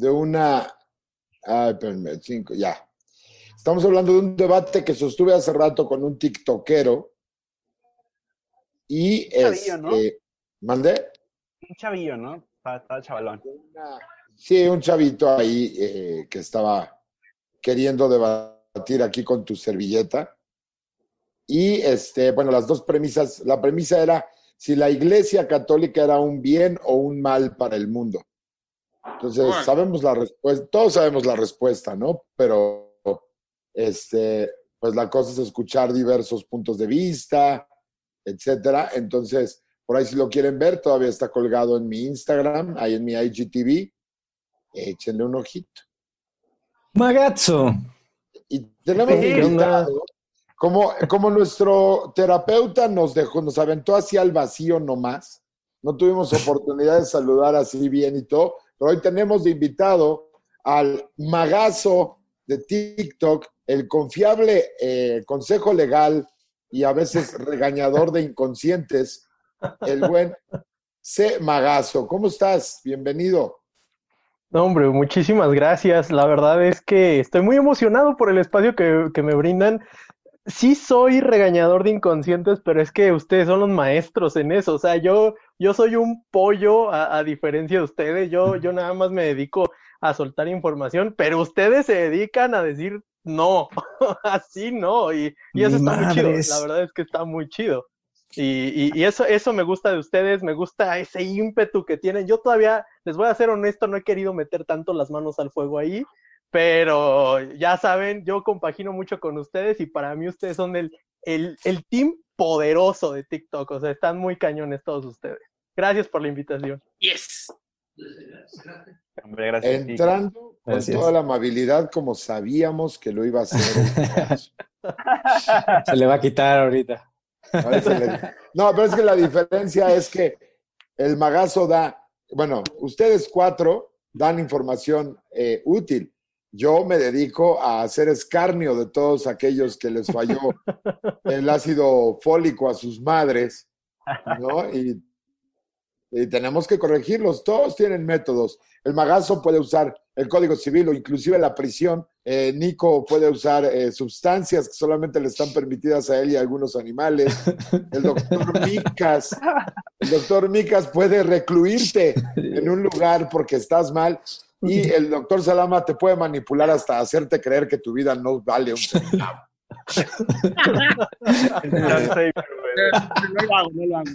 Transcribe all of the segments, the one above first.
de una... Ay, cinco, ya. Estamos hablando de un debate que sostuve hace rato con un tiktokero. Y chavillo, ¿no? este, ¿Mandé? Un chavillo, ¿no? Estaba chavalón. Una- Sí, un chavito ahí eh, que estaba queriendo debatir aquí con tu servilleta. Y este, bueno, las dos premisas, la premisa era si la iglesia católica era un bien o un mal para el mundo. Entonces, Bueno. sabemos la respuesta, todos sabemos la respuesta, ¿no? Pero, este, pues la cosa es escuchar diversos puntos de vista, etcétera. Entonces, por ahí si lo quieren ver, todavía está colgado en mi Instagram, ahí en mi IGTV. Échenle un ojito. Magazzo. Y tenemos invitado, como, como nuestro terapeuta nos dejó, nos aventó hacia el vacío nomás. No tuvimos oportunidad de saludar así bien y todo, pero hoy tenemos de invitado al magazo de TikTok, el confiable eh, consejo legal y a veces regañador de inconscientes, el buen C. Magazo. ¿Cómo estás? Bienvenido. No, hombre, muchísimas gracias. La verdad es que estoy muy emocionado por el espacio que, que me brindan. Sí soy regañador de inconscientes, pero es que ustedes son los maestros en eso. O sea, yo, yo soy un pollo a, a diferencia de ustedes. Yo, yo nada más me dedico a soltar información, pero ustedes se dedican a decir no, así no. Y, y eso está muy chido. La verdad es que está muy chido. Y, y, y eso, eso me gusta de ustedes, me gusta ese ímpetu que tienen. Yo todavía, les voy a ser honesto, no he querido meter tanto las manos al fuego ahí, pero ya saben, yo compagino mucho con ustedes y para mí ustedes son el, el, el team poderoso de TikTok, o sea, están muy cañones todos ustedes. Gracias por la invitación. Yes. Hombre, gracias. Entrando con Gracias. toda la amabilidad como sabíamos que lo iba a hacer. el magazo. Se le va a quitar ahorita. No, pero es que la diferencia es que el magazo da, bueno, ustedes cuatro dan información eh, útil. Yo me dedico a hacer escarnio de todos aquellos que les falló el ácido fólico a sus madres, ¿no? Y, y tenemos que corregirlos. Todos tienen métodos. El magazo puede usar el Código Civil o inclusive la prisión. Eh, Nico puede usar eh, sustancias que solamente le están permitidas a él y a algunos animales. El doctor Micas, el doctor Micas puede recluirte en un lugar porque estás mal. Y el doctor Salama te puede manipular hasta hacerte creer que tu vida no vale un centavo. Entonces, No lo hago, no lo hago.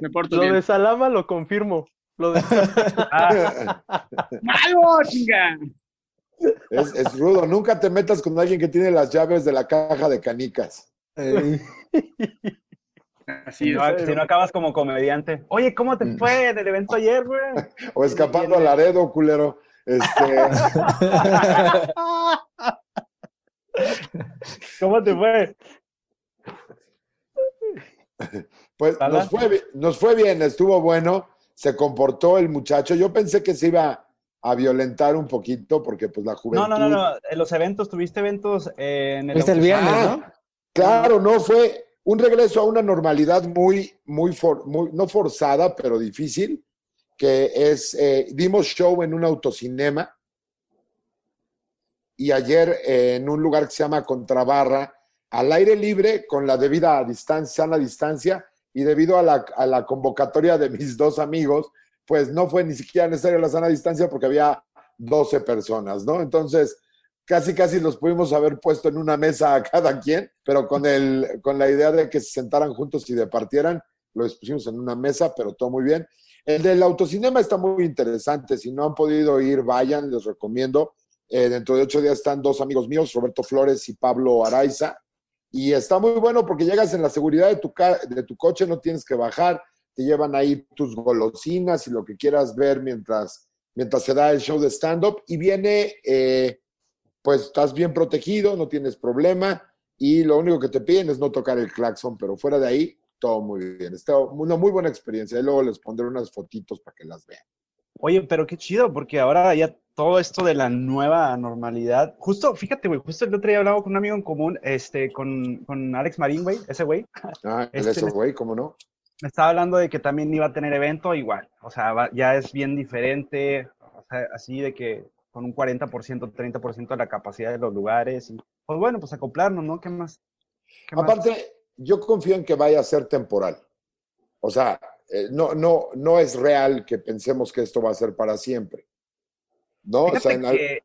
Me porto Lo bien. de Salama lo confirmo. Lo de... ah, ¡Malo, chinga! Es, es rudo. Nunca te metas con alguien que tiene las llaves de la caja de canicas. Así si, es. no, si no acabas como comediante. Oye, ¿cómo te fue en el evento ayer, güey? O escapando a Laredo, culero. Este, ¿Cómo te fue? pues nos fue, nos fue bien, estuvo bueno. Se comportó el muchacho. Yo pensé que se iba a violentar un poquito porque pues la juventud... No, no, no, no. En los eventos, tuviste eventos eh, en el. Viste el viernes, Ah, ¿no? Claro, no fue un regreso a una normalidad muy, muy, for- muy no forzada, pero difícil, que es, eh, dimos show en un autocinema y ayer en un lugar que se llama Contrabarra, al aire libre, con la debida distancia, sana distancia, y debido a la, a la convocatoria de mis dos amigos, pues no fue ni siquiera necesaria la sana distancia porque había 12 personas, ¿no? Entonces, casi casi los pudimos haber puesto en una mesa a cada quien, pero con, el, con la idea de que se sentaran juntos y departieran, los pusimos en una mesa, pero todo muy bien. El del autocinema está muy interesante, si no han podido ir, vayan, les recomiendo. Eh, dentro de ocho días están dos amigos míos, Roberto Flores y Pablo Araiza, y está muy bueno porque llegas en la seguridad de tu, de tu coche, no tienes que bajar, te llevan ahí tus golosinas y lo que quieras ver mientras, mientras se da el show de stand-up, y viene... eh, pues estás bien protegido, no tienes problema. Y lo único que te piden es no tocar el claxon, pero fuera de ahí, todo muy bien. Está una muy buena experiencia y luego les pondré unas fotitos para que las vean. Oye, pero qué chido, porque ahora ya todo esto de la nueva normalidad. Justo, fíjate, güey, justo el otro día hablaba con un amigo en común, este, con, con Alex Marín, güey, ese güey. Ah, el Este, eso, güey, ¿cómo no? Me estaba hablando de que también iba a tener evento igual. O sea, va- ya es bien diferente. O sea, así de que con un 40%, 30% de la capacidad de los lugares. Y, pues bueno, pues acoplarnos, ¿no? ¿Qué más? ¿Qué más? Yo confío en que vaya a ser temporal. O sea, eh, no, no, no es real que pensemos que esto va a ser para siempre. ¿No? O sea, Fíjate en al- que,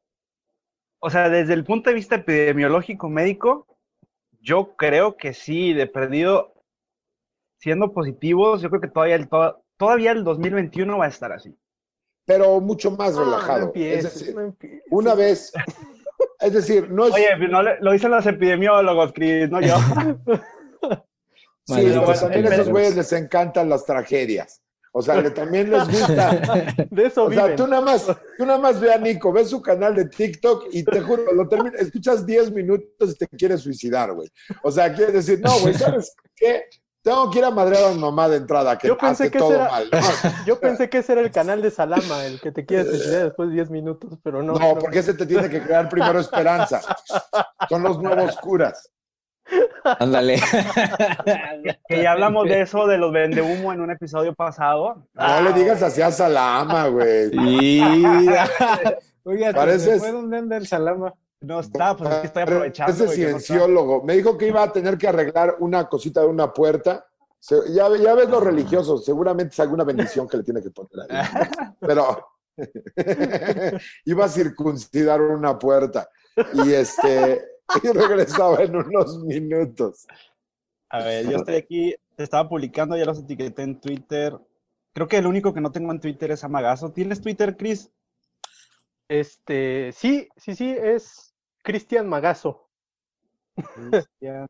o sea, desde el punto de vista epidemiológico médico, yo creo que sí, de perdido, siendo positivos, yo creo que todavía el, to- todavía el 2021 va a estar así. pero mucho más Ah, no relajado. empieces, es decir, no empieces. una vez, es decir, no es... Oye, no lo dicen los epidemiólogos, Chris, no yo. sí, pero también a esos güeyes les encantan las tragedias. O sea, también les gusta. De eso O sea, viven. tú nada más, tú nada más ve a Nico, ves su canal de TikTok y te juro, lo termina, escuchas 10 minutos y te quieres suicidar, güey. O sea, quieres decir, no, güey, ¿sabes qué? Tengo que ir a madrear a mi mamá de entrada, que Yo pensé hace que todo era- mal. No, Yo pensé que ese era el canal de Salama, el que te quiere suicidar después de 10 minutos, pero no. no, porque ese te tiene que crear primero esperanza. Son los nuevos curas. Ándale. Que ya hablamos de eso, de los vendehumo en un episodio pasado. No le digas así a Salama, güey. Oiga, Pareces- ¿se fue donde anda el salama? No está, pues es que estoy aprovechando. Ese no cienciólogo. Me dijo que iba a tener que arreglar una cosita de una puerta. Se- ya, ya ves los religiosos, seguramente es alguna bendición que le tiene que poner ahí. Pero iba a circuncidar una puerta. Y este y regresaba en unos minutos. A ver, yo estoy aquí, te estaba publicando, ya los etiqueté en Twitter. Creo que el único que no tengo en Twitter es Amagazo. ¿Tienes Twitter, Chris? Este, sí, sí, sí, es Cristian Magazo. Cristian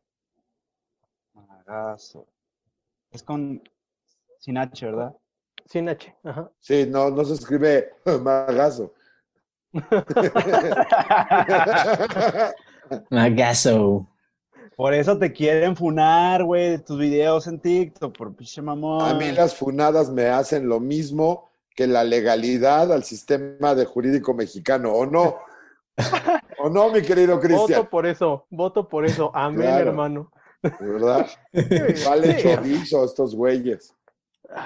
Magazo. Es con sin H, ¿verdad? Sin H. Ajá. Sí, no, no se escribe magazo. Magazo. Por eso te quieren funar, güey, de tus videos en TikTok, por pinche mamón. A mí las funadas me hacen lo mismo que la legalidad al sistema de jurídico mexicano, ¿o no? ¿O no, mi querido Cristian? Voto por eso, voto por eso. Amén, Claro. hermano. ¿Verdad? Vale Sí. chorizo estos güeyes.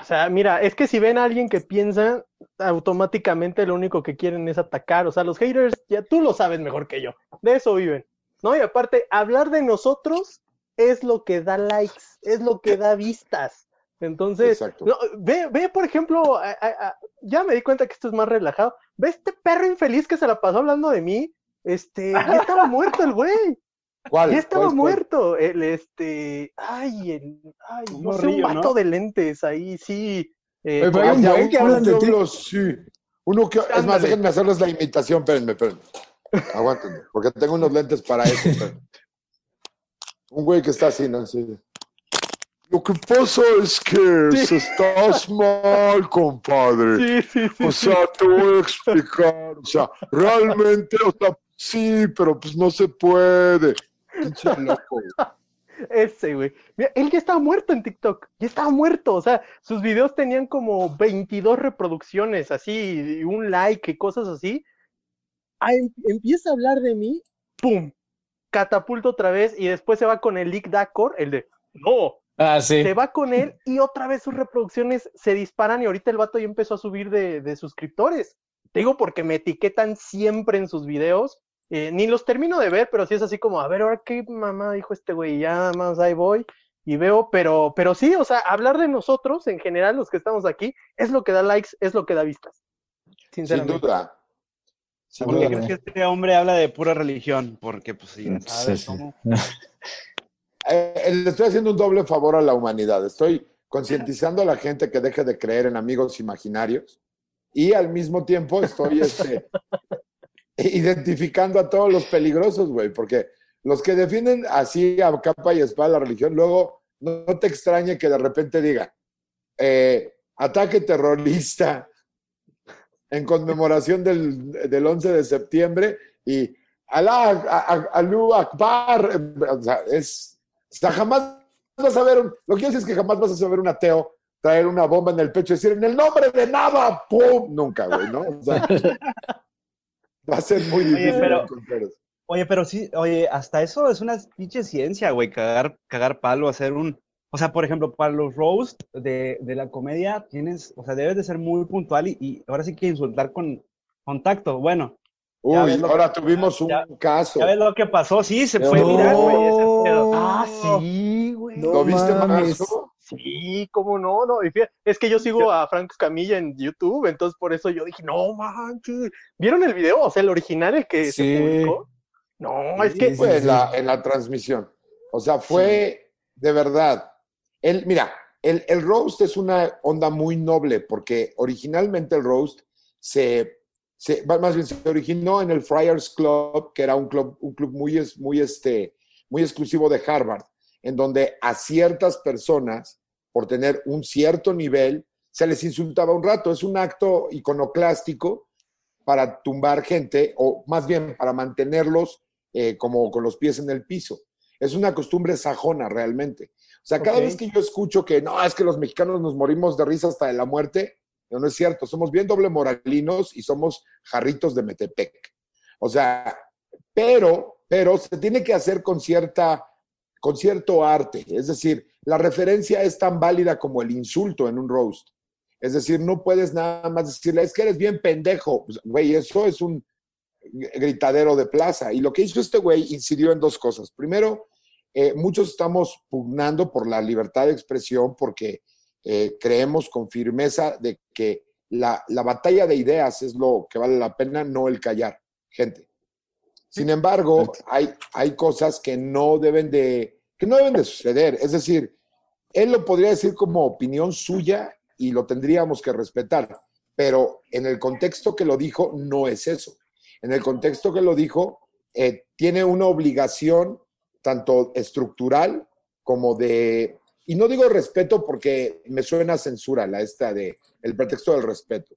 O sea, mira, es que si ven a alguien que piensa, automáticamente lo único que quieren es atacar. O sea, los haters, ya tú lo sabes mejor que yo. De eso viven. ¿No? Y aparte, hablar de nosotros es lo que da likes, es lo que da vistas. Entonces, no, ve, ve, por ejemplo, a- a- a- ya me di cuenta que esto es más relajado. Ve este perro infeliz que se la pasó hablando de mí. Este, ya estaba muerto el güey. ¿Cuál? Ya estaba muerto. El este. Ay, el. Ay, Un no sé, un vato ¿no? de lentes ahí, sí. eh, Oye, con- pero hay un ya, buen que hablan de ti. diablo, sí. Uno que, es más, déjenme hacerles la imitación, espérenme, espérenme. Aguántenme, porque tengo unos lentes para eso. Un güey que está así, ¿no? Así. Lo que pasa es que Sí. estás mal, compadre. Sí, sí, sí. O sea, te voy a explicar. O sea, realmente, o sea, sí, pero pues no se puede. Pinche loco. Ese, güey. Mira, él ya estaba muerto en TikTok. Ya estaba muerto. O sea, sus videos tenían como 22 reproducciones, así, y un like y cosas así. Ah, em- empieza a hablar de mí, ¡pum! Catapulta otra vez y después se va con el Lick Dacor, el de ¡No! Ah, sí. Se va con él y otra vez sus reproducciones se disparan y ahorita el vato ya empezó a subir de, de suscriptores. Te digo porque me etiquetan siempre en sus videos. eh, ni los termino de ver, pero sí es así como, a ver, ahora qué mamá dijo este güey, y ya nada más ahí voy y veo, pero, pero sí, o sea, hablar de nosotros en general, los que estamos aquí, es lo que da likes, es lo que da vistas. Sin Sinceramente. duda. Sin ¿Por qué crees que este hombre habla de pura religión? Porque, pues, sí, Sí, ¿sabes sí. cómo? Eh, le estoy haciendo un doble favor a la humanidad. Estoy concientizando a la gente que deje de creer en amigos imaginarios y al mismo tiempo estoy este, identificando a todos los peligrosos, güey, porque los que defienden así a capa y espada la religión, luego no, te extrañe que de repente digan eh, ataque terrorista en conmemoración del, del 11 de septiembre y Alá, Alú Akbar, eh, o sea, es, sea, jamás vas a ver, lo que decir es que jamás vas a ver un ateo traer una bomba en el pecho y decir, en el nombre de nada, ¡pum! Nunca, güey, ¿no? O sea, va a ser muy difícil pero- encontrar eso. Oye, pero sí, oye, hasta eso es una pinche ciencia, güey, cagar, cagar palo, hacer un... O sea, por ejemplo, para los roast de, de la comedia tienes, o sea, debes de ser muy puntual y, y ahora sí que insultar con contacto. Bueno, Uy, ahora tuvimos un ya- caso. ¿Ya ves lo que pasó? Sí, se No. fue viral, güey, pedo. Ah, sí, güey. No ¿Lo viste, mames. Marzo? Sí, cómo no, no. y fíjate, es que yo sigo a Franco Camilla en YouTube, entonces por eso yo dije, no manches. ¿Vieron el video? O sea, el original, el que se Sí. publicó. No, es Sí, que sí, Fue sí. en la, en la transmisión. O sea, fue de verdad. El, mira, el, roast es una onda muy noble porque originalmente el roast se, más bien se originó en el Friars Club, que era un club, un club muy, muy, este, muy exclusivo de Harvard, en donde a ciertas personas, por tener un cierto nivel, se les insultaba un rato. Es un acto iconoclástico para tumbar gente, o más bien para mantenerlos eh, como con los pies en el piso. Es una costumbre sajona realmente. O sea, cada vez que yo escucho que no, es que los mexicanos nos morimos de risa hasta de la muerte, no, no es cierto. Somos bien doble moralinos y somos jarritos de Metepec. O sea, pero, pero se tiene que hacer con cierta, con cierto arte. Es decir, la referencia es tan válida como el insulto en un roast. Es decir, no puedes nada más decirle, es que eres bien pendejo. Pues, Güey, eso es un gritadero de plaza. Y lo que hizo este güey incidió en dos cosas. Primero, eh, muchos estamos pugnando por la libertad de expresión porque eh, creemos con firmeza de que la, la batalla de ideas es lo que vale la pena, no el callar, gente. Sin embargo, hay, hay cosas que no deben de, que no deben de suceder. Es decir, él lo podría decir como opinión suya y lo tendríamos que respetar, pero en el contexto que lo dijo no es eso. En el contexto que lo dijo, eh, tiene una obligación tanto estructural como de, y no digo respeto porque me suena a censura la esta de el pretexto del respeto.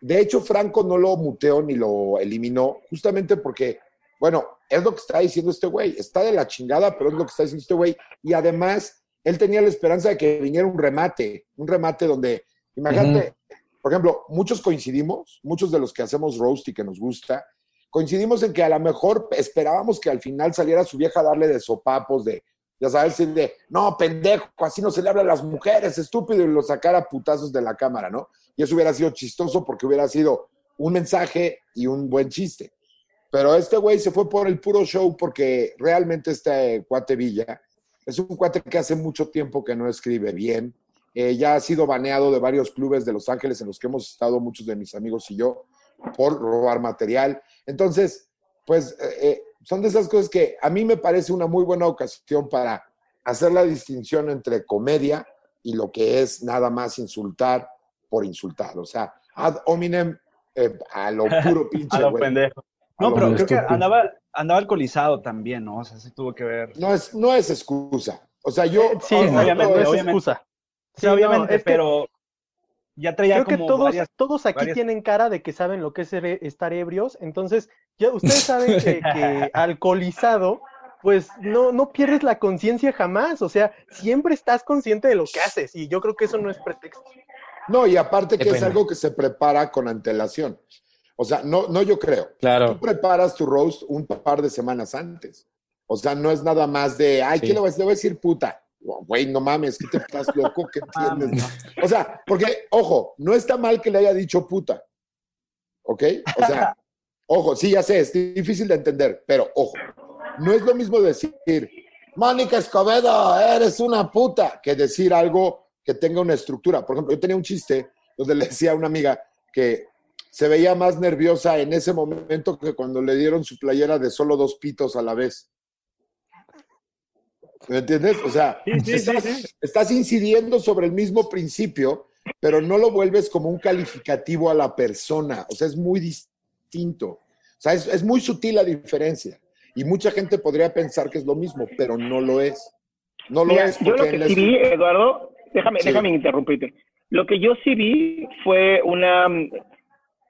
De hecho, Franco no lo muteó ni lo eliminó, justamente porque, bueno, es lo que está diciendo este güey. Está de la chingada, pero es lo que está diciendo este güey. Y además, él tenía la esperanza de que viniera un remate, un remate donde, imagínate, por ejemplo, muchos coincidimos, muchos de los que hacemos roast y que nos gusta, coincidimos en que a lo mejor esperábamos que al final saliera su vieja a darle de sopapos, de, ya sabes, de, no, pendejo, así no se le habla a las mujeres, estúpido, y lo sacara putazos de la cámara, ¿no? Y eso hubiera sido chistoso porque hubiera sido un mensaje y un buen chiste. Pero este güey se fue por el puro show porque realmente este cuate Villa es un cuate que hace mucho tiempo que no escribe bien. Eh, ya ha sido baneado de varios clubes de Los Ángeles en los que hemos estado muchos de mis amigos y yo por robar material. Entonces, pues eh, eh, son de esas cosas que a mí me parece una muy buena ocasión para hacer la distinción entre comedia y lo que es nada más insultar por insultar. O sea, ad hominem eh, a lo puro pinche A lo güey. pendejo. No, lo pero creo que andaba, andaba alcoholizado también, ¿no? O sea, sí tuvo que ver. No es, no es excusa. O sea, yo... Sí, obviamente, no es obviamente. excusa. Sí, Sí, no, obviamente, es que pero ya traía Creo que como todos, varias. todos aquí varias- tienen cara de que saben lo que es estar ebrios, entonces ya ustedes saben que, que alcoholizado, pues no, no pierdes la conciencia jamás, o sea, siempre estás consciente de lo que haces y yo creo que eso no es pretexto. No, y aparte que es algo que se prepara con antelación. O sea, no, no yo creo. Tú Claro. preparas tu roast un par de semanas antes. O sea, no es nada más de, ay, Sí. ¿qué le voy a decir? Le voy a decir puta. Güey, no mames, ¿qué te estás loco? ¿Qué entiendes? O sea, porque, ojo, no está mal que le haya dicho puta. ¿Ok? O sea, ojo, sí, ya sé, es difícil de entender, pero ojo, no es lo mismo decir, Mónica Escobedo, eres una puta, que decir algo que tenga una estructura. Por ejemplo, yo tenía un chiste donde le decía a una amiga que se veía más nerviosa en ese momento que cuando le dieron su playera de solo dos pitos a la vez. ¿Me entiendes? O sea, Sí, sí, sí, estás, sí. estás incidiendo sobre el mismo principio, pero no lo vuelves como un calificativo a la persona. O sea, es muy distinto. O sea, es, es muy sutil la diferencia. Y mucha gente podría pensar que es lo mismo, pero no lo es. No lo Mira, es yo lo que sí vi, Eduardo, déjame, déjame interrumpirte. Lo que yo sí vi fue una mm,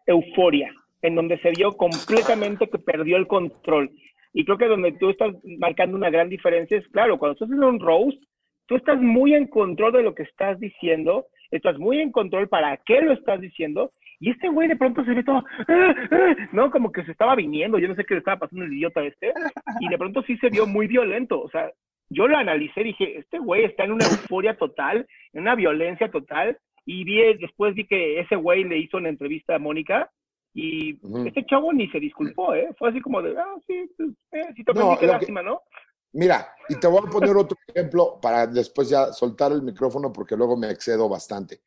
euforia, en donde se vio completamente que perdió el control. Y creo que donde tú estás marcando una gran diferencia es, claro, cuando estás haciendo un roast, tú estás muy en control de lo que estás diciendo, estás muy en control para qué lo estás diciendo, y este güey de pronto se ve todo, "Ah, ah", ¿no? Como que se estaba viniendo, yo no sé qué le estaba pasando al idiota este, y de pronto sí se vio muy violento, o sea, yo lo analicé dije, este güey está en una euforia total, en una violencia total, y vi, después vi que ese güey le hizo una entrevista a Mónica, Y este chavo ni se disculpó, ¿eh? Fue así como de, ah, sí, pues, eh, si te No, qué lo que- lástima, ¿no? Mira, y te voy a poner otro ejemplo para después ya soltar el micrófono porque luego me excedo bastante.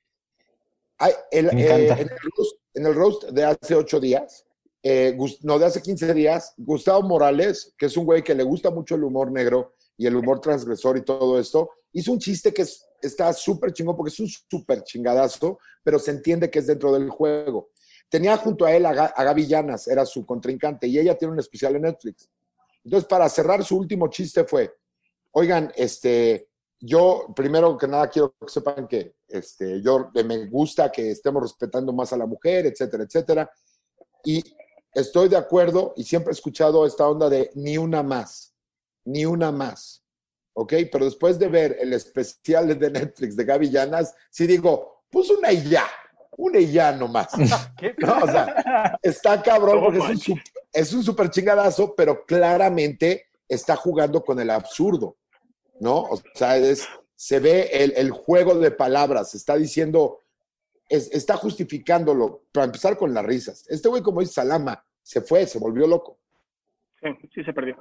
Hay, el, Me eh, en, el roast, en el roast de hace ocho días, eh, no, de hace 15 días, Gustavo Morales, que es un güey que le gusta mucho el humor negro y el humor transgresor y todo esto, hizo un chiste que es- está súper chingón porque es un súper chingadazo, pero se entiende que es dentro del juego. Tenía junto a él a, a Llanas, era su contrincante, y ella tiene un especial en Netflix. Entonces, para cerrar, su último chiste fue, oigan, este, yo primero que nada quiero que sepan que este, yo me gusta que estemos respetando más a la mujer, etcétera, etcétera. Y estoy de acuerdo y siempre he escuchado esta onda de ni una más, ni una más. ¿Ok? Pero después de ver el especial de Netflix de Gaby Llanas, sí digo, pues una y ya, una y ya nomás. ¿Qué? No, o sea, está cabrón porque es un, es un súper chingadazo, pero claramente está jugando con el absurdo, ¿no? O sea, es, se ve el, el juego de palabras, está diciendo, es- está justificándolo, para empezar con las risas. Este güey, como dice Salama, se fue, se volvió loco. Sí, sí se perdió.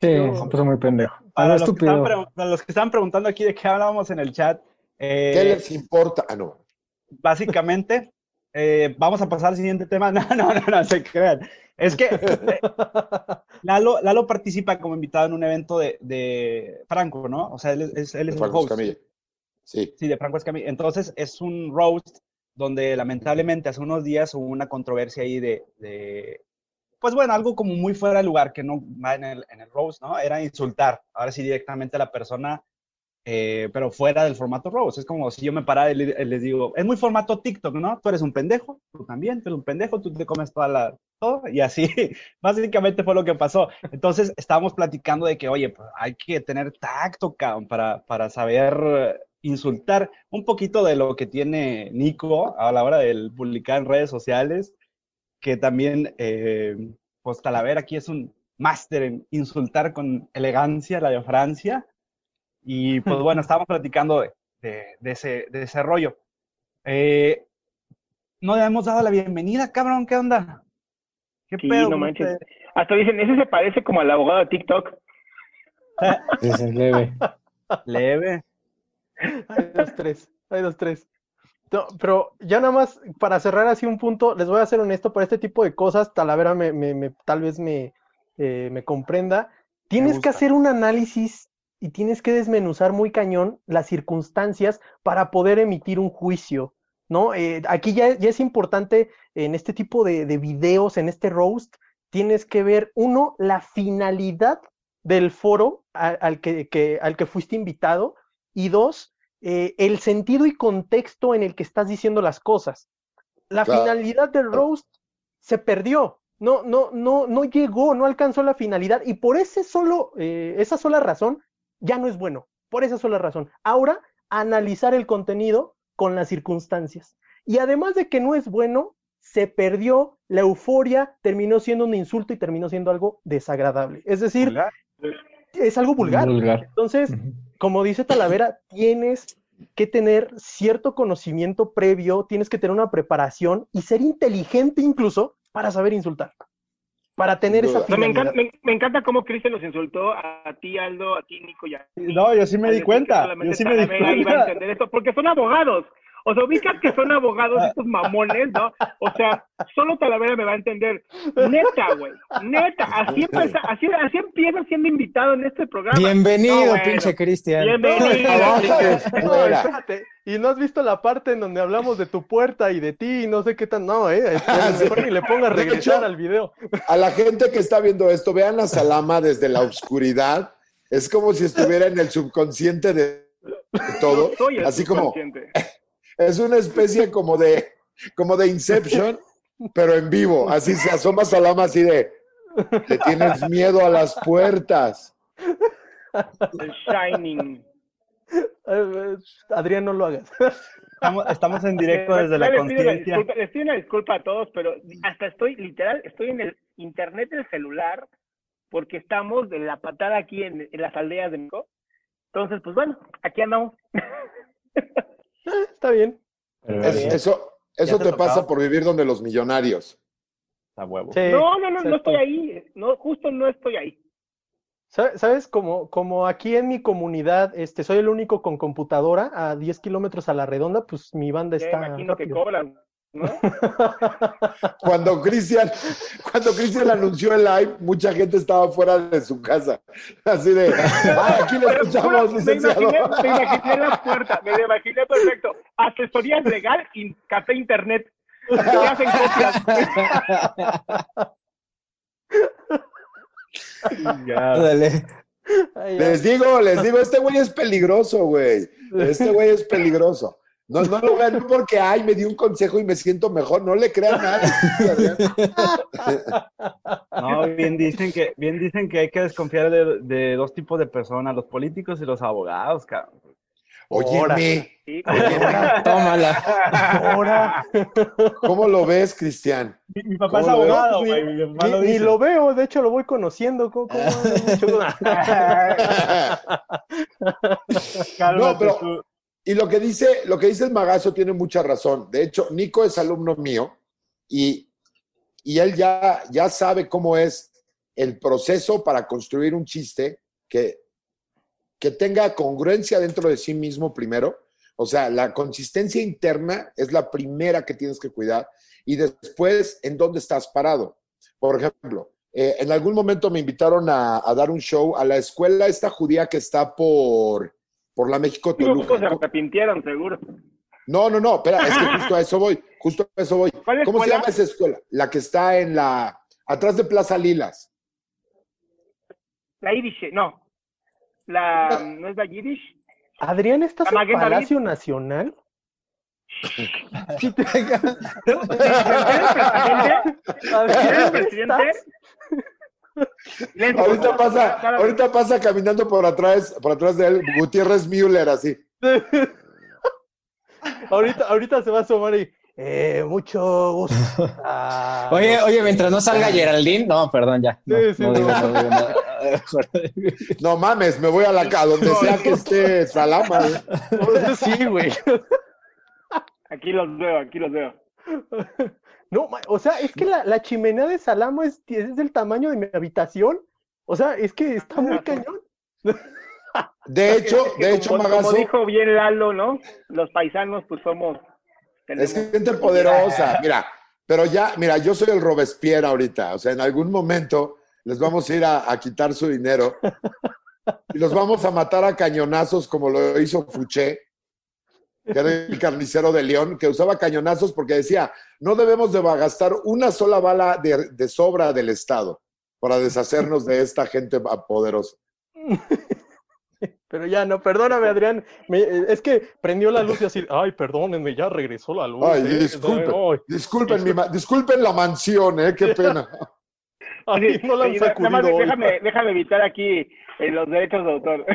Sí, se puso muy pendejo. Para los, que para los que estaban preguntando aquí de qué hablábamos en el chat, eh, ¿Qué les importa? Ah, no. Básicamente, eh, vamos a pasar al siguiente tema. No, no, no, no se crean. Es que eh, Lalo, Lalo participa como invitado en un evento de, de Franco, ¿no? O sea, él es, él es Franco host. Escamilla. Sí. Sí, de Franco Escamilla. Entonces, es un roast donde lamentablemente hace unos días hubo una controversia ahí de, de- pues bueno, algo como muy fuera de lugar que no va en el, en el roast, ¿no? Era insultar, ahora sí directamente a la persona, eh, pero fuera del formato roast. Es como si yo me parara y le- les digo, es muy formato TikTok, ¿no? Tú eres un pendejo, tú también, tú eres un pendejo, tú te comes toda la, todo, y así, básicamente fue lo que pasó. Entonces, estábamos platicando de que, oye, pues hay que tener tacto, para, para saber insultar un poquito de lo que tiene Nico a la hora de publicar en redes sociales, que también, eh, pues Talavera aquí es un máster en insultar con elegancia, la de Francia. Y pues bueno, estábamos platicando de, de- de ese, de ese rollo. Eh, no le hemos dado la bienvenida, cabrón, ¿qué onda? ¿Qué Sí, pedo no con manches. ustedes? Hasta dicen, ese se parece como al abogado de TikTok. Sí, leve. Leve. Hay dos, tres. Hay dos, tres. No, pero ya nada más para cerrar así un punto, les voy a ser honesto, para este tipo de cosas, Talavera me, me- me- tal vez me, eh, me comprenda. Tienes que hacer un análisis y tienes que desmenuzar muy cañón las circunstancias para poder emitir un juicio, ¿no? Eh, aquí ya, ya es importante en este tipo de, de videos, en este roast, tienes que ver, uno, la finalidad del foro al que, que- al que fuiste invitado y dos, eh, el sentido y contexto en el que estás diciendo las cosas. La Claro. finalidad del roast se perdió. No, no, no, no llegó, no alcanzó la finalidad y por ese solo, eh, esa sola razón ya no es bueno. Por esa sola razón. Ahora, analizar el contenido con las circunstancias. Y además de que no es bueno, se perdió la euforia, terminó siendo un insulto y terminó siendo algo desagradable. Es decir, Vulgar. es algo vulgar. Vulgar. Entonces, como dice Talavera, tienes que tener cierto conocimiento previo, tienes que tener una preparación y ser inteligente incluso para saber insultar, para tener esa. No, me, encanta, me, me encanta cómo Cristian los insultó a ti, Aldo, a ti, Nico y a ti. No, yo sí me di cuenta. Yo sí me di Talavera iba a cuenta. entender esto, porque son abogados. O sea, ubicas que son abogados estos mamones, ¿no? O sea, solo Talavera me va a entender. Neta, güey. Neta. Así empieza, así, así empieza siendo invitado en este programa. Bienvenido, No, bueno. pinche Cristian. Bienvenido. No, espérate, y no has visto la parte en donde hablamos de tu puerta y de ti y no sé qué tan, no, eh, espera, mejor ni le pongas regresar hecho- al video. A la gente que está viendo esto, vean a Salama desde la oscuridad. Es como si estuviera en el subconsciente de, todo. Soy el Así como, subconsciente. es una especie como de, como de Inception, pero en vivo. Así se asoma Salama así de, le tienes miedo a las puertas. El Shining. Eh, Adrián, no lo hagas. Estamos, estamos en directo desde la les conciencia. disculpa- Les pido una disculpa a todos, pero hasta estoy, literal, estoy en el internet del celular porque estamos de la patada aquí en, en las aldeas de México. Entonces, pues bueno, aquí andamos. Está bien. Es- eso, Eso te pasa por vivir donde los millonarios. A huevo. Sí, No, no, no, no estoy ahí. No, justo no estoy ahí. Sa- ¿Sabes? Como, como aquí en mi comunidad, este, soy el único con computadora a 10 kilómetros a la redonda, pues mi banda está imagino que rápido. cobran, ¿no? Cuando Cristian, cuando Cristian anunció el live, mucha gente estaba fuera de su casa. Así de, "Ah, aquí le escuchamos, me imaginé, me imaginé la puerta, me imaginé perfecto. Asesoría legal y café internet. Te hacen copias. Les digo, les digo, este güey es peligroso, güey. Este güey es peligroso. No, no lo vean porque, ay, me dio un consejo y me siento mejor. No le crean nada. No, bien dicen que, bien dicen que hay que desconfiar de, de dos tipos de personas, los políticos y los abogados, cabrón. Óyeme, Tómala. Ahora, ¿cómo lo ves, Cristian? Mi, mi papá es abogado, güey. mi mamá ni, lo ni dice. lo veo, de hecho lo voy conociendo. ¿Cómo, cómo No, pero- tú. Y lo que dice, lo que dice el magazo tiene mucha razón. De hecho, Nico es alumno mío y, y él ya, ya sabe cómo es el proceso para construir un chiste que, que tenga congruencia dentro de sí mismo primero. O sea, la consistencia interna es la primera que tienes que cuidar y después en dónde estás parado. Por ejemplo, eh, en algún momento me invitaron a, a dar un show a la escuela esta judía que está por, por la México Toluca. se arrepintieron, seguro. No, no, no, espera, es que justo a eso voy, justo a eso voy. ¿Cuál ¿Cómo se llama esa escuela? La que está en la, atrás de Plaza Lilas. La Yiddish, no. La, ¿no es la Yiddish? Adrián, ¿estás en David. Palacio Nacional? Sí, te- ¿Eres Adrián, presidente? Ahorita pasa, ahorita pasa caminando por atrás, por atrás de él, Gutiérrez Müller, así. ahorita, ahorita se va a asomar y. Eh, mucho gusto. Ah, Oye, no. oye, mientras no salga Geraldine, no, perdón, ya. No, Sí, sí, no no. digo, no digo nada. No mames, me voy a la a donde sea que esté Salama. güey. Sí, güey. Aquí los veo, aquí los veo. No, o sea, es que la, la chimenea de Salamo es, es del tamaño de mi habitación. O sea, es que está muy cañón. De hecho, Es que de hecho, como, como Magazo, dijo bien Lalo, ¿no? Los paisanos, pues somos. es gente poderosa. Mira, pero ya, mira, yo soy el Robespierre ahorita. O sea, en algún momento les vamos a ir a, a quitar su dinero y los vamos a matar a cañonazos como lo hizo Fouché, que era el carnicero de León, que usaba cañonazos porque decía, no debemos de gastar una sola bala de, de sobra del Estado para deshacernos de esta gente poderosa. Pero ya no, perdóname, Adrián. me- eh, es que prendió la luz y así, ay, perdónenme, ya regresó la luz. Ay, eh". disculpen. Ay, Disculpen, mi ma- disculpen la mansión, ¿eh? Qué pena. ay, no la han Oye, nada más sacudido hoy. déjame, déjame evitar aquí eh, los derechos de autor.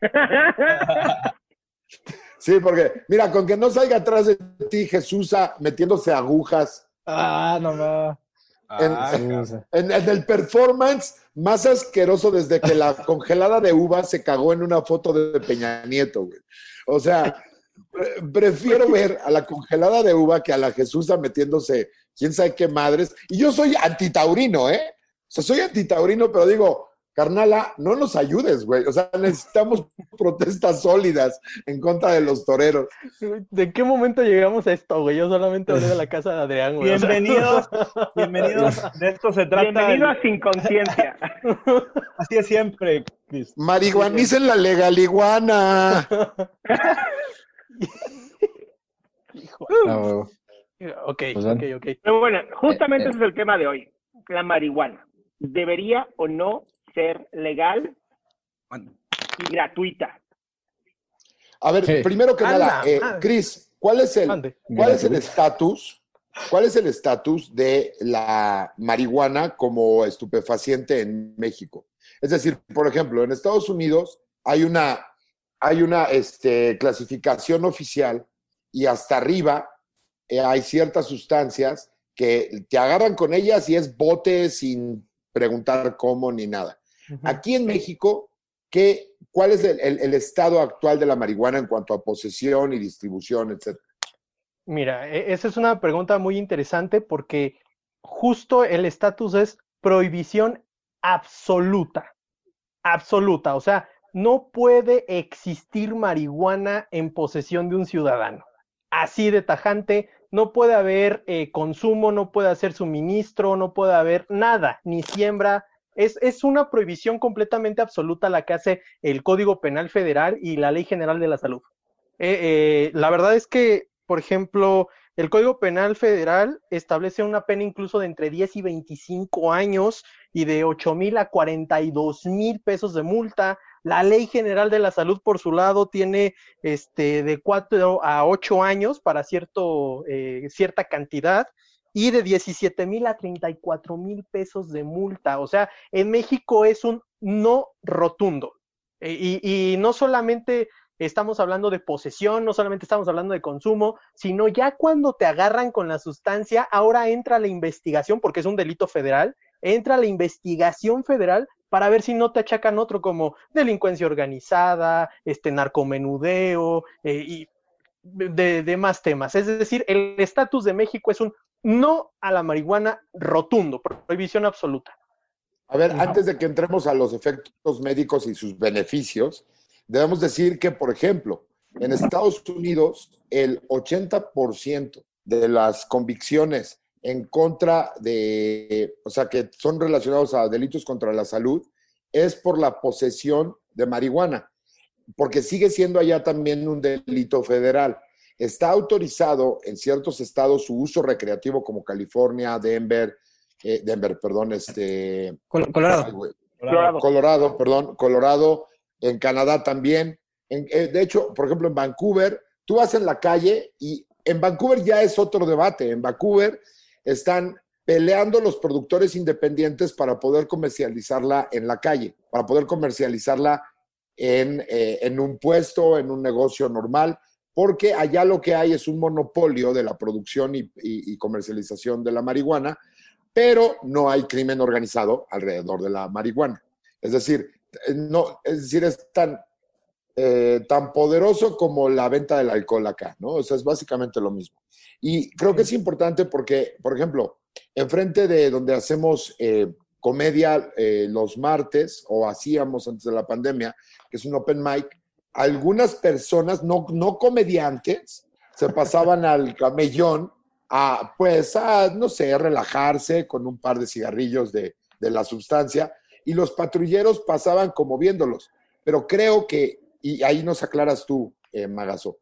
Sí, porque, mira, con que no salga atrás de ti Jesús ah, metiéndose agujas Ah, no va. en, en- en el performance más asqueroso desde que la congelada de uva se cagó en una foto de Peña Nieto, güey. O sea, pre- prefiero ver a la congelada de uva que a la Jesús metiéndose quién sabe qué madres. Y yo soy antitaurino, ¿eh? O sea, soy antitaurino, pero digo, carnala, no nos ayudes, güey. O sea, necesitamos protestas sólidas en contra de los toreros. ¿De qué momento llegamos a esto, güey? Yo solamente hablé de la casa de Adrián, güey. Bienvenidos, bienvenidos. De esto se trata. Bienvenido el- a Sin Conciencia. Así es siempre, Chris. Marihuanicen la legaliguana. hijo. Ah. Ok, Pues ok, ok. Pero bueno, justamente Eh, eh. ese es el tema de hoy. La marihuana. ¿Debería o no ser legal y gratuita? A ver, Sí. primero que nada, eh. Cris, ¿cuál es el cuál es el estatus? ¿Cuál es el estatus de la marihuana como estupefaciente en México? Es decir, por ejemplo, en Estados Unidos hay una hay una este, clasificación oficial y hasta arriba eh, hay ciertas sustancias que te agarran con ellas y es bote sin preguntar cómo ni nada. Aquí en México, ¿qué, ¿cuál es el, el- el estado actual de la marihuana en cuanto a posesión y distribución, etcétera? Mira, e- esa es una pregunta muy interesante porque justo el estatus es prohibición absoluta, absoluta. O sea, no puede existir marihuana en posesión de un ciudadano. Así de tajante, no puede haber eh, consumo, no puede haber suministro, no puede haber nada, ni siembra. Es, es una prohibición completamente absoluta la que hace el Código Penal Federal y la Ley General de la Salud. Eh, eh, la verdad es que, por ejemplo, el Código Penal Federal establece una pena incluso de entre 10 y 25 años y de 8 mil a 42 mil pesos de multa. La Ley General de la Salud, por su lado, tiene este, de 4 a 8 años para cierto, eh, cierta cantidad y de 17 mil a 34 mil pesos de multa. O sea, en México es un no rotundo. Eh, y, no solamente estamos hablando de posesión, no solamente estamos hablando de consumo, sino ya cuando te agarran con la sustancia, ahora entra la investigación, porque es un delito federal, entra la investigación federal para ver si no te achacan otro como delincuencia organizada, este narcomenudeo eh, y de, de, más temas. Es decir, el estatus de México es un no a la marihuana rotundo, prohibición absoluta. A ver, antes de que entremos a los efectos médicos y sus beneficios, debemos decir que, por ejemplo, en Estados Unidos, el 80% de las convicciones en contra de, o sea, que son relacionados a delitos contra la salud, es por la posesión de marihuana, porque sigue siendo allá también un delito federal. Está autorizado en ciertos estados su uso recreativo como California, Denver, eh, Denver, perdón, este... Colorado. Colorado. Colorado, perdón, Colorado, en Canadá también. En, eh, de hecho, por ejemplo, en Vancouver, tú vas en la calle y en Vancouver ya es otro debate. En Vancouver están peleando los productores independientes para poder comercializarla en la calle, para poder comercializarla en, eh, en un puesto, en un negocio normal, porque allá lo que hay es un monopolio de la producción y, y, y comercialización de la marihuana, pero no hay crimen organizado alrededor de la marihuana. Es decir, no, es decir, es tan, eh, tan poderoso como la venta del alcohol acá, ¿no? O sea, es básicamente lo mismo. Y creo que es importante porque, por ejemplo, enfrente de donde hacemos eh, comedia eh, los martes, o hacíamos antes de la pandemia, que es un open mic, algunas personas, no, no comediantes, se pasaban al camellón a, pues, a, no sé, relajarse con un par de cigarrillos de, de la sustancia y los patrulleros pasaban como viéndolos. Pero creo que, y ahí nos aclaras tú, eh, Magazo,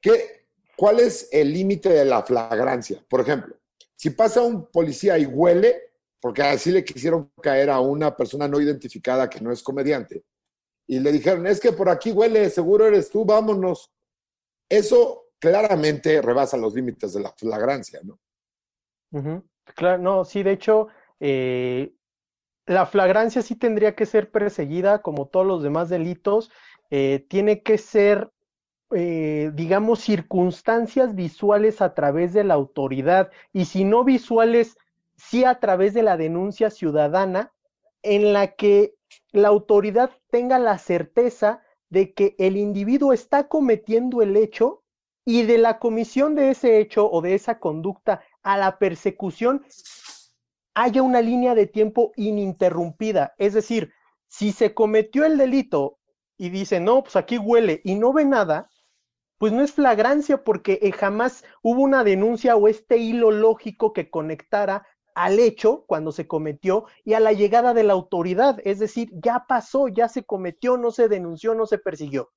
¿qué, ¿cuál es el límite de la flagrancia? Por ejemplo, si pasa un policía y huele, porque así le quisieron caer a una persona no identificada que no es comediante, y le dijeron, es que por aquí huele, seguro eres tú, vámonos. Eso claramente rebasa los límites de la flagrancia, ¿no? Claro, no, sí, de hecho, eh, la flagrancia sí tendría que ser perseguida como todos los demás delitos, eh, tiene que ser, eh, digamos, circunstancias visuales a través de la autoridad y si no visuales, sí a través de la denuncia ciudadana en la que la autoridad tenga la certeza de que el individuo está cometiendo el hecho y de la comisión de ese hecho o de esa conducta a la persecución haya una línea de tiempo ininterrumpida. Es decir, si se cometió el delito y dice, no, pues aquí huele y no ve nada, pues no es flagrancia porque eh, jamás hubo una denuncia o este hilo lógico que conectara al hecho cuando se cometió y a la llegada de la autoridad. Es decir, ya pasó, ya se cometió, no se denunció, no se persiguió.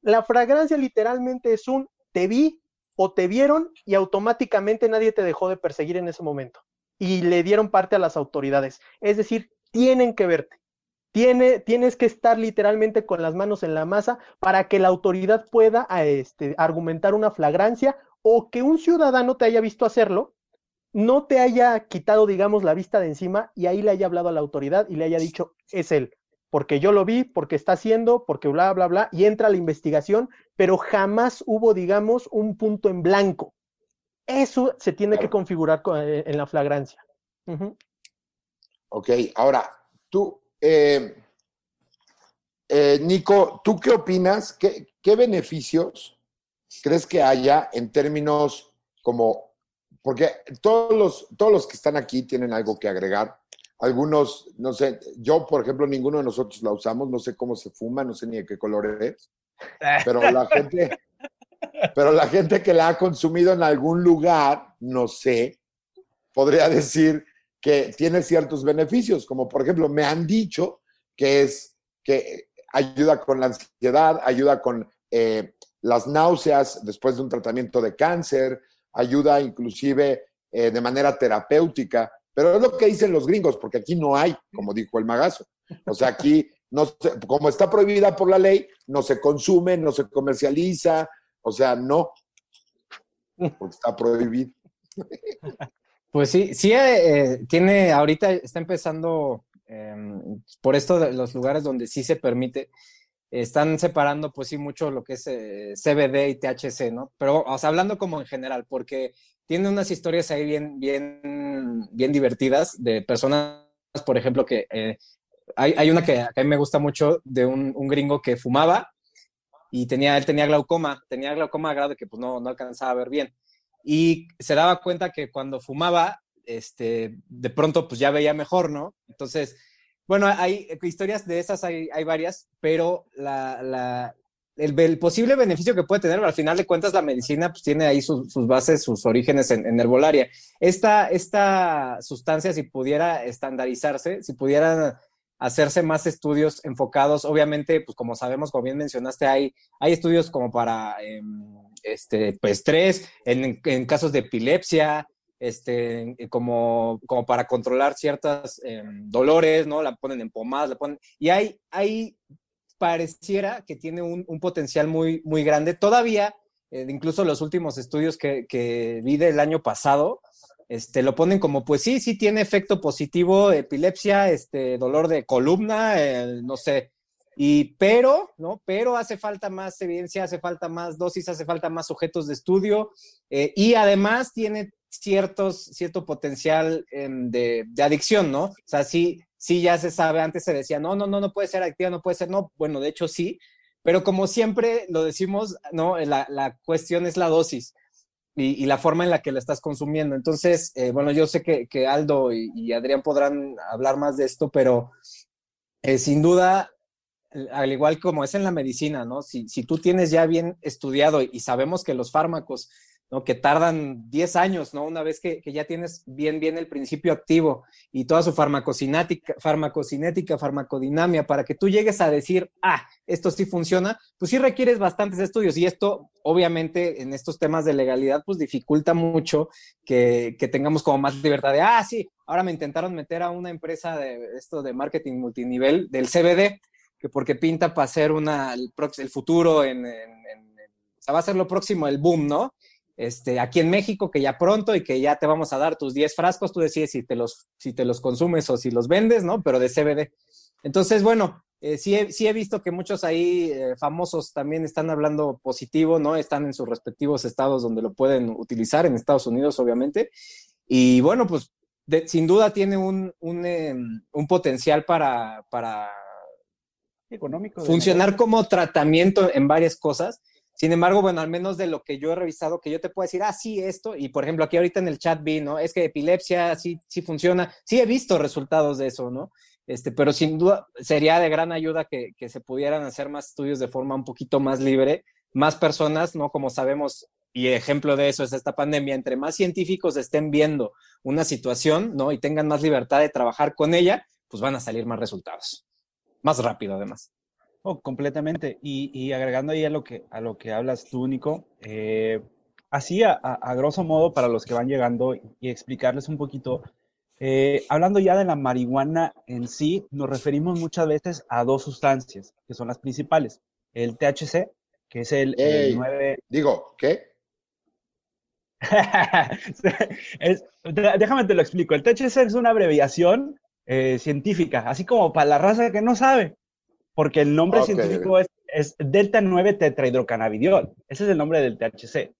La flagrancia literalmente es un te vi o te vieron y automáticamente nadie te dejó de perseguir en ese momento y le dieron parte a las autoridades. Es decir, tienen que verte. Tiene, tienes que estar literalmente con las manos en la masa para que la autoridad pueda este, argumentar una flagrancia o que un ciudadano te haya visto hacerlo, no te haya quitado, digamos, la vista de encima y ahí le haya hablado a la autoridad y le haya dicho, es él, porque yo lo vi, porque está haciendo, porque bla, bla, bla, y entra la investigación, pero jamás hubo, digamos, un punto en blanco. Eso se tiene claro. que configurar en la flagrancia. Uh -huh. Ok, ahora, tú, eh, eh, Nico, ¿tú qué opinas? ¿Qué, qué beneficios crees que haya en términos como, porque todos los, todos los que están aquí tienen algo que agregar. Algunos, no sé, yo, por ejemplo, ninguno de nosotros la usamos, no sé cómo se fuma, no sé ni de qué color es, pero la gente, pero la gente que la ha consumido en algún lugar, no sé, podría decir que tiene ciertos beneficios, como por ejemplo, me han dicho que es que ayuda con la ansiedad, ayuda con eh, las náuseas después de un tratamiento de cáncer, ayuda inclusive eh, de manera terapéutica, pero es lo que dicen los gringos, porque aquí no hay, como dijo el magazo. O sea, aquí, no se- como está prohibida por la ley, no se consume, no se comercializa, o sea, no, porque está prohibido. Pues sí, sí eh, tiene, ahorita está empezando, eh, por esto de los lugares donde sí se permite, están separando pues sí mucho lo que es eh, CBD y THC, ¿no? Pero, o hablando como en general, porque tiene unas historias ahí bien, bien, bien divertidas de personas, por ejemplo, que eh, hay, hay una que a mí me gusta mucho de un, gringo que fumaba y tenía, él tenía glaucoma, tenía glaucoma a grado que pues no, no alcanzaba a ver bien y se daba cuenta que cuando fumaba, este, de pronto pues ya veía mejor, ¿no? Entonces, bueno, hay historias de esas, hay, varias, pero la, el, posible beneficio que puede tener, al final de cuentas, la medicina pues tiene ahí su, sus bases, sus orígenes en, herbolaria. Esta, esta sustancia, si pudiera estandarizarse, si pudieran hacerse más estudios enfocados, obviamente, pues como sabemos, como bien mencionaste, hay, hay estudios como para... Eh, este, pues, estrés, en, en, casos de epilepsia, este, como, como para controlar ciertos eh, dolores, ¿no? La ponen en pomadas, la ponen... Y hay, hay pareciera que tiene un, un potencial muy, muy grande. Todavía, eh, incluso los últimos estudios que, que vi del año pasado, este, lo ponen como, pues sí, sí tiene efecto positivo, epilepsia, este, dolor de columna, eh, no sé, y pero, ¿no? Pero hace falta más evidencia, hace falta más dosis, hace falta más sujetos de estudio eh, y además tiene ciertos, cierto potencial eh, de, adicción, ¿no? O sea, sí, sí ya se sabe, antes se decía, no, no, no, no puede ser adictiva, no puede ser, no, bueno, de hecho sí, pero como siempre lo decimos, ¿no? La, la cuestión es la dosis. Y, la forma en la que la estás consumiendo. Entonces, eh, bueno, yo sé que, que Aldo y, y, Adrián podrán hablar más de esto, pero eh, sin duda al igual como es en la medicina, ¿no? Si, si tú tienes ya bien estudiado y sabemos que los fármacos, ¿no? Que tardan 10 años, ¿no? Una vez que, que, ya tienes bien, bien el principio activo y toda su farmacocinética, farmacocinética, farmacodinamia, para que tú llegues a decir, ah, esto sí funciona, pues sí requieres bastantes estudios y esto, obviamente, en estos temas de legalidad, pues dificulta mucho que, que tengamos como más libertad de, ah, sí, ahora me intentaron meter a una empresa de esto de marketing multinivel del CBD, que porque pinta para ser una, el, el futuro, en, en, o sea, va a ser lo próximo, el boom, ¿no? Este, aquí en México, que ya pronto y que ya te vamos a dar tus 10 frascos, tú decides si te los, si te los consumes o si los vendes, ¿no? Pero de CBD. Entonces, bueno, eh, sí, he, sí he visto que muchos ahí eh, famosos también están hablando positivo, ¿no? Están en sus respectivos estados donde lo pueden utilizar, en Estados Unidos, obviamente. Y bueno, pues de, sin duda tiene un, un, eh, un potencial para, para económico. Funcionar como tratamiento en varias cosas. Sin embargo, bueno, al menos de lo que yo he revisado, que yo te puedo decir, ah, sí, esto, y por ejemplo, aquí ahorita en el chat vi, ¿no? Es que epilepsia sí, sí funciona. Sí he visto resultados de eso, ¿no? Este, pero sin duda sería de gran ayuda que, que se pudieran hacer más estudios de forma un poquito más libre, más personas, ¿no? Como sabemos, y ejemplo de eso es esta pandemia, entre más científicos estén viendo una situación, ¿no? Y tengan más libertad de trabajar con ella, pues van a salir más resultados más rápido además. Oh, completamente. Y, y, agregando ahí a lo que, a lo que hablas tú, Nico, eh, así a, grosso modo para los que van llegando y, y explicarles un poquito, eh, hablando ya de la marihuana en sí, nos referimos muchas veces a dos sustancias, que son las principales. El THC, que es el, Ey, el 9... Digo, ¿qué? es, déjame te lo explico. El THC es una abreviación eh, científica, así como para la raza que no sabe, porque el nombre okay. científico es, es, delta 9 tetrahidrocannabidiol. Ese es el nombre del THC.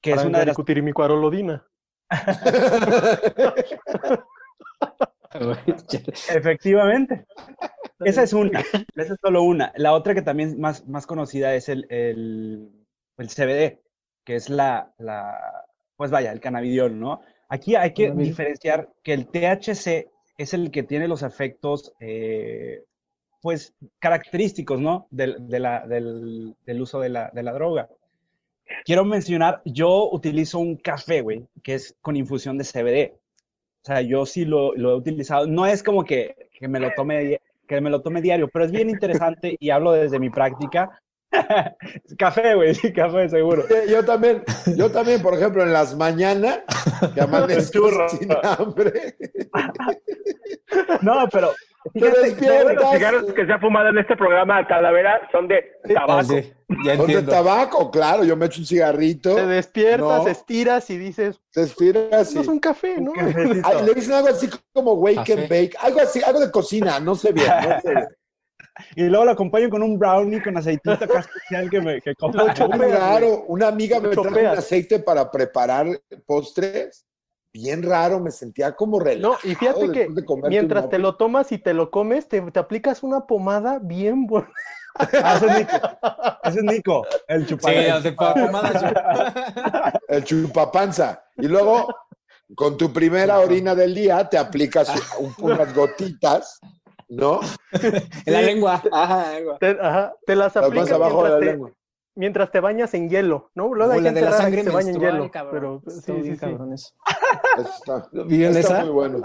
Que para es una de las cutirimicuarolodina. Efectivamente. Esa es una. Esa es solo una. La otra que también más, más conocida es el, el el CBD, que es la, la pues vaya, el cannabidiol, ¿no? Aquí hay que diferenciar que el THC es el que tiene los efectos, eh, pues, característicos, ¿no? Del, de la, del, del uso de la, de la, droga. Quiero mencionar, yo utilizo un café, güey, que es con infusión de CBD. O sea, yo sí lo, lo he utilizado. No es como que, que, me lo tome, que me lo tome diario, pero es bien interesante y hablo desde mi práctica café, güey, sí, café, seguro. Yo también, yo también, por ejemplo, en las mañanas, que amanezco sin hambre. no, pero Fíjate, los cigarros que se ha fumado en este programa Calavera son de tabaco. son de tabaco, claro. Yo me echo un cigarrito. Te despiertas, estiras y dices. Te estiras. No es un café, ¿no? le dicen algo así como wake and bake. Algo así, algo de cocina, no sé bien. No sé bien. Y luego lo acompaño con un brownie con aceitito acá especial que me que como. raro. Una amiga me trajo un aceite para preparar postres. Bien raro, me sentía como relajado. No, y fíjate que mientras te lo tomas y te lo comes, te, te aplicas una pomada bien buena. Ah, ese es Nico. Ese es Nico, el chupapanza. Sí, el, el chupapanza. Y luego, con tu primera orina del día, te aplicas unas gotitas ¿no? en la lengua. Ajá, te, ajá, te las aplicas abajo mientras, de la te, lengua. Mientras te bañas en hielo, ¿no? Luego hay gente de la sangre que se baña en hielo. Cabrón. Pero sí, sí, cabrón eso. Está, está esa? muy bueno.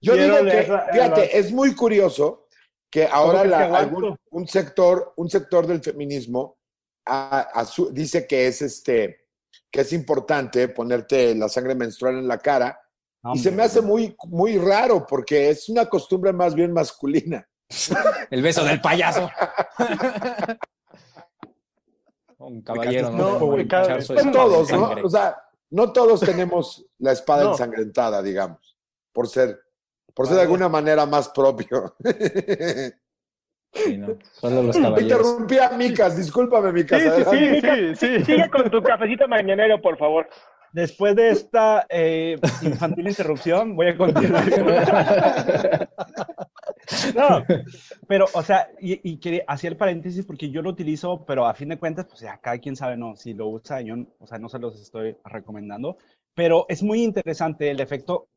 Yo digo que, fíjate, es muy curioso que ahora la, algún, un sector, un sector del feminismo a, a su, dice que es este que es importante ponerte la sangre menstrual en la cara y se me hace muy, muy raro porque es una costumbre más bien masculina. El beso del payaso. Un caballero, no, no todos, ¿no? O sea, no todos tenemos la espada ensangrentada, digamos, por ser, por ser de alguna manera más propio. Sí, no. Solo los caballeros. Interrumpí a Micas, discúlpame, Micas. Sí, sí, sí, sí, Sigue con tu cafecito mañanero, por favor. Después de esta eh, infantil interrupción, voy a continuar. no, pero, o sea, y, y hacía el paréntesis porque yo lo utilizo, pero a fin de cuentas, pues ya cada quien sabe, no, si lo usa, yo, o sea, no se los estoy recomendando. Pero es muy interesante el efecto,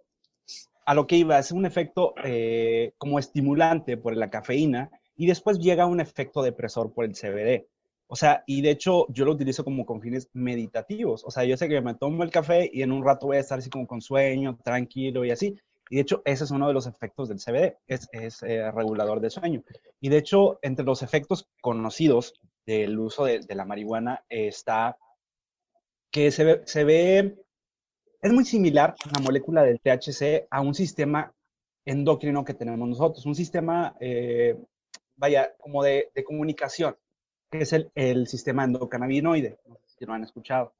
a lo que iba, es un efecto eh, como estimulante por la cafeína y después llega un efecto depresor por el CBD. O sea, y de hecho yo lo utilizo como con fines meditativos. O sea, yo sé que me tomo el café y en un rato voy a estar así como con sueño, tranquilo y así. Y de hecho, ese es uno de los efectos del CBD, es, es eh, regulador de sueño. Y de hecho, entre los efectos conocidos del uso de, la marihuana está que se ve, se ve, es muy similar la molécula del THC a un sistema endocrino que tenemos nosotros, un sistema, eh, vaya, como de, de comunicación que es el, el sistema endocannabinoide. No sé si lo han escuchado.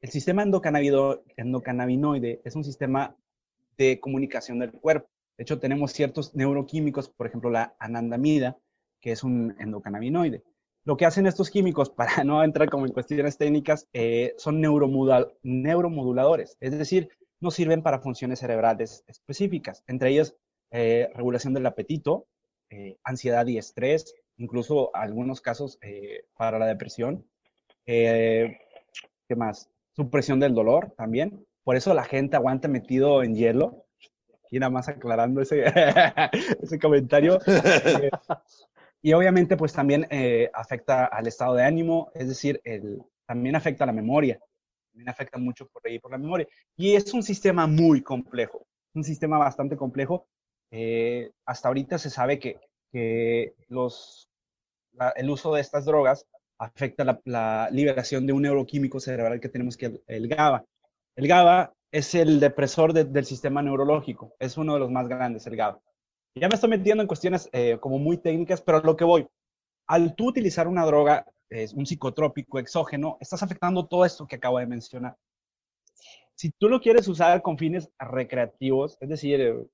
El sistema endocannabinoide es un sistema de comunicación del cuerpo. De hecho, tenemos ciertos neuroquímicos, por ejemplo, la anandamida, que es un endocannabinoide. Lo que hacen estos químicos, para no entrar como en cuestiones técnicas, eh, son neuromoduladores, es decir, no sirven para funciones cerebrales específicas, entre ellas eh, regulación del apetito, eh, ansiedad y estrés, incluso algunos casos eh, para la depresión. ¿Qué más? Supresión del dolor también. Por eso la gente aguanta metido en hielo. Aquí nada más aclarando ese, ese comentario. Eh, y obviamente pues también afecta al estado de ánimo, es decir, el, también afecta a la memoria. También afecta mucho por ahí por la memoria. Y es un sistema muy complejo, un sistema bastante complejo. hasta ahorita se sabe que que los, el uso de estas drogas afecta la, liberación de un neuroquímico cerebral que tenemos que el, GABA. El GABA es el depresor del sistema neurológico, es uno de los más grandes, el GABA. Ya me estoy metiendo en cuestiones eh, como muy técnicas, pero a lo que voy, al tú utilizar una droga, es un psicotrópico exógeno, estás afectando todo esto que acabo de mencionar. Si tú lo quieres usar con fines recreativos, es decir, eh,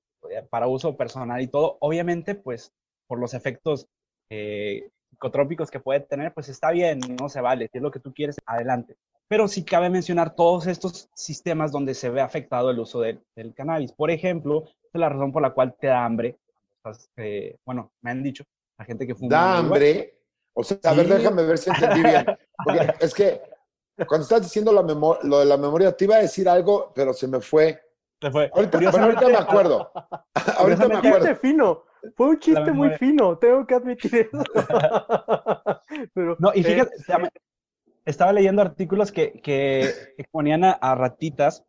para uso personal y todo, obviamente, pues por los efectos eh, psicotrópicos que puede tener, pues está bien, no se vale, si es lo que tú quieres, adelante. Pero sí cabe mencionar todos estos sistemas donde se ve afectado el uso del, cannabis. Por ejemplo, es la razón por la cual te da hambre. Eh, bueno, me han dicho, la gente que fuma. Da hambre. O sea, a ver, déjame ver si entendí bien. Porque es que cuando estás diciendo la lo de la memoria, te iba a decir algo, pero se me fue. Se fue. Ahorita, bueno, ahorita me acuerdo. ahorita me acuerdo. Chiste fino. Fue un chiste muy fino, tengo que admitir eso. Pero, No, y eh, fíjate, estaba- estaba leyendo artículos que, que exponían a, ratitas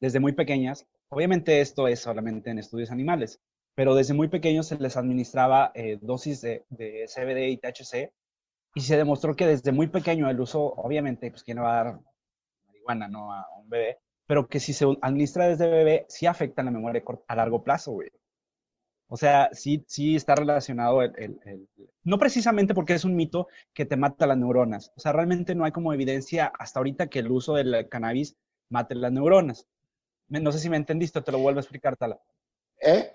desde muy pequeñas. Obviamente esto es solamente en estudios animales, pero desde muy pequeños se les administraba eh, dosis de, CBD y THC y se demostró que desde muy pequeño el uso, obviamente, pues quién le va a dar marihuana, ¿no? A un bebé, pero que si se administra desde bebé, sí afecta la memoria a largo plazo, güey. O sea, sí, sí está relacionado el, el- no precisamente porque es un mito que te mata las neuronas. O sea, realmente no hay como evidencia hasta ahorita que el uso del cannabis mate las neuronas. No sé si me entendiste, te lo vuelvo a explicar, Tala. ¿Eh?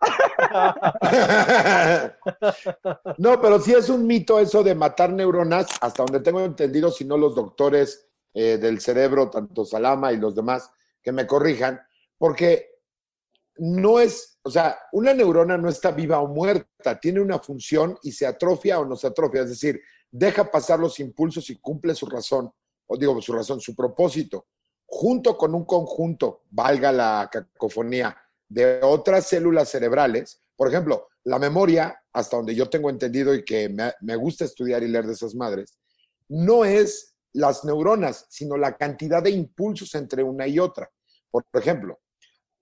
no, pero sí es un mito eso de matar neuronas, hasta donde tengo entendido, si no los doctores eh, del cerebro, tanto Salama y los demás, que me corrijan, porque no es, o sea, una neurona no está viva o muerta, tiene una función y se atrofia o no se atrofia, es decir, deja pasar los impulsos y cumple su razón, o digo su razón, su propósito, junto con un conjunto, valga la cacofonía, de otras células cerebrales. Por ejemplo, la memoria, hasta donde yo tengo entendido y que me, me gusta estudiar y leer de esas madres, no es las neuronas, sino la cantidad de impulsos entre una y otra. Por ejemplo,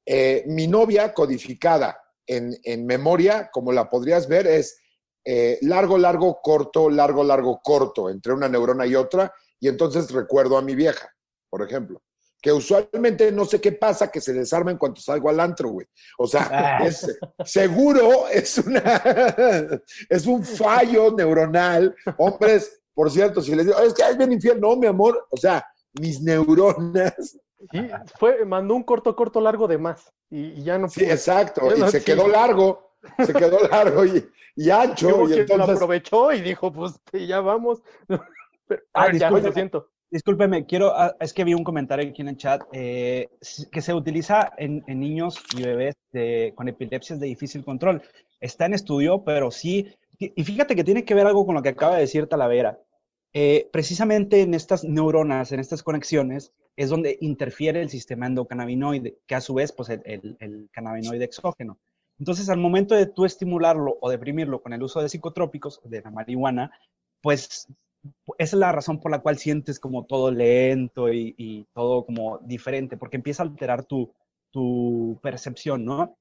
eh, mi novia codificada en, en, memoria, como la podrías ver, es eh, largo, largo, corto, largo, largo, corto, entre una neurona y otra, y entonces recuerdo a mi vieja, por ejemplo que usualmente no sé qué pasa, que se desarma en cuanto salgo al antro, güey. O sea, Ah. es, seguro es una es un fallo neuronal. Hombres, por cierto, si les digo, es que es bien infiel, no, mi amor, o sea, mis neuronas. Sí, fue, mandó un corto, corto, largo de más. Y, y ya no Sí, pudo. exacto. Ya Y no- se sí. quedó largo, se quedó largo y, y ancho. Y quien lo entonces, aprovechó y dijo, pues ya vamos. Pero, Ah, ya, disculpe. lo siento. Discúlpeme, quiero, ah, es que vi un comentario aquí en el chat eh, que se utiliza en, en niños y bebés de- con epilepsias de difícil control. Está en estudio, pero sí, y y fíjate que tiene que ver algo con lo que acaba de decir Talavera. Eh, precisamente en estas neuronas, en estas conexiones, es donde interfiere el sistema endocannabinoide, que a su vez, pues el, el- exógeno. Entonces, al momento de tú estimularlo o deprimirlo con el uso de psicotrópicos, de la marihuana, pues es la razón por la cual sientes como todo lento y, todo como diferente, porque empieza a alterar tu, tu percepción, ¿no?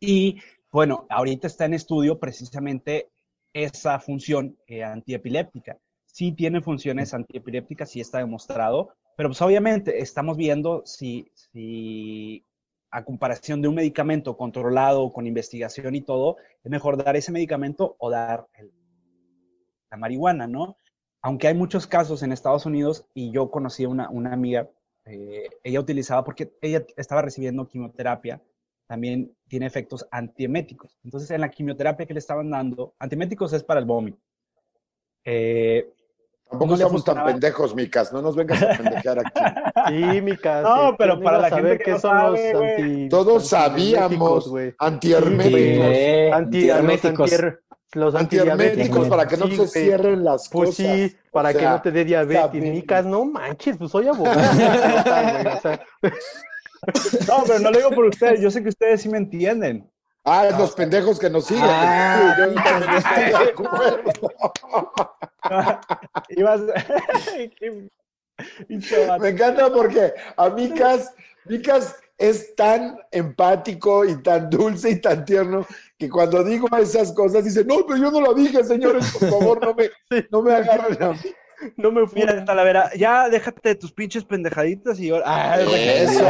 Y bueno, ahorita está en estudio precisamente esa función eh, antiepiléptica. Sí tiene funciones antiepilépticas, sí está demostrado, pero pues obviamente estamos viendo si, si a comparación de un medicamento controlado con investigación y todo, es mejor dar ese medicamento o dar el- la marihuana, ¿no? Aunque hay muchos casos en Estados Unidos y yo conocí a una, una amiga, eh, ella utilizaba, porque ella estaba recibiendo quimioterapia, también tiene efectos antieméticos. Entonces, en la quimioterapia que le estaban dando, antieméticos es para el vómito. Eh, tampoco no somos tan pendejos, Micas, no nos vengas a pendejear aquí. Sí, mi casa. No, pero para la gente que no sabe, güey. anti, Todos antiherméticos, sabíamos, antiherméticos. Sí, antiherméticos. antiher- los Antiherméticos para que no Sí, se cierren las Pues cosas. sí, para O que no te dé diabetes. sabe- Micas, no manches, pues soy abogado. no, pero no lo digo por ustedes, yo sé que ustedes sí me entienden. Ah, es los pendejos que nos siguen. Ah. Yo. Ibas... Me encanta porque a Micas, Micas es tan empático y tan dulce y tan tierno que cuando digo esas cosas dice, no, pero yo no lo dije, señores, por favor, no me, no me agarren a mí. No me fui. Mira, Talavera, ya déjate de tus pinches pendejaditas y ahora. Ah, Eso.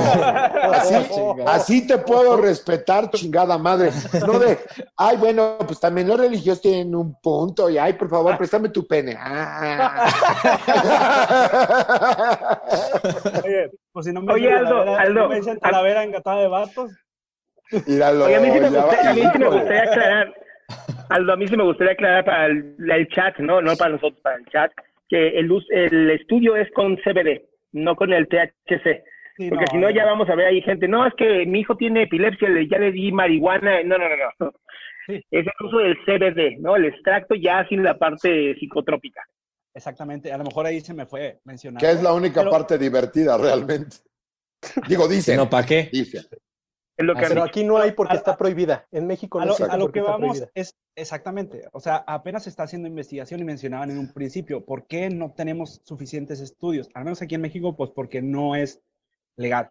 Así, te puedo respetar, chingada madre. No de, ay, bueno, pues también los religiosos tienen un punto y, ay, por favor, préstame tu pene. Ah. Oye, pues si no me Oye, Aldo, Talavera, Aldo, ¿no me dicen Talavera engatada de vatos. Míralo, Oye, a mí sí me gustaría, a mí sí me gustaría aclarar, Aldo, a mí sí me gustaría aclarar para el, el chat, ¿no? No para nosotros, para el chat, que el, el estudio es con CBD, no con el THC. Sí, Porque si no, ya vamos a ver ahí gente, no, es que mi hijo tiene epilepsia, le- ya le di marihuana. No, no, no, no. Sí. Es el uso del CBD, ¿no? El extracto ya sin la parte psicotrópica. exactamente. A lo mejor ahí se me fue mencionar. Que es la única Pero- parte divertida realmente. Digo, dice. No, ¿para qué? Dice. Es lo que Pero aquí no hay porque A- está prohibida. En México A no lo, existe a lo que está vamos prohibida. es exactamente, o sea, apenas se está haciendo investigación y mencionaban en un principio, ¿por qué no tenemos suficientes estudios? Al menos aquí en México, pues porque no es legal.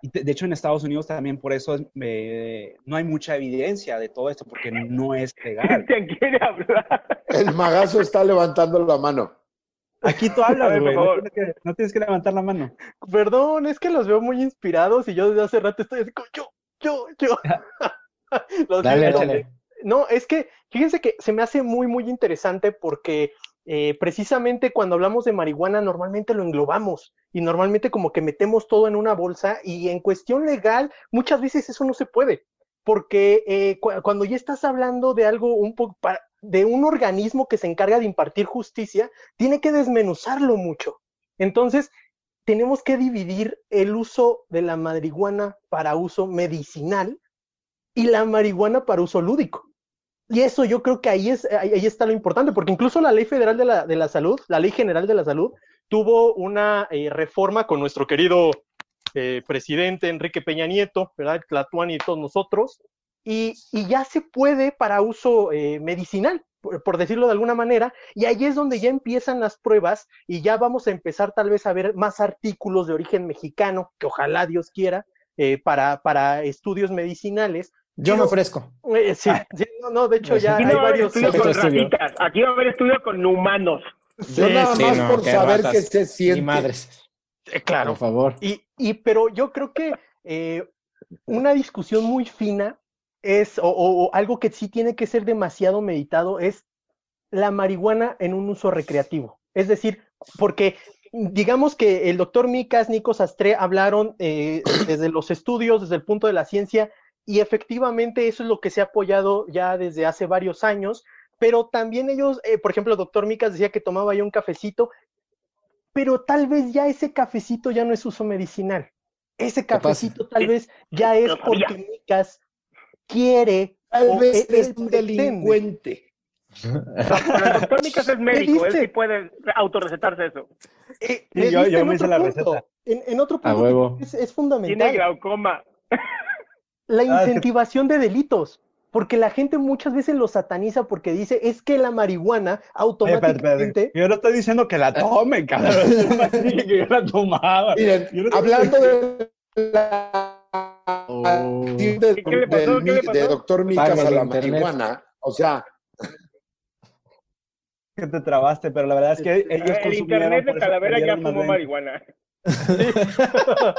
Y de, hecho en Estados Unidos también por eso es, eh, no hay mucha evidencia de todo esto, porque no es legal. Cristian quiere hablar. El magazo está levantando la mano. Aquí tú A hablas, güey, no favor. tienes, que, no tienes que levantar la mano. Perdón, es que los veo muy inspirados y yo desde hace rato estoy así como yo, yo, yo. Los Dale, dale. No, es que fíjense que se me hace muy, muy interesante porque eh, precisamente cuando hablamos de marihuana normalmente lo englobamos y normalmente como que metemos todo en una bolsa y en cuestión legal muchas veces eso no se puede porque eh, cu- cuando ya estás hablando de algo un poco de un organismo que se encarga de impartir justicia, tiene que desmenuzarlo mucho. Entonces, tenemos que dividir el uso de la marihuana para uso medicinal y la marihuana para uso lúdico. Y eso yo creo que ahí, es, ahí, está lo importante, porque incluso la Ley Federal de la, de la Salud, la Ley General de la Salud, tuvo una eh, reforma con nuestro querido eh, presidente Enrique Peña Nieto, ¿verdad? Tlatuani y todos nosotros, y, y ya se puede para uso eh, medicinal, por, por, decirlo de alguna manera, y ahí es donde ya empiezan las pruebas y ya vamos a empezar tal vez a ver más artículos de origen mexicano, que ojalá Dios quiera, eh, para, para estudios medicinales. Yo me ofrezco. Eh, sí, sí, no, no, de hecho ya Aquí hay no va a haber varios... estudio con estudio. ratitas, aquí va a haber estudio con humanos. Yo nada sí, más no, por qué saber ratas. qué se siente. madres. Eh, claro. Por favor. Y, y, pero yo creo que eh, una discusión muy fina es, o, o, o algo que sí tiene que ser demasiado meditado, es la marihuana en un uso recreativo. Es decir, porque digamos que el doctor Micas, Nico Sastre hablaron eh, desde los estudios, desde el punto de la ciencia, y efectivamente eso es lo que se ha apoyado ya desde hace varios años, pero también ellos, eh, por ejemplo, el doctor Micas decía que tomaba ya un cafecito, pero tal vez ya ese cafecito ya no es uso medicinal. Ese cafecito tal vez ya es porque Micas quiere. Tal vez él es un pretende. delincuente. Pero el doctor Micas es médico, él sí puede autorrecetarse eso. Eh, Sí, yo- yo en me hice otro la punto. receta. En, en otro A punto huevo. es, es Tiene fundamental. glaucoma. La Ah, incentivación de delitos. Porque la gente muchas veces lo sataniza porque dice es que la marihuana automáticamente. espérate. Yo no estoy diciendo que la tome, cabrón. Yo no dije que yo la tomaba. Miren, Yo no hablando de la Oh. de, ¿Qué le pasó? del ¿Qué le pasó? de doctor Micas a la marihuana, o sea, que te trabaste, pero la verdad es que ellos El internet de Calavera ya fumó marihuana.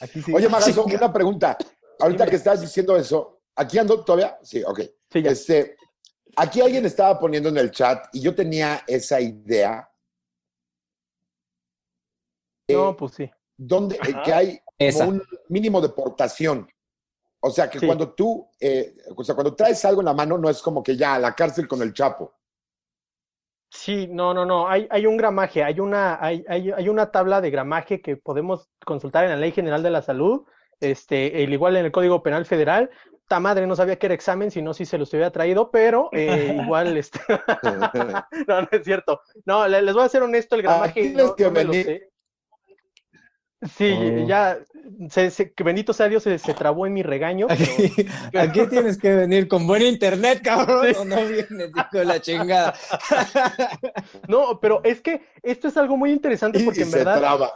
Aquí sí. oye Magazo, una pregunta. Ahorita Dime. que estás diciendo eso, ¿aquí ando todavía? Sí, ok. Sí. Este, aquí alguien estaba poniendo en el chat y yo tenía esa idea No, pues sí. Donde eh, que hay Esa. un mínimo de portación. O sea, que Sí. cuando tú, eh, o sea, cuando traes algo en la mano, no es como que ya a la cárcel con el chapo. Sí, no, no, no. Hay, hay un gramaje, hay una, hay, hay, hay una tabla de gramaje que podemos consultar en la Ley General de la Salud, este, el igual en el Código Penal Federal. Ta madre, no sabía que era examen, si no, si se los hubiera traído, pero eh, igual, este, no, no es cierto. No, le- les voy a ser honesto, el gramaje Aquí tienes no, que no me lo venir. Sí, Oh. ya, se, se- que bendito sea Dios, se, se trabó en mi regaño. pero- Aquí, aquí tienes que venir con buen internet, cabrón. O no vienes, hijo de la chingada. No, pero es que esto es algo muy interesante porque y en se verdad traba.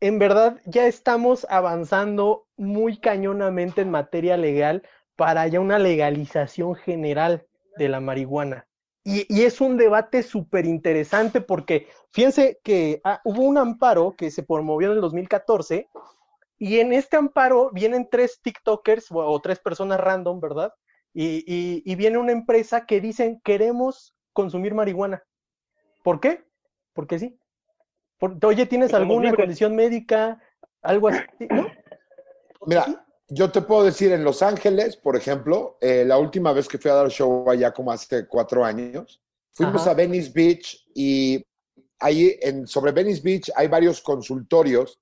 en verdad ya estamos avanzando muy cañonamente en materia legal para ya una legalización general de la marihuana. Y, y es un debate súper interesante porque fíjense que ah, hubo un amparo que se promovió en el 2014 y en este amparo vienen tres TikTokers o, o tres personas random, ¿verdad? Y, y- y viene una empresa que dicen queremos consumir marihuana. ¿Por qué? Porque sí. Por- Oye, ¿tienes alguna condición médica? Algo así, ¿no? Mira, yo te puedo decir, en Los Ángeles, por ejemplo, eh, la última vez que fui a dar show allá como hace cuatro años, fuimos Ajá. a Venice Beach y ahí en, sobre Venice Beach hay varios consultorios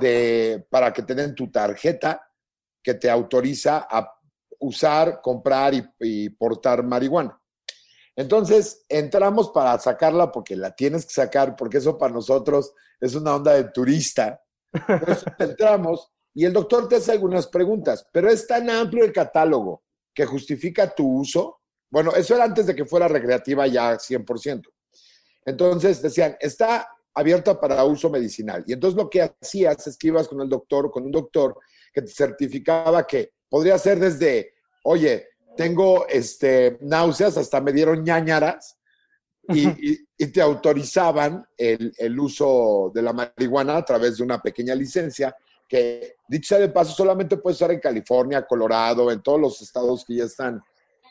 de, para que te den tu tarjeta que te autoriza a usar, comprar y, y portar marihuana. Entonces entramos para sacarla porque la tienes que sacar, porque eso para nosotros es una onda de turista. Entonces entramos y el doctor te hace algunas preguntas, pero es tan amplio el catálogo que justifica tu uso. Bueno, eso era antes de que fuera recreativa ya 100%. Entonces decían, está abierta para uso medicinal. Y entonces lo que hacías es que ibas con el doctor o con un doctor que te certificaba que podría ser desde, oye, tengo este, náuseas, hasta me dieron ñañaras y, te autorizaban el, el, uso de la marihuana a través de una pequeña licencia que, dicho sea de paso, solamente puede usar en California, Colorado, en todos los estados que ya están,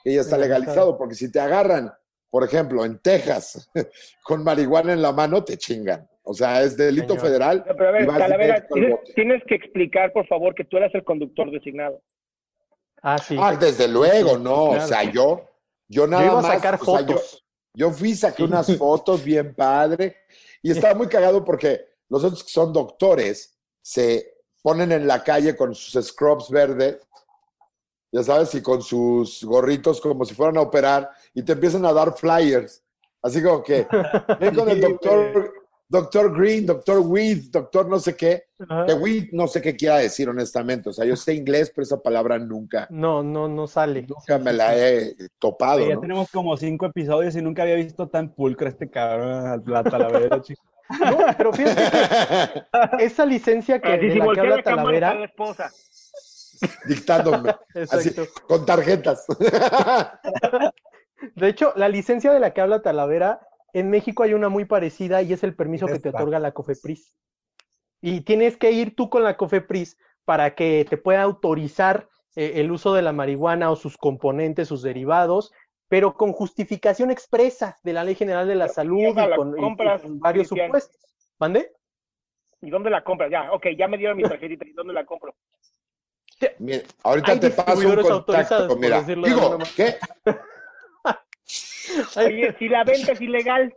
que ya está legalizado, porque si te agarran, por ejemplo, en Texas, con marihuana en la mano, te chingan. O sea, es delito federal. pero a ver, Calavera, tienes, tienes que explicar, por favor, que tú eres el conductor designado. Ah, sí. Ah, desde luego, no. O sea, yo, yo nada yo iba a sacar fotos. yo, fui, saqué unas fotos bien padre y estaba muy cagado porque los otros que son doctores se ponen en la calle con sus scrubs verdes, ya sabes, y con sus gorritos como si fueran a operar y te empiezan a dar flyers. Así como que, ven con el doctor Doctor Green, Doctor Weed, Doctor no sé qué. De Weed no sé qué quiera decir, honestamente. O sea, yo sé inglés, pero esa palabra nunca. No, no, no sale. Nunca me la he topado. ya tenemos como cinco episodios y nunca había visto tan pulcro este cabrón, la Talavera, chico. No, pero fíjate que esa licencia que, de la que habla Talavera. Dictándome. Así, con tarjetas. De hecho, la licencia de la que habla Talavera en México hay una muy parecida y es el permiso que te otorga la COFEPRIS. Y tienes que ir tú con la COFEPRIS para que te pueda autorizar eh, el uso de la marihuana o sus componentes, sus derivados, pero con justificación expresa de la Ley General de la Salud y, con, varios supuestos. ¿Mande? ¿Y dónde la compras? Ya, ok, ya me dieron mi tarjetita. ¿Y dónde la compro? Ahorita te paso un contacto. Mira, digo, ¿qué? Oye, si la venta es ilegal.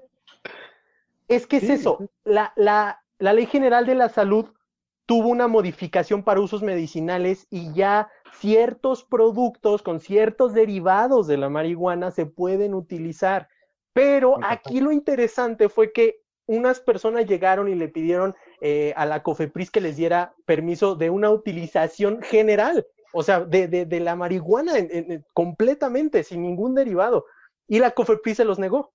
Es que es eso. La, la, la Ley General de la Salud tuvo una modificación para usos medicinales y ya ciertos productos con ciertos derivados de la marihuana se pueden utilizar. Pero aquí lo interesante fue que unas personas llegaron y le pidieron eh, a la COFEPRIS que les diera permiso de una utilización general, o sea, de, de, la marihuana completamente, sin ningún derivado y la COFEPRIS se los negó.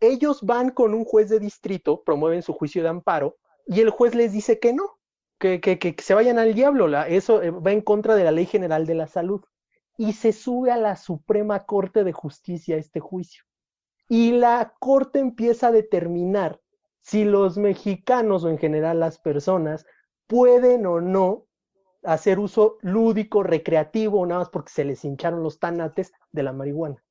Ellos van con un juez de distrito, promueven su juicio de amparo y el juez les dice que no, que, que, que se vayan al diablo, la, eso eh, va en contra de la Ley General de la Salud. Y se sube a la Suprema Corte de Justicia este juicio. Y la Corte empieza a determinar si los mexicanos o en general las personas pueden o no hacer uso lúdico, recreativo, nada más porque se les hincharon los tanates de la marihuana.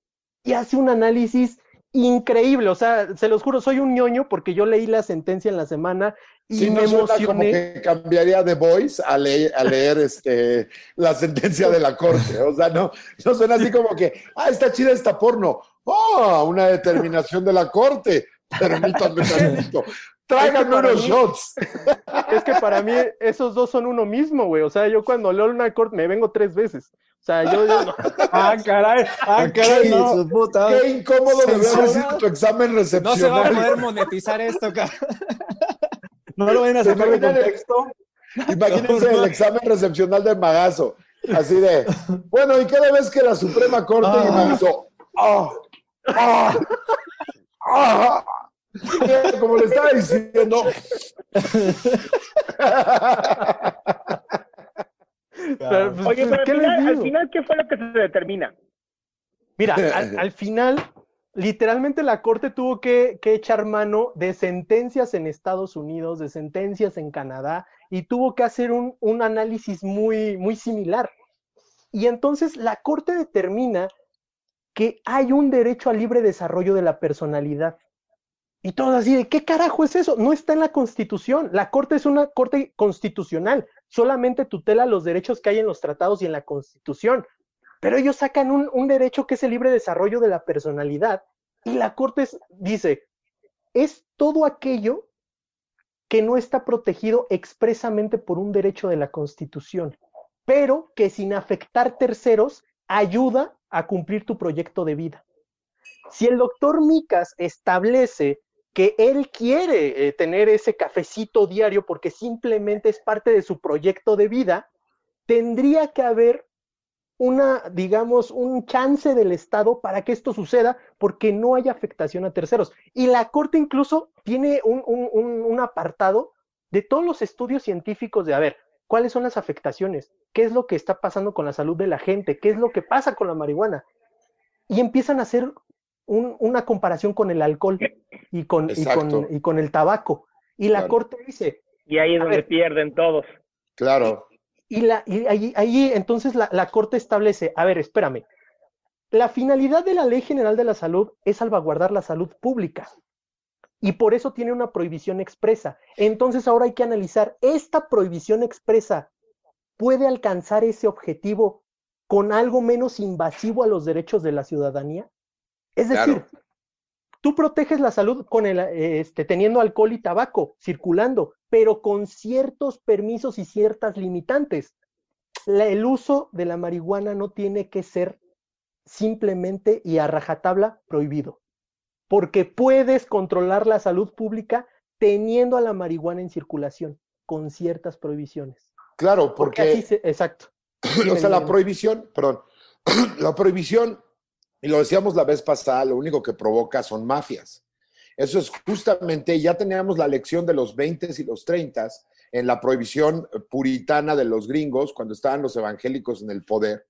Y hace un análisis increíble, o sea, se los juro, soy un ñoño porque yo leí la sentencia en la semana y me emocioné. Como que cambiaría de voice a, leer, a leer este, la sentencia de la corte, o sea, no, no suena así como que, ah, está chida esta porno, oh, una determinación de la corte, permítanme tantito. Tráiganme unos shots. Es que para mí esos dos son uno mismo, güey. O sea, yo cuando leo una corte me vengo tres veces. O sea, yo, yo Ah, caray, ah, caray, no. Qué incómodo debe haber tu examen recepcional. No se va a poder monetizar esto, caray. No lo vayan a sacar de contexto. Imagínense el examen recepcional de Magazo. Así de, bueno, y cada vez que la Suprema Corte y ah. Magazo, ¡ah! ¡ah! ¡ah! Como le estaba diciendo. Pues, Oye, pero al, final, ¿qué fue lo que se determina? Mira, al, final, literalmente la Corte tuvo que, echar mano de sentencias en Estados Unidos, de sentencias en Canadá, y tuvo que hacer un, un análisis muy, muy similar. Y entonces la Corte determina que hay un derecho al libre desarrollo de la personalidad. Y todo así de, ¿qué carajo es eso? No está en la Constitución. La Corte es una Corte constitucional. Solamente tutela los derechos que hay en los tratados y en la Constitución. Pero ellos sacan un, derecho que es el libre desarrollo de la personalidad. Y la Corte dice, es todo aquello que no está protegido expresamente por un derecho de la Constitución, pero que sin afectar terceros ayuda a cumplir tu proyecto de vida. Si el doctor Micas establece que él quiere eh, tener ese cafecito diario porque simplemente es parte de su proyecto de vida, tendría que haber una, digamos, un chance del Estado para que esto suceda porque no hay afectación a terceros. Y la Corte incluso tiene un, un, apartado de todos los estudios científicos de, a ver, ¿cuáles son las afectaciones? ¿Qué es lo que está pasando con la salud de la gente? ¿Qué es lo que pasa con la marihuana? Y empiezan a hacer una comparación con el alcohol y con, y con, y con, el tabaco. Y la Corte dice... Y ahí es donde pierden todos. Claro. Y, la, y ahí, entonces la, la Corte establece, a ver, espérame, la finalidad de la Ley General de la Salud es salvaguardar la salud pública y por eso tiene una prohibición expresa. Entonces ahora hay que analizar, ¿esta prohibición expresa puede alcanzar ese objetivo con algo menos invasivo a los derechos de la ciudadanía? Es decir, tú proteges la salud con el, este, teniendo alcohol y tabaco circulando, pero con ciertos permisos y ciertas limitantes. el uso de la marihuana no tiene que ser simplemente y a rajatabla prohibido, porque puedes controlar la salud pública teniendo a la marihuana en circulación con ciertas prohibiciones. Claro, porque... exacto. o sea, la prohibición, perdón, la prohibición, y lo decíamos la vez pasada, lo único que provoca son mafias. Eso es justamente, ya teníamos la lección de los 20 y los 30 en la prohibición puritana de los gringos, cuando estaban los evangélicos en el poder,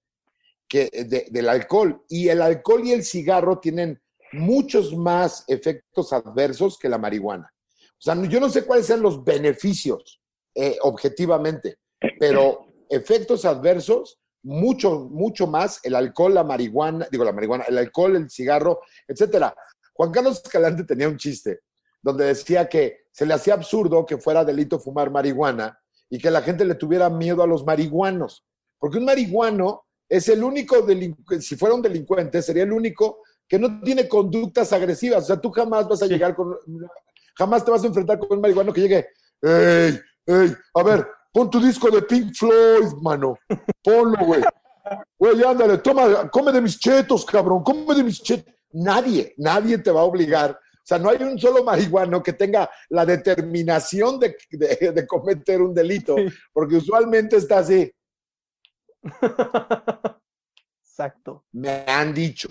que, del alcohol. Y el alcohol y el cigarro tienen muchos más efectos adversos que la marihuana. O sea, yo no sé cuáles sean los beneficios eh, objetivamente, pero efectos adversos, mucho, mucho más el alcohol, la marihuana, digo la marihuana, el alcohol, el cigarro, etcétera. Juan Carlos Escalante tenía un chiste donde decía que se le hacía absurdo que fuera delito fumar marihuana y que la gente le tuviera miedo a los marihuanos, porque un marihuano es el único delincuente, si fuera un delincuente, sería el único que no tiene conductas agresivas. O sea, tú jamás vas a llegar con, jamás te vas a enfrentar con un marihuano que llegue, ¡ey, ey! A ver, pon tu disco de Pink Floyd, mano. Ponlo, güey. Güey, ándale, toma, come de mis chetos, cabrón, come de mis chetos nadie, nadie te va a obligar. O sea, no hay un solo marihuano que tenga la determinación de, cometer un delito, porque usualmente está así. Exacto. Me han dicho.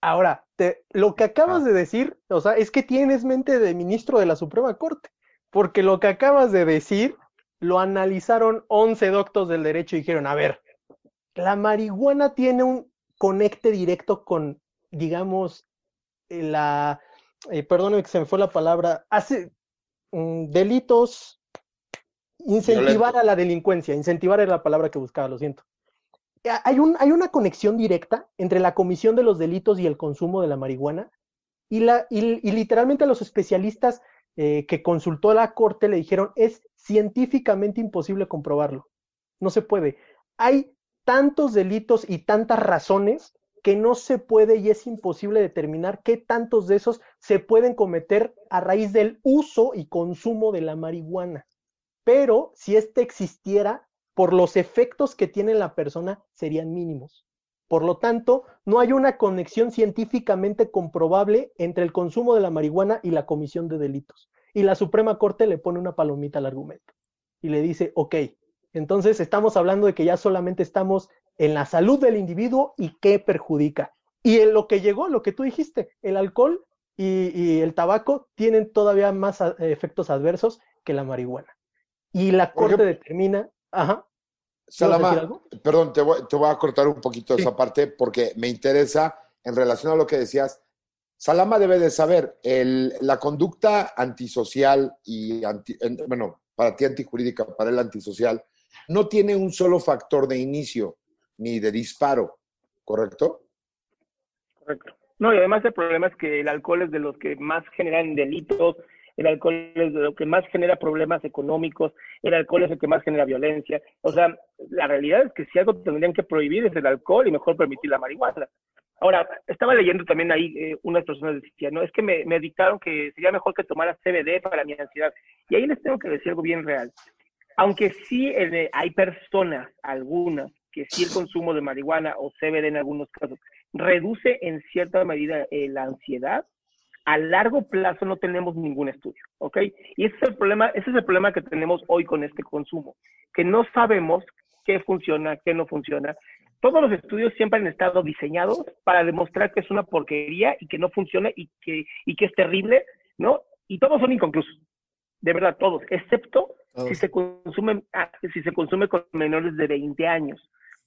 Ahora, lo que acabas ah. de decir, o sea, es que tienes mente de ministro de la Suprema Corte, porque lo que acabas de decir lo analizaron 11 doctos del derecho y dijeron, a ver, la marihuana tiene un conecte directo con digamos, eh, la, eh, perdóneme que se me fue la palabra, hace mm, delitos, incentivar a la delincuencia, incentivar era la palabra que buscaba, lo siento. Hay, un, hay una conexión directa entre la comisión de los delitos y el consumo de la marihuana, y, la, y, literalmente los especialistas eh, que consultó la corte le dijeron, es científicamente imposible comprobarlo, no se puede. Hay tantos delitos y tantas razones que no se puede y es imposible determinar qué tantos de esos se pueden cometer a raíz del uso y consumo de la marihuana. Pero si éste existiera, por los efectos que tiene la persona, serían mínimos. Por lo tanto, no hay una conexión científicamente comprobable entre el consumo de la marihuana y la comisión de delitos. Y la Suprema Corte le pone una palomita al argumento y le dice, ok, entonces estamos hablando de que ya solamente estamos en la salud del individuo y qué perjudica. Y en lo que llegó, lo que tú dijiste, el alcohol y, el tabaco tienen todavía más efectos adversos que la marihuana. Y la corte determina, ajá. Salama, perdón, te voy, a cortar un poquito esa parte porque me interesa en relación a lo que decías. Salama debe de saber, el, la conducta antisocial y, anti, bueno, para ti antijurídica, para el antisocial, no tiene un solo factor de inicio ni de disparo, ¿correcto? Correcto. No, y además el problema es que el alcohol es de los que más generan delitos, el alcohol es lo que más genera problemas económicos, el alcohol es el que más genera violencia. O sea, la realidad es que si algo tendrían que prohibir es el alcohol y mejor permitir la marihuana. Ahora, estaba leyendo también ahí, eh, unas personas decían, no, es que me, me dictaron que sería mejor que tomara CBD para mi ansiedad. Y ahí les tengo que decir algo bien real. Aunque sí eh, hay personas, algunas, que sí el consumo de marihuana o CBD en algunos casos reduce en cierta medida eh, la ansiedad. A largo plazo no tenemos ningún estudio, ¿ok? Y ese es el problema, ese es el problema que tenemos hoy con este consumo, que no sabemos qué funciona, qué no funciona. Todos los estudios siempre han estado diseñados para demostrar que es una porquería y que no funciona y que, y que es terrible, ¿no? Y todos son inconclusos. De verdad, todos, excepto si se consume, ah, si se consume con menores de 20 años.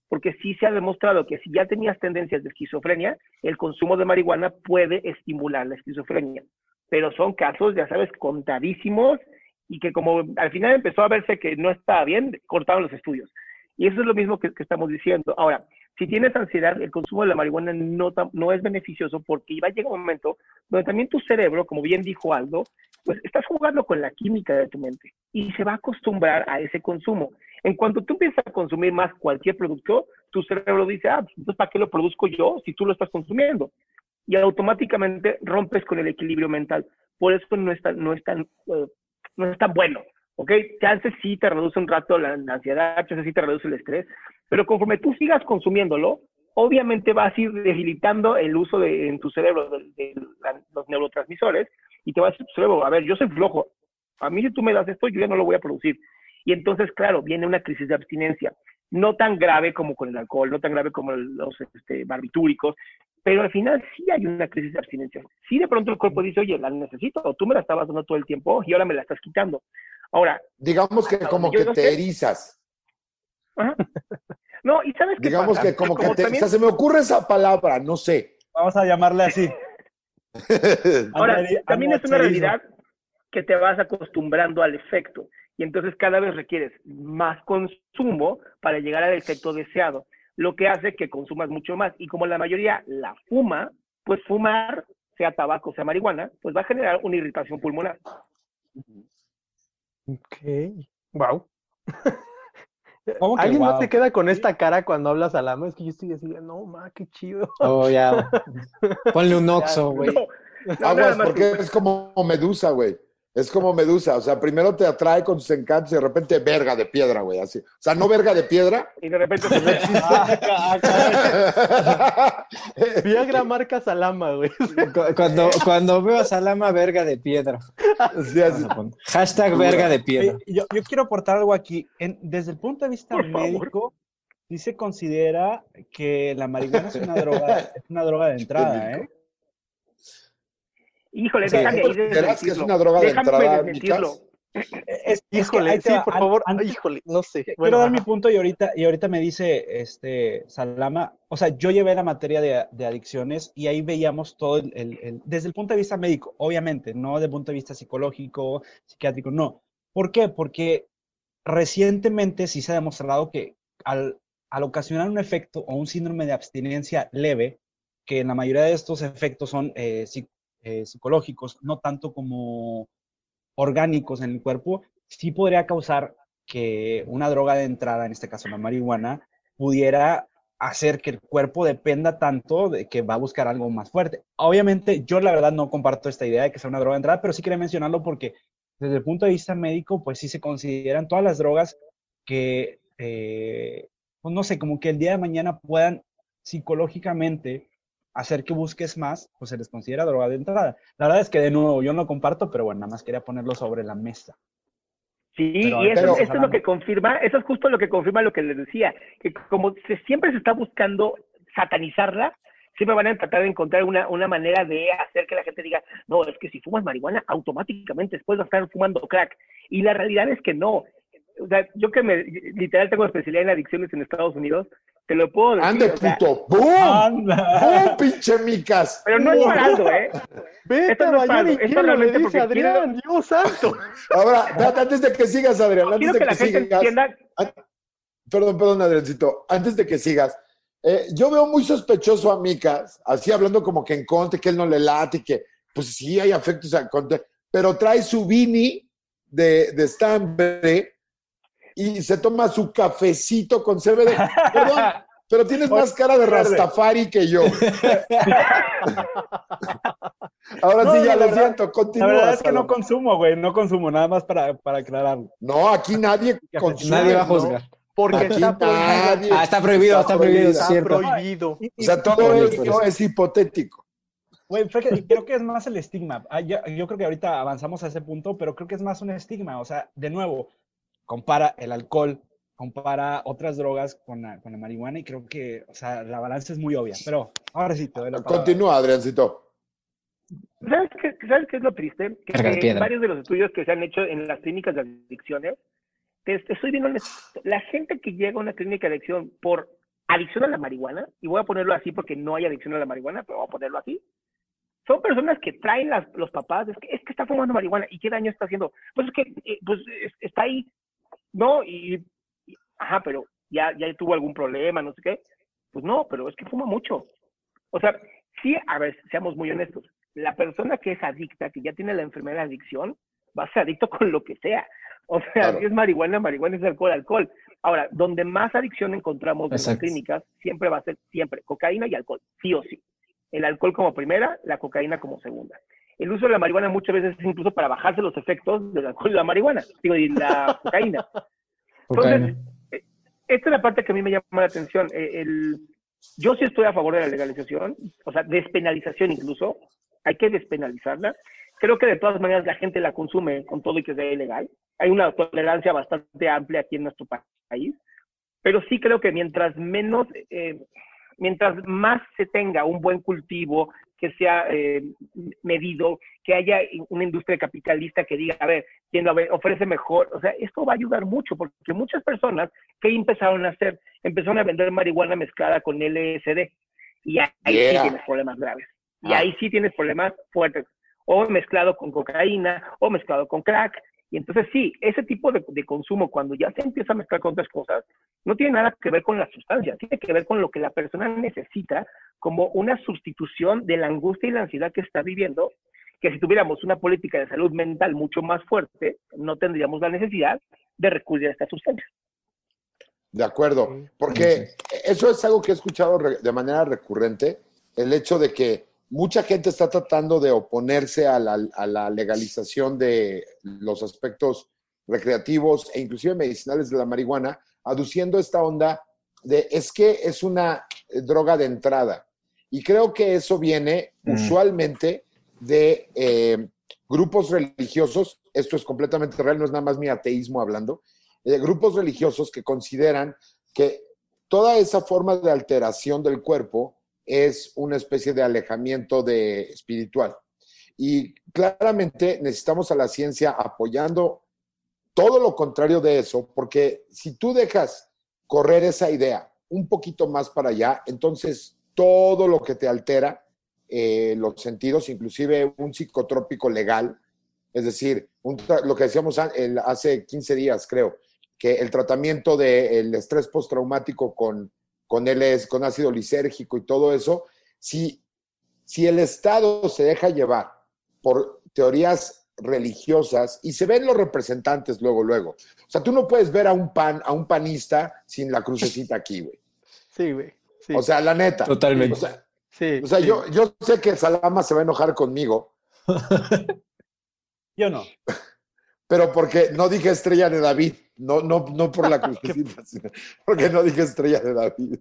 Porque sí se ha demostrado que si ya tenías tendencias de esquizofrenia, el consumo de marihuana puede estimular la esquizofrenia. Pero son casos, ya sabes, contadísimos y que como al final empezó a verse que no estaba bien, cortaron los estudios. Y eso es lo mismo que, estamos diciendo. Ahora, si tienes ansiedad, el consumo de la marihuana no, no es beneficioso porque iba a llegar un momento donde también tu cerebro, como bien dijo Aldo, pues estás jugando con la química de tu mente y se va a acostumbrar a ese consumo. En cuanto tú empiezas a consumir más cualquier producto, tu cerebro dice, ah, pues, ¿para qué lo produzco yo si tú lo estás consumiendo? Y automáticamente rompes con el equilibrio mental. Por eso no es tan, no es tan, eh, bueno. ¿ok? Chances sí te reduce un rato la, ansiedad, chances sí te reduce el estrés, pero conforme tú sigas consumiéndolo, obviamente vas a ir debilitando el uso de, en tu cerebro de, los neurotransmisores y te va a decir tu a ver, yo soy flojo, a mí si tú me das esto, yo ya no lo voy a producir. Y entonces, claro, viene una crisis de abstinencia, no tan grave como con el alcohol, no tan grave como los este, barbitúricos, pero al final sí hay una crisis de abstinencia. Sí de pronto el cuerpo dice, oye, la necesito, o tú me la estabas dando todo el tiempo y ahora me la estás quitando. Ahora. Digamos que como que te erizas. No, y sabes qué Digamos que como que, te, se me ocurre esa palabra, no sé. Vamos a llamarle así. Ahora, también es una realidad que te vas acostumbrando al efecto y entonces cada vez requieres más consumo para llegar al efecto deseado, lo que hace que consumas mucho más. Y como la mayoría la fuma, pues fumar, sea tabaco, sea marihuana, pues va a generar una irritación pulmonar. Ok, wow. ¿Alguien más te queda con esta cara cuando hablas a la Es que yo estoy así, no, ma, qué chido. Oh, ya. Ponle un oxo, güey. Aguas, porque es como Medusa, güey. Es como Medusa, o sea, primero te atrae con sus encantos y de repente verga de piedra, güey, así. O sea, no verga de piedra. Y de repente se Viagra marca Salama, güey. Cuando, cuando veo a Salama, verga de piedra. Sí, así. Hashtag verga de piedra. Yo, yo quiero aportar algo aquí. desde el punto de vista médico, sí se considera que la marihuana es una droga, es una droga de entrada, ¿eh? Híjole, déjame ahí que es una droga de entrada es, híjole, sí, por favor, híjole, no sé. Quiero dar mi punto y ahorita, y ahorita me dice este Salama, o sea, yo llevé la materia de, adicciones y ahí veíamos todo el, desde el punto de vista médico, obviamente, no desde el punto de vista psicológico, psiquiátrico, no. ¿Por qué? Porque recientemente sí se ha demostrado que al, al ocasionar un efecto o un síndrome de abstinencia leve, que en la mayoría de estos efectos son eh, eh, psicológicos, no tanto como orgánicos en el cuerpo, sí podría causar que una droga de entrada, en este caso la marihuana, pudiera hacer que el cuerpo dependa tanto de que va a buscar algo más fuerte. Obviamente, yo la verdad no comparto esta idea de que sea una droga de entrada, pero sí quería mencionarlo porque desde el punto de vista médico, pues sí se consideran todas las drogas que, eh, pues no sé, como que el día de mañana puedan psicológicamente hacer que busques más, pues se les considera droga de entrada. La verdad es que de nuevo yo no comparto, pero bueno, nada más quería ponerlo sobre la mesa. Sí, y eso, es lo que confirma, eso es justo lo que confirma lo que les decía, que como se, siempre se está buscando satanizarla, siempre van a tratar de encontrar una, una manera de hacer que la gente diga, no, es que si fumas marihuana, automáticamente después vas a estar fumando crack. Y la realidad es que no. O sea, yo que me, literal tengo especialidad en adicciones en Estados Unidos, te lo puedo decir. ¡Ande, puto! ¡Bum! ¡Bum, pinche micas! Pero no es parado, ¿eh? Vete a bañar y quiero, le dice Adrián, Dios santo. Ahora, antes de que sigas, Adrián, antes de que, sigas. Entienda... Perdón, perdón, Adriancito. Antes de que sigas, eh, yo veo muy sospechoso a Micas, así hablando como que en conte, que él no le late y que, pues sí hay afectos a conte, pero trae su Vini de, de estambre y se toma su cafecito con CBD. Perdón, pero tienes más cara de Rastafari que yo. Ahora sí, ya lo siento, continúa. La verdad es que no consumo, güey, no consumo, nada más para, para aclararlo. No, aquí nadie consume. Nadie va a juzgar. Porque está prohibido. nadie- Ah, está prohibido, está prohibido, Está prohibido. O sea, todo esto es hipotético. Güey, creo que es más el estigma. Ah, yo, yo creo que ahorita avanzamos a ese punto, pero creo que es más un estigma. O sea, de nuevo, compara el alcohol, compara otras drogas con la, con la marihuana y creo que, o sea, la balanza es muy obvia. Pero ahora sí te doy la. Continúa, Adriancito. ¿Sabes qué, ¿Sabes qué es lo triste? Que eh, piedra. varios de los estudios que se han hecho en las clínicas de adicciones, te, te estoy honesto, la gente que llega a una clínica de adicción por adicción a la marihuana, y voy a ponerlo así porque no hay adicción a la marihuana, pero voy a ponerlo así, son personas que traen las, los papás, es que, es que está fumando marihuana, ¿y qué daño está haciendo? Pues es que, eh, pues es- está ahí, ¿no? Y, y- ajá, pero ya, ya tuvo algún problema, no sé qué. Pues no, pero es que fuma mucho. O sea, sí, a ver, seamos muy honestos. La persona que es adicta, que ya tiene la enfermedad de adicción, va a ser adicto con lo que sea. O sea, Claro. si es marihuana, marihuana es alcohol, alcohol. Ahora, donde más adicción encontramos en las Exacto. clínicas, siempre va a ser siempre cocaína y alcohol, sí o sí. El alcohol como primera, la cocaína como segunda. El uso de la marihuana muchas veces es incluso para bajarse los efectos del alcohol y la marihuana, digo, y la cocaína. Entonces, eh, esta es la parte que a mí me llama la atención. Eh, el, yo sí estoy a favor de la legalización, o sea, despenalización incluso. Hay que despenalizarla. Creo que de todas maneras la gente la consume con todo y que sea ilegal. Hay una tolerancia bastante amplia aquí en nuestro pa- país. Pero sí creo que mientras menos, eh, mientras más se tenga un buen cultivo, que sea eh, medido, que haya una industria capitalista que diga, a ver, quien lo ve- ofrece mejor, o sea, esto va a ayudar mucho, porque muchas personas que empezaron a hacer, empezaron a vender marihuana mezclada con LSD, y ahí sí tienes problemas graves, y Ah. ahí sí tienes problemas fuertes, o mezclado con cocaína, o mezclado con crack, y entonces sí, ese tipo de, de consumo, cuando ya se empieza a mezclar con otras cosas, no tiene nada que ver con la sustancia, tiene que ver con lo que la persona necesita como una sustitución de la angustia y la ansiedad que está viviendo, que si tuviéramos una política de salud mental mucho más fuerte, no tendríamos la necesidad de recurrir a esta sustancia. De acuerdo, porque eso es algo que he escuchado de manera recurrente, el hecho de que mucha gente está tratando de oponerse a la, a la legalización de los aspectos recreativos e inclusive medicinales de la marihuana, aduciendo esta onda de es que es una droga de entrada. Y creo que eso viene Mm. usualmente de eh, grupos religiosos, esto es completamente real, no es nada más mi ateísmo hablando, eh, grupos religiosos que consideran que toda esa forma de alteración del cuerpo es una especie de alejamiento de espiritual. Y claramente necesitamos a la ciencia apoyando todo lo contrario de eso, porque si tú dejas correr esa idea un poquito más para allá, entonces todo lo que te altera eh, los sentidos, inclusive un psicotrópico legal, es decir, lo que decíamos hace 15 días, creo, que el tratamiento del estrés postraumático con, con, LS, con ácido lisérgico y todo eso, si, si el Estado se deja llevar por teorías religiosas y se ven los representantes luego, luego. O sea, tú no puedes ver a un pan, a un panista sin la crucecita aquí, güey. Sí, güey. Sí, O sea, la neta. Totalmente. O sea, sí, o sea, sí. yo, yo sé que Salama se va a enojar conmigo, Yo no. Pero porque no dije estrella de David, no, no, no por la crucecita, porque no dije estrella de David.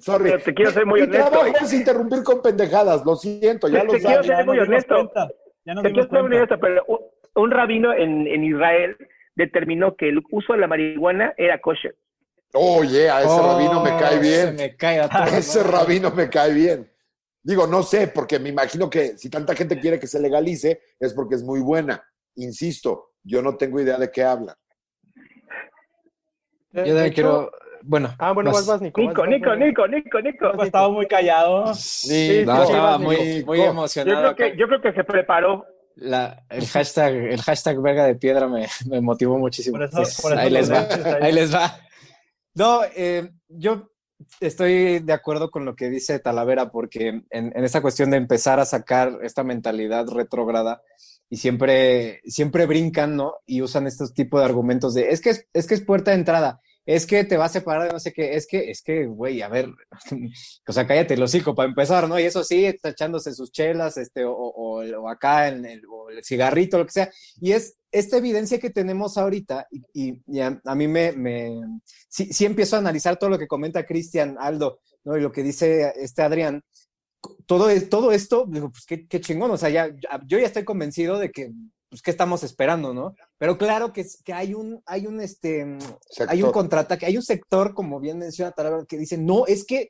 Sorry. Pero te quiero ser muy Mi honesto. trabajo es interrumpir con pendejadas, lo siento, ya Te lo quiero sabes. ser muy honesto. Ya Te quiero ser muy honesto, pero un, un rabino en, en Israel determinó que el uso de la marihuana era kosher. Oye, a ese Oh, rabino me cae se bien. me cae a Ese rabino me cae bien. Digo, no sé, porque me imagino que si tanta gente quiere que se legalice es porque es muy buena. Insisto, yo no tengo idea de qué habla. De- Yo también quiero. Bueno. Ah, bueno, vas. vas, vas, Nico. vas, Nico, vas, Nico. Nico, Nico, Nico. Nico estaba muy callado. Sí, No, sí, estaba muy, muy Yo emocionado. creo, que, yo creo que se preparó. La- el hashtag, el hashtag verga de piedra me, me motivó muchísimo. Por eso, Pues, por eso ahí les va. Ahí les va. No, eh, yo estoy de acuerdo con lo que dice Talavera, porque en, en esta cuestión de empezar a sacar esta mentalidad retrógrada y siempre, siempre brincan, ¿no? Y usan estos tipos de argumentos de es que es, es que es puerta de entrada, es que te va a separar de no sé qué, es que, es que, güey, a ver, o sea, cállate el hocico para empezar, ¿no? Y eso sí, está echándose sus chelas, este, o, o- o acá en el, o el cigarrito, lo que sea. Y es esta evidencia que tenemos ahorita, y, a, mí me, me sí, sí, empiezo a analizar todo lo que comenta Cristian, Aldo, ¿no? y lo que dice este Adrián, todo, todo esto, digo, pues qué, qué chingón, o sea, ya, yo ya estoy convencido de que, pues, ¿qué estamos esperando, no? Pero claro que, que hay un, hay un, este, hay un contraataque, hay un sector, como bien menciona Tarabel, que dice, no, es que,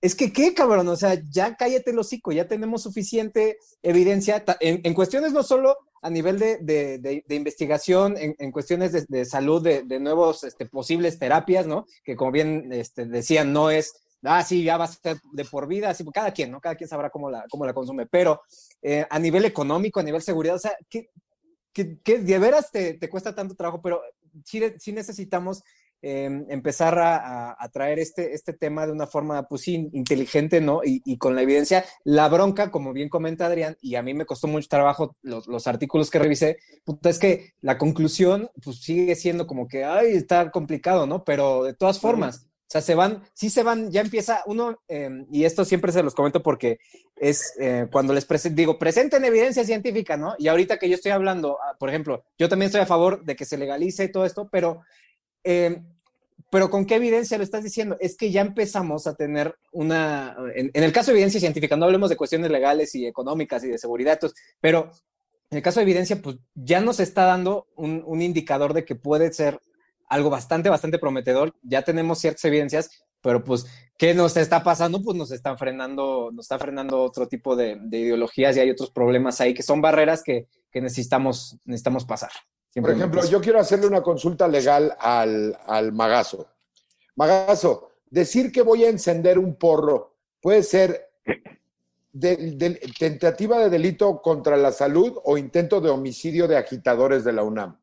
es que, ¿qué, cabrón? O sea, ya cállate el hocico, ya tenemos suficiente evidencia en, en cuestiones no solo a nivel de, de, de, investigación, en, en cuestiones de, salud, de, nuevos este, posibles terapias, ¿no? Que como bien este, decían, no es ah, sí, ya va a ser de por vida, así, cada quien, ¿no? Cada quien sabrá cómo la, cómo la consume, pero eh, a nivel económico, a nivel seguridad, o sea, que, de veras te, te, cuesta tanto trabajo, pero sí, sí necesitamos em, empezar a, a, traer este, este tema de una forma, pues sí, inteligente, ¿no? Y, y, con la evidencia, la bronca, como bien comenta Adrián, y a mí me costó mucho trabajo los, los artículos que revisé, es que la conclusión, pues sigue siendo como que, ay, está complicado, ¿no? Pero de todas formas, sea, se van, sí se van, ya empieza uno, em, y esto siempre se los comento porque es eh, cuando les digo, presenten evidencia científica, ¿no? Y ahorita que yo estoy hablando, ah, por ejemplo, yo también estoy a favor de que se legalice todo esto, pero, em, pero ¿con qué evidencia lo estás diciendo? Es que ya empezamos a tener una, en, el caso de evidencia científica, no hablemos de cuestiones legales y económicas y de seguridad, pero en el caso de evidencia, pues ya nos está dando un, un indicador de que puede ser algo bastante, bastante prometedor. Ya tenemos ciertas evidencias, pero pues, ¿qué nos está pasando? Pues nos están frenando, nos está frenando otro tipo de, ideologías y hay otros problemas ahí que son barreras que, necesitamos, necesitamos pasar. Por ejemplo, yo quiero hacerle una consulta legal al, al Magazo. Magazo, decir que voy a encender un porro puede ser de, tentativa de delito contra la salud o intento de homicidio de agitadores de la UNAM.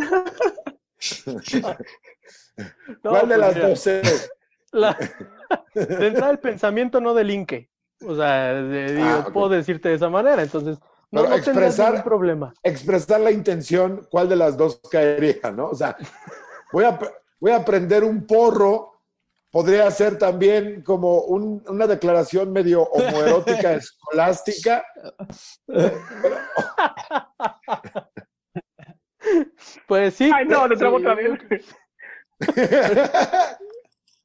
¿Cuál de las dos es? La, de entrada el pensamiento no delinque. O sea, ah, puedo decirte de esa manera, entonces no, no expresar, ningún problema. Expresar la intención, ¿cuál de las dos caería, no? O sea, voy a, voy a prender un porro, podría ser también como una declaración medio homoerótica escolástica. Pues sí. Ay, no, te trabo vez.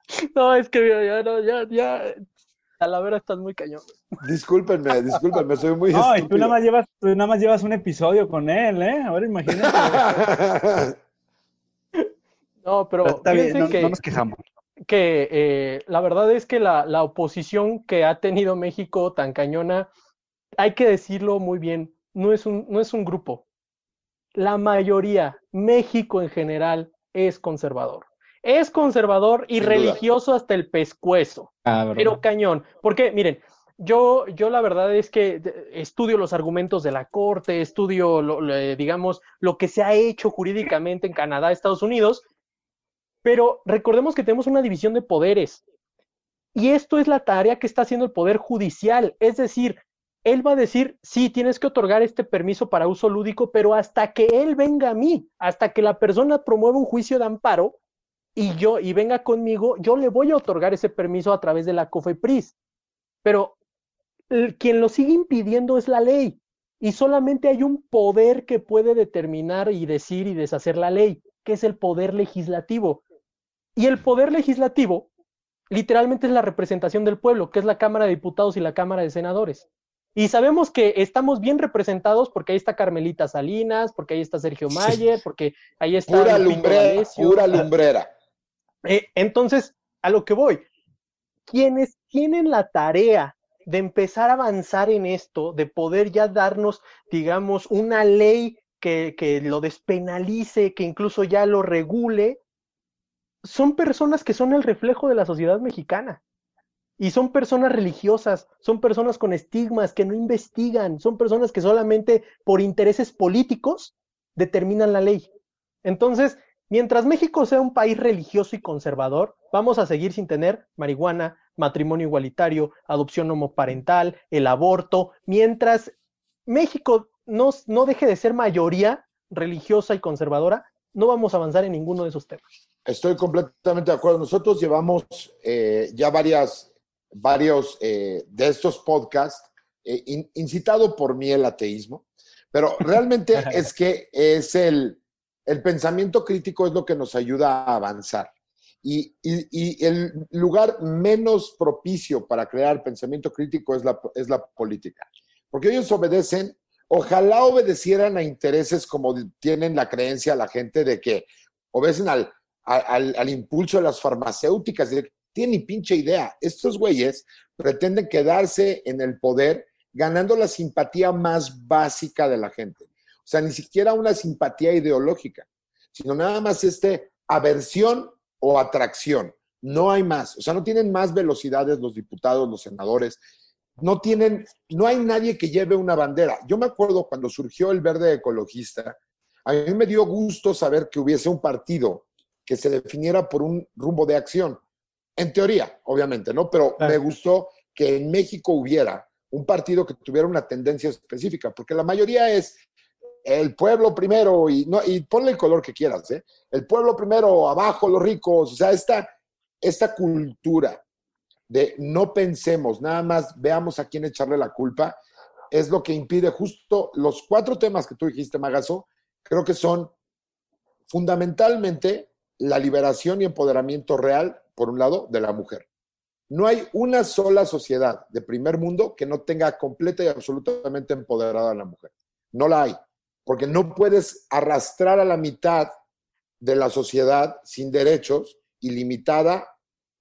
No, es que ya, no, ya, ya. A la vera estás muy cañón. Discúlpenme, discúlpenme, soy muy. No, y tú nada, más llevas, tú nada más llevas un episodio con él, ¿eh? Ahora imagínate. no, pero. Está bien, no, que, no, nos quejamos. Que eh, la verdad es que la, la oposición que ha tenido México tan cañona, hay que decirlo muy bien, no es un, no es un grupo, la mayoría, México en general, es conservador. Es conservador y religioso hasta el pescuezo. Ah, pero cañón. Porque, miren, yo, yo la verdad es que estudio los argumentos de la corte, estudio, digamos, lo que se ha hecho jurídicamente en Canadá, Estados Unidos, pero recordemos que tenemos una división de poderes. Y esto es la tarea que está haciendo el Poder Judicial. Es decir, él va a decir, sí, tienes que otorgar este permiso para uso lúdico, pero hasta que él venga a mí, hasta que la persona promueva un juicio de amparo y yo y venga conmigo, yo le voy a otorgar ese permiso a través de la COFEPRIS. Pero quien lo sigue impidiendo es la ley y solamente hay un poder que puede determinar y decir y deshacer la ley, que es el poder legislativo. Y el poder legislativo literalmente es la representación del pueblo, que es la Cámara de Diputados y la Cámara de Senadores. Y sabemos que estamos bien representados porque ahí está Carmelita Salinas, porque ahí está Sergio Mayer, porque ahí está... Pura lumbrera, pura lumbrera. Eh, entonces, a lo que voy, quienes tienen la tarea de empezar a avanzar en esto, de poder ya darnos, digamos, una ley que, que lo despenalice, que incluso ya lo regule, son personas que son el reflejo de la sociedad mexicana. Y son personas religiosas, son personas con estigmas que no investigan, son personas que solamente por intereses políticos determinan la ley. Entonces, mientras México sea un país religioso y conservador, vamos a seguir sin tener marihuana, matrimonio igualitario, adopción homoparental, el aborto, mientras México no, no deje de ser mayoría religiosa y conservadora, no vamos a avanzar en ninguno de esos temas. Estoy completamente de acuerdo. Nosotros llevamos eh, ya varias varios eh, de estos podcasts eh, in- incitado por mí el ateísmo, pero realmente es que es el, el pensamiento crítico es lo que nos ayuda a avanzar. Y, y- y el lugar menos propicio para crear pensamiento crítico es la, es la política. Porque ellos obedecen, ojalá obedecieran a intereses como tienen la creencia la gente de que obedecen al, al, al impulso de las farmacéuticas. Tienen ni pinche idea. Estos güeyes pretenden quedarse en el poder ganando la simpatía más básica de la gente. O sea, ni siquiera una simpatía ideológica, sino nada más este aversión o atracción. No hay más. O sea, no tienen más velocidades los diputados, los senadores. No tienen, no hay nadie que lleve una bandera. Yo me acuerdo cuando surgió el verde ecologista, a mí me dio gusto saber que hubiese un partido que se definiera por un rumbo de acción. En teoría, obviamente, ¿no? Pero Claro. me gustó que en México hubiera un partido que tuviera una tendencia específica, porque la mayoría es el pueblo primero y, no, y ponle el color que quieras, ¿eh? El pueblo primero, abajo los ricos, o sea, esta, esta cultura de no pensemos, nada más veamos a quién echarle la culpa, es lo que impide justo los cuatro temas que tú dijiste, Magazo, creo que son fundamentalmente la liberación y empoderamiento real, por un lado, de la mujer. No hay una sola sociedad de primer mundo que no tenga completa y absolutamente empoderada a la mujer. No la hay, porque no puedes arrastrar a la mitad de la sociedad sin derechos y limitada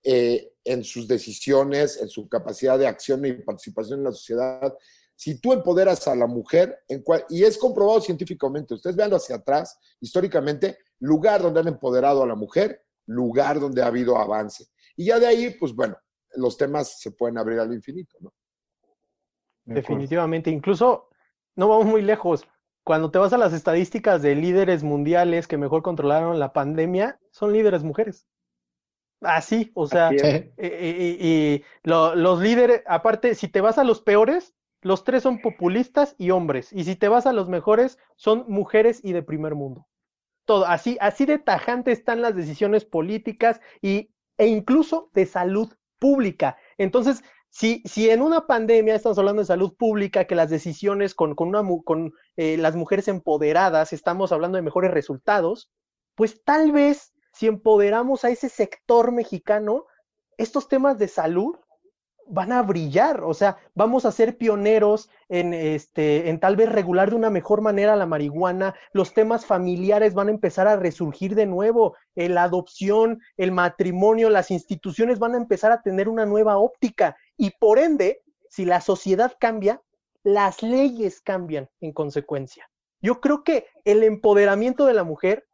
eh, en sus decisiones, en su capacidad de acción y participación en la sociedad. Si tú empoderas a la mujer, y es comprobado científicamente, ustedes vean hacia atrás, históricamente, lugar donde han empoderado a la mujer, lugar donde ha habido avance. Y ya de ahí, pues bueno, los temas se pueden abrir al infinito, ¿no? Definitivamente. Incluso no vamos muy lejos. Cuando te vas a las estadísticas de líderes mundiales que mejor controlaron la pandemia, son líderes mujeres. Así, o sea, Así es. Sí. y, y- y lo- los líderes, aparte, si te vas a los peores, los tres son populistas y hombres. Y si te vas a los mejores, son mujeres y de primer mundo. Todo, así, así de tajante están las decisiones políticas y, e incluso de salud pública. Entonces, si, si en una pandemia estamos hablando de salud pública, que las decisiones con, con, una, con eh, las mujeres empoderadas, estamos hablando de mejores resultados, pues tal vez si empoderamos a ese sector mexicano, estos temas de salud van a brillar, o sea, vamos a ser pioneros en este, en tal vez regular de una mejor manera la marihuana, los temas familiares van a empezar a resurgir de nuevo, la adopción, el matrimonio, las instituciones van a empezar a tener una nueva óptica y por ende, si la sociedad cambia, las leyes cambian en consecuencia. Yo creo que el empoderamiento de la mujer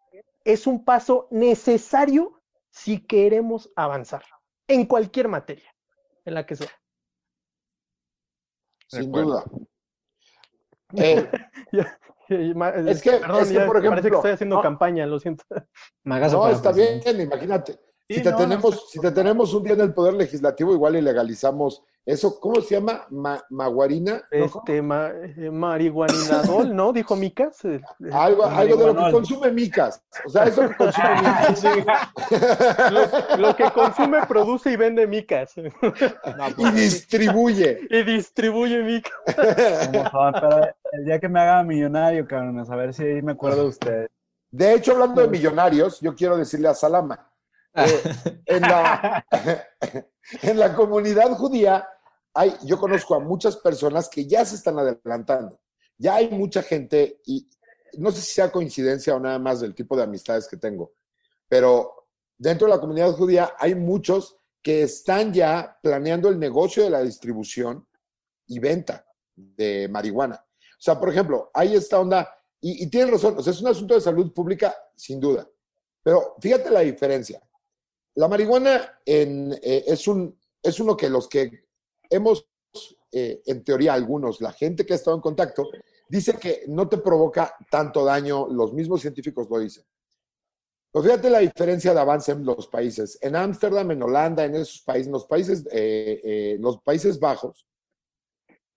es un paso necesario si queremos avanzar en cualquier materia en la que sea. Sin duda. Eh, Es que- perdón, es que, ya por parece que ejemplo, estoy haciendo no. campaña, lo siento. Magazo no, está bien, imagínate. Sí, si, te no, tenemos, si te tenemos un día en el Poder Legislativo, igual y legalizamos eso. ¿Cómo se llama? Ma- ¿Maguarina? ¿No? Este, ma, eh, marihuaninadol, ¿no? Dijo Micas. eh, eh, Algo, algo de lo que consume Micas. O sea, eso que consume Micas. Lo, lo que consume, produce y vende Micas. y distribuye. y distribuye Micas. Pero el día que me haga millonario, cabrones, a ver si me acuerdo de ustedes. De hecho, hablando de millonarios, yo quiero decirle a Salama, eh, en, la, en la comunidad judía, hay, yo conozco a muchas personas que ya se están adelantando. Ya hay mucha gente, y no sé si sea coincidencia o nada más del tipo de amistades que tengo, pero dentro de la comunidad judía hay muchos que están ya planeando el negocio de la distribución y venta de marihuana. O sea, por ejemplo, hay esta onda, y, y tienen razón, o sea, es un asunto de salud pública, sin duda. Pero fíjate la diferencia. La marihuana eh, es, un, es uno que los que hemos, eh, en teoría algunos, la gente que ha estado en contacto, dice que no te provoca tanto daño, los mismos científicos lo dicen. Pero fíjate la diferencia de avance en los países. En Ámsterdam, en Holanda, en esos países, en los países, eh, eh, los Países Bajos,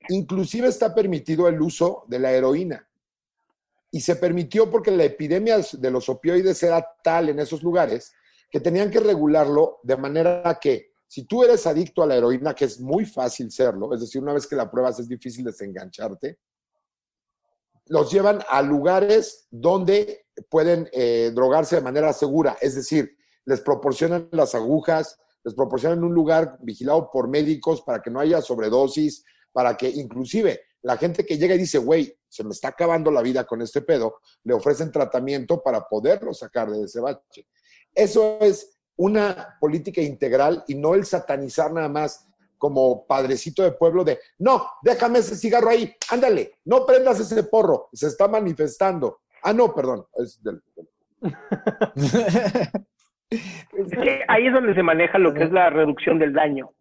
inclusive está permitido el uso de la heroína. Y se permitió porque la epidemia de los opioides era tal en esos lugares que tenían que regularlo de manera que Si tú eres adicto a la heroína, que es muy fácil serlo, es decir, una vez que la pruebas es difícil desengancharte, los llevan a lugares donde pueden eh, drogarse de manera segura, es decir, les proporcionan las agujas, les proporcionan un lugar vigilado por médicos para que no haya sobredosis, para que inclusive la gente que llega y dice, güey, se me está acabando la vida con este pedo, le ofrecen tratamiento para poderlo sacar de ese bache. Eso es una política integral y no el satanizar nada más como padrecito de pueblo de, no, déjame ese cigarro ahí, ándale, no prendas ese porro, se está manifestando. Ah, no, perdón. Es del, ahí es donde se maneja lo que es la reducción del daño,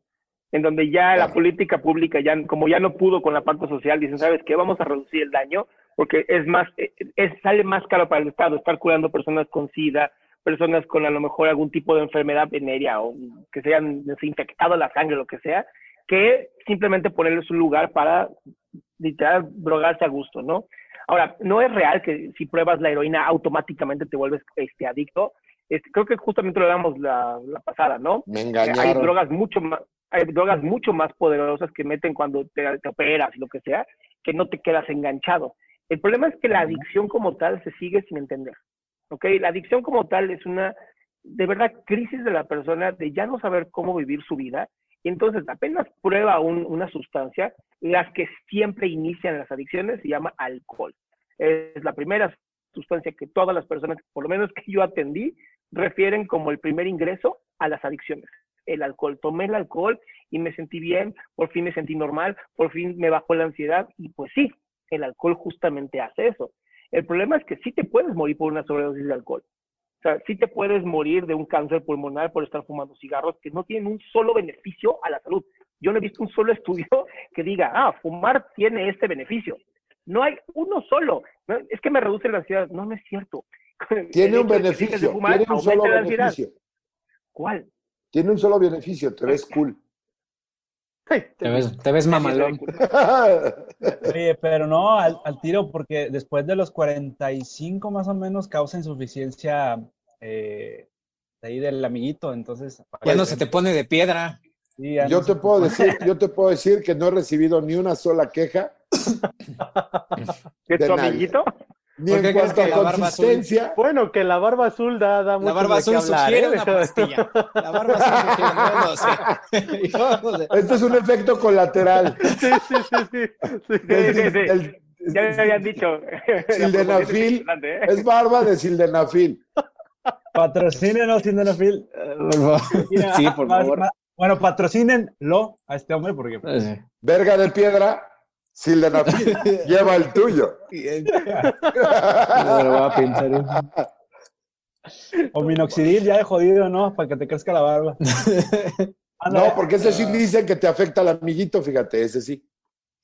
en donde ya la política pública, ya como ya no pudo con la parte social, dicen, ¿sabes qué? Vamos a reducir el daño porque es más, eh, es, sale más caro para el Estado estar curando personas con SIDA, personas con a lo mejor algún tipo de enfermedad venérea o que se hayan desinfectado la sangre, lo que sea, que simplemente ponerles un lugar para literal drogarse a gusto, ¿no? Ahora, no es real que si pruebas la heroína automáticamente te vuelves este, adicto. Este, creo que justamente lo hablamos la, la pasada, ¿no? Me engañaron. Hay drogas mucho más, hay drogas mucho más poderosas que meten cuando te, te operas y lo que sea, que no te quedas enganchado. El problema es que la adicción como tal se sigue sin entender. ¿Ok? La adicción como tal es una, de verdad, crisis de la persona de ya no saber cómo vivir su vida. Y entonces apenas prueba una sustancia, las que siempre inician las adicciones se llama alcohol. Es la primera sustancia que todas las personas, por lo menos que yo atendí, refieren como el primer ingreso a las adicciones. El alcohol. Tomé el alcohol y me sentí bien, por fin me sentí normal, por fin me bajó la ansiedad y pues sí, el alcohol justamente hace eso. El problema es que sí te puedes morir por una sobredosis de alcohol. O sea, sí te puedes morir de un cáncer pulmonar por estar fumando cigarros que no tienen un solo beneficio a la salud. Yo no he visto un solo estudio que diga, ah, fumar tiene este beneficio. No hay uno solo. Es que me reduce la ansiedad. No, no es cierto. Tiene un beneficio. tiene un solo beneficio. ¿Cuál? Tiene un solo beneficio. Te ves cool. Te ves, te ves mamalón. Oye, pero no al, al, tiro, porque después de los 45 más o menos causa insuficiencia eh, ahí del amiguito, entonces... Ya no se te pone de piedra. Sí, yo te puedo decir, yo te puedo decir que no he recibido ni una sola queja. ¿De tu amiguito? Ni en cuanto a consistencia. Bueno, que la barba azul da, da mucho La barba azul hablar, sugiere ¿eh? una pastilla. La barba azul sugiere, no, sé. Esto es un efecto colateral. Sí, sí, sí, sí. sí. Sí, sí, sí. El- Ya me habían dicho. Sildenafil ¿eh? es barba de sildenafil. Patrocínenos, Sildenafil. Por favor. Mira, Sí, por favor. Bueno, patrocínenlo a este hombre porque Sí. Verga de piedra, sildenafil. Lleva el tuyo. No me lo voy a pintar. o minoxidil ya de jodido, ¿no? Para que te crezca la barba. No, porque ese sí dice que te afecta al amiguito, fíjate, ese sí.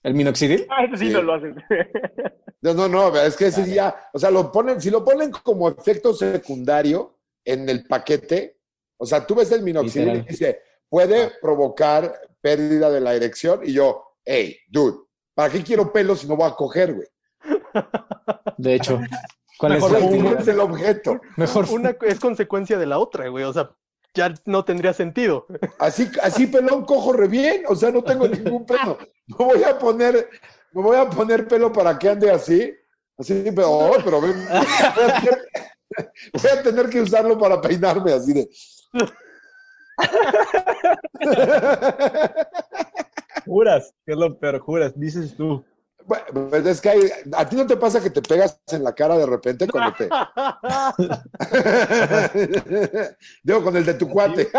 ¿El minoxidil? Ah, eso sí, Sí. no lo hacen. No, no, no, es que ese ya, o sea, lo ponen, si lo ponen como efecto secundario en el paquete, o sea, tú ves el minoxidil Literal. y dice, puede provocar pérdida de la erección, y yo, hey, dude, ¿para qué quiero pelo si no voy a coger, güey? De hecho. ¿Cuál es Mejor el ¿cuál fumo. es el objeto? Mejor Una es consecuencia de la otra, güey. O sea, ya no tendría sentido. Así, así pelón cojo re bien, o sea, no tengo ningún pelo. No voy a poner, me voy a poner pelo para que ande así. Así, pero, oh, pero ven, voy a, tener, voy a tener que usarlo para peinarme así de. Juras, que es lo peor, juras, dices tú. Bueno, pues es que hay- a ti no te pasa que te pegas en la cara de repente cuando te. Digo, con el de tu cuate.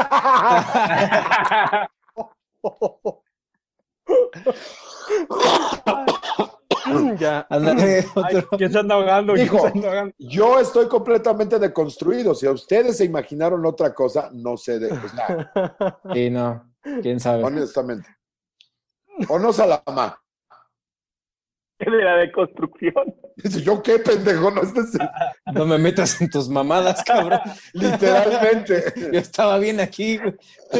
ya. Ándale, Ay. ¿Quién se anda ahogando? ¿Quién Hijo. se anda ahogando? Yo estoy completamente deconstruido. Si a ustedes se imaginaron otra cosa, no sé de pues, nada, Sí, no. ¿Quién sabe? honestamente. O no Salama. de la deconstrucción. Dice, yo qué pendejo, no este es No me metas en tus mamadas, cabrón. literalmente. Yo estaba bien aquí, güey.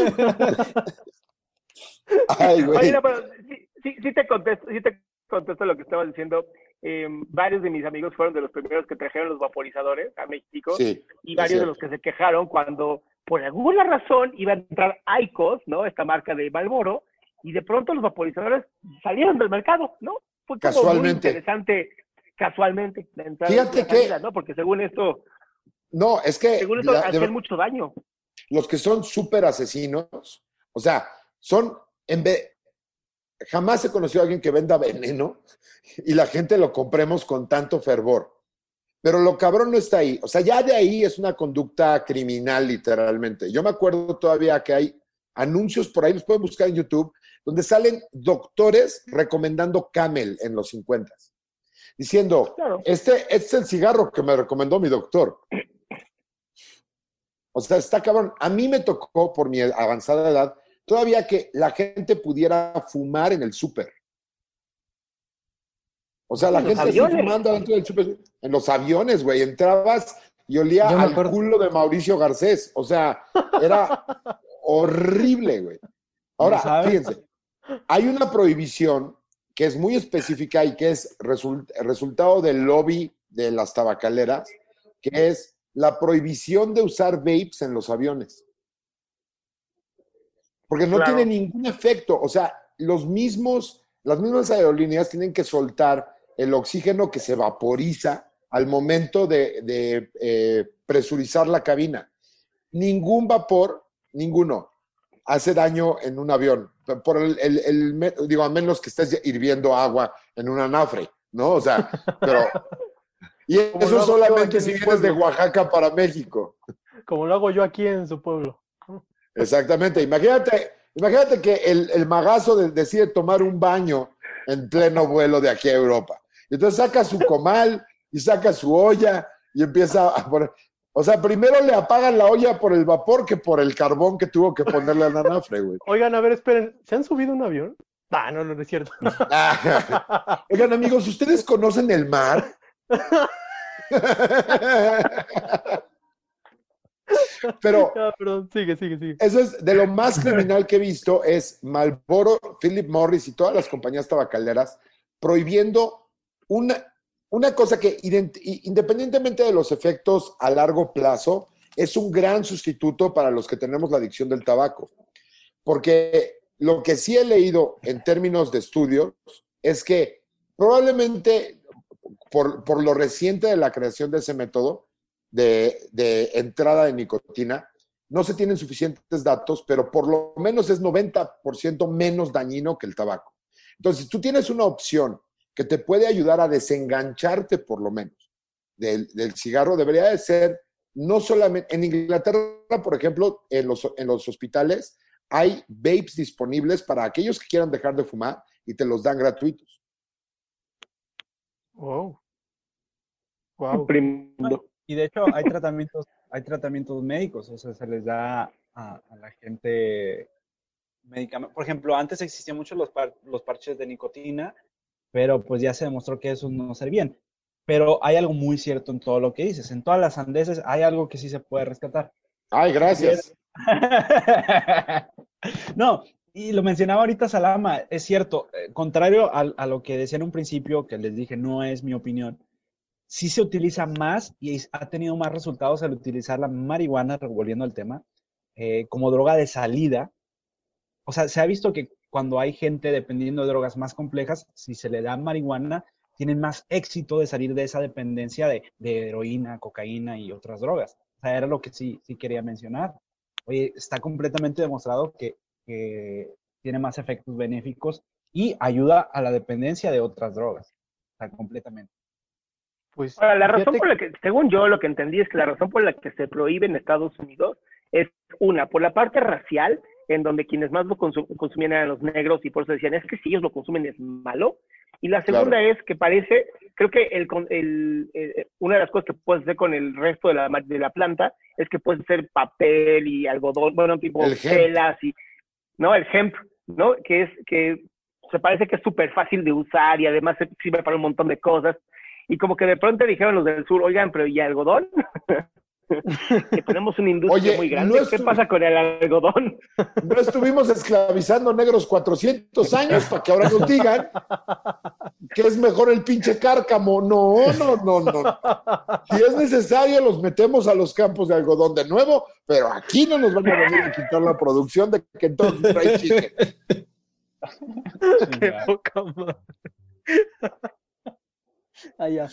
Ay, güey. Oye, no, pero sí, sí, sí te contesto, sí te contesto lo que estaba diciendo. eh, varios de mis amigos fueron de los primeros que trajeron los vaporizadores a México Sí, y varios de los que se quejaron cuando por alguna razón iba a entrar Icos, ¿no? Esta marca de Malboro, y de pronto los vaporizadores salieron del mercado, ¿no? Fue como muy Casualmente. interesante, casualmente, la entrada Fíjate la que- salida, ¿no? Porque según esto, No, es que según esto la- de- hacían mucho daño. los que son súper asesinos, o sea, son, en vez, jamás he conocido a alguien que venda veneno y la gente lo compremos con tanto fervor. Pero lo cabrón no está ahí. O sea, ya de ahí es una conducta criminal, literalmente. Yo me acuerdo todavía que hay anuncios por ahí, los pueden buscar en YouTube, donde salen doctores recomendando Camel en los 50, diciendo, Claro. este, este es el cigarro que me recomendó mi doctor. O sea, está cabrón. A mí me tocó, por mi avanzada edad, todavía que la gente pudiera fumar en el súper. O sea, la gente aviones. fumando dentro del súper. En los aviones, güey. Entrabas y olía al acuerdo- culo de Mauricio Garcés. O sea, era horrible, güey. Ahora, fíjense, hay una prohibición que es muy específica y que es result- resultado del lobby de las tabacaleras, que es la prohibición de usar vapes en los aviones. Porque no Claro. tiene ningún efecto. O sea, los mismos, las mismas aerolíneas tienen que soltar el oxígeno que se vaporiza al momento de, de, eh, presurizar la cabina. Ningún vapor, ninguno, hace daño en un avión. Por el, el- el digo, a menos que estés hirviendo agua en un anafre, ¿no? O sea, pero. Y eso solamente si vienes de. Oaxaca para México. Como lo hago yo aquí en su pueblo. Exactamente. Imagínate, imagínate que el, el magazo de- decide tomar un baño en pleno vuelo de aquí a Europa. Y entonces saca su comal y saca su olla y empieza a poner. O sea, primero le apagan la olla por el vapor que por el carbón que tuvo que ponerle al anafre, güey. Oigan, a ver, esperen, ¿se han subido un avión? Ah, no, no, no es cierto. Ah. Oigan, amigos, ¿ustedes conocen el mar? Pero perdón, sigue, sigue, sigue. Eso es de lo más criminal que he visto, es Marlboro, Philip Morris y todas las compañías tabacaleras prohibiendo una, una cosa que independientemente de los efectos a largo plazo, es un gran sustituto para los que tenemos la adicción del tabaco. Porque lo que sí he leído en términos de estudios es que probablemente por, por lo reciente de la creación de ese método de, de entrada de nicotina, no se tienen suficientes datos, pero por lo menos es 90% menos dañino que el tabaco. Entonces, tú tienes una opción que te puede ayudar a desengancharte por lo menos del, del cigarro, debería de ser no solamente, en Inglaterra, por ejemplo, en los, en los hospitales hay vapes disponibles para aquellos que quieran dejar de fumar y te los dan gratuitos. Wow. Wow. Primo. Y de hecho hay tratamientos, hay tratamientos médicos, o sea, se les da a, a la gente medicamentos. Por ejemplo, antes existían muchos los, par- los parches de nicotina, pero pues ya se demostró que eso no servían. Pero hay algo muy cierto en todo lo que dices. En todas las andeses hay algo que sí se puede rescatar. Ay, gracias. No, y lo mencionaba ahorita Salama, es cierto, eh, contrario al- a, lo que decía en un principio, que les dije, no es mi opinión, sí se utiliza más y ha tenido más resultados al utilizar la marihuana, volviendo al tema, eh, como droga de salida. O sea, se ha visto que cuando hay gente dependiendo de drogas más complejas, si se le da marihuana, tienen más éxito de salir de esa dependencia de, de heroína, cocaína y otras drogas. O sea, era lo que sí, sí quería mencionar. Oye, está completamente demostrado que, que tiene más efectos benéficos y ayuda a la dependencia de otras drogas. O sea, completamente. Pues, Ahora, la razón fíjate por la que, según yo, lo que entendí es que la razón por la que se prohíbe en Estados Unidos es una, por la parte racial, en donde quienes más lo consu- consumían eran los negros y por eso decían, es que si ellos lo consumen es malo. Y la segunda es que parece, creo que el, con- el, eh, una de las cosas que puedes hacer con el resto de la, de la planta es que puedes hacer papel y algodón, bueno, tipo El telas y, ¿no? El hemp, ¿no? Que es, que se parece que es súper fácil de usar y además sirve para un montón de cosas. Y como que de pronto dijeron los del sur, oigan, pero ¿y algodón? que tenemos una industria Oye, muy grande. no ¿Qué pasa con el algodón? No estuvimos esclavizando negros 400 años para que ahora nos digan que es mejor el pinche cárcamo. No, no, no, no. Si es necesario, los metemos a los campos de algodón de nuevo, pero aquí no nos van a venir a quitar la producción de Kentucky Fried Chicken. Qué poca madre. Ya.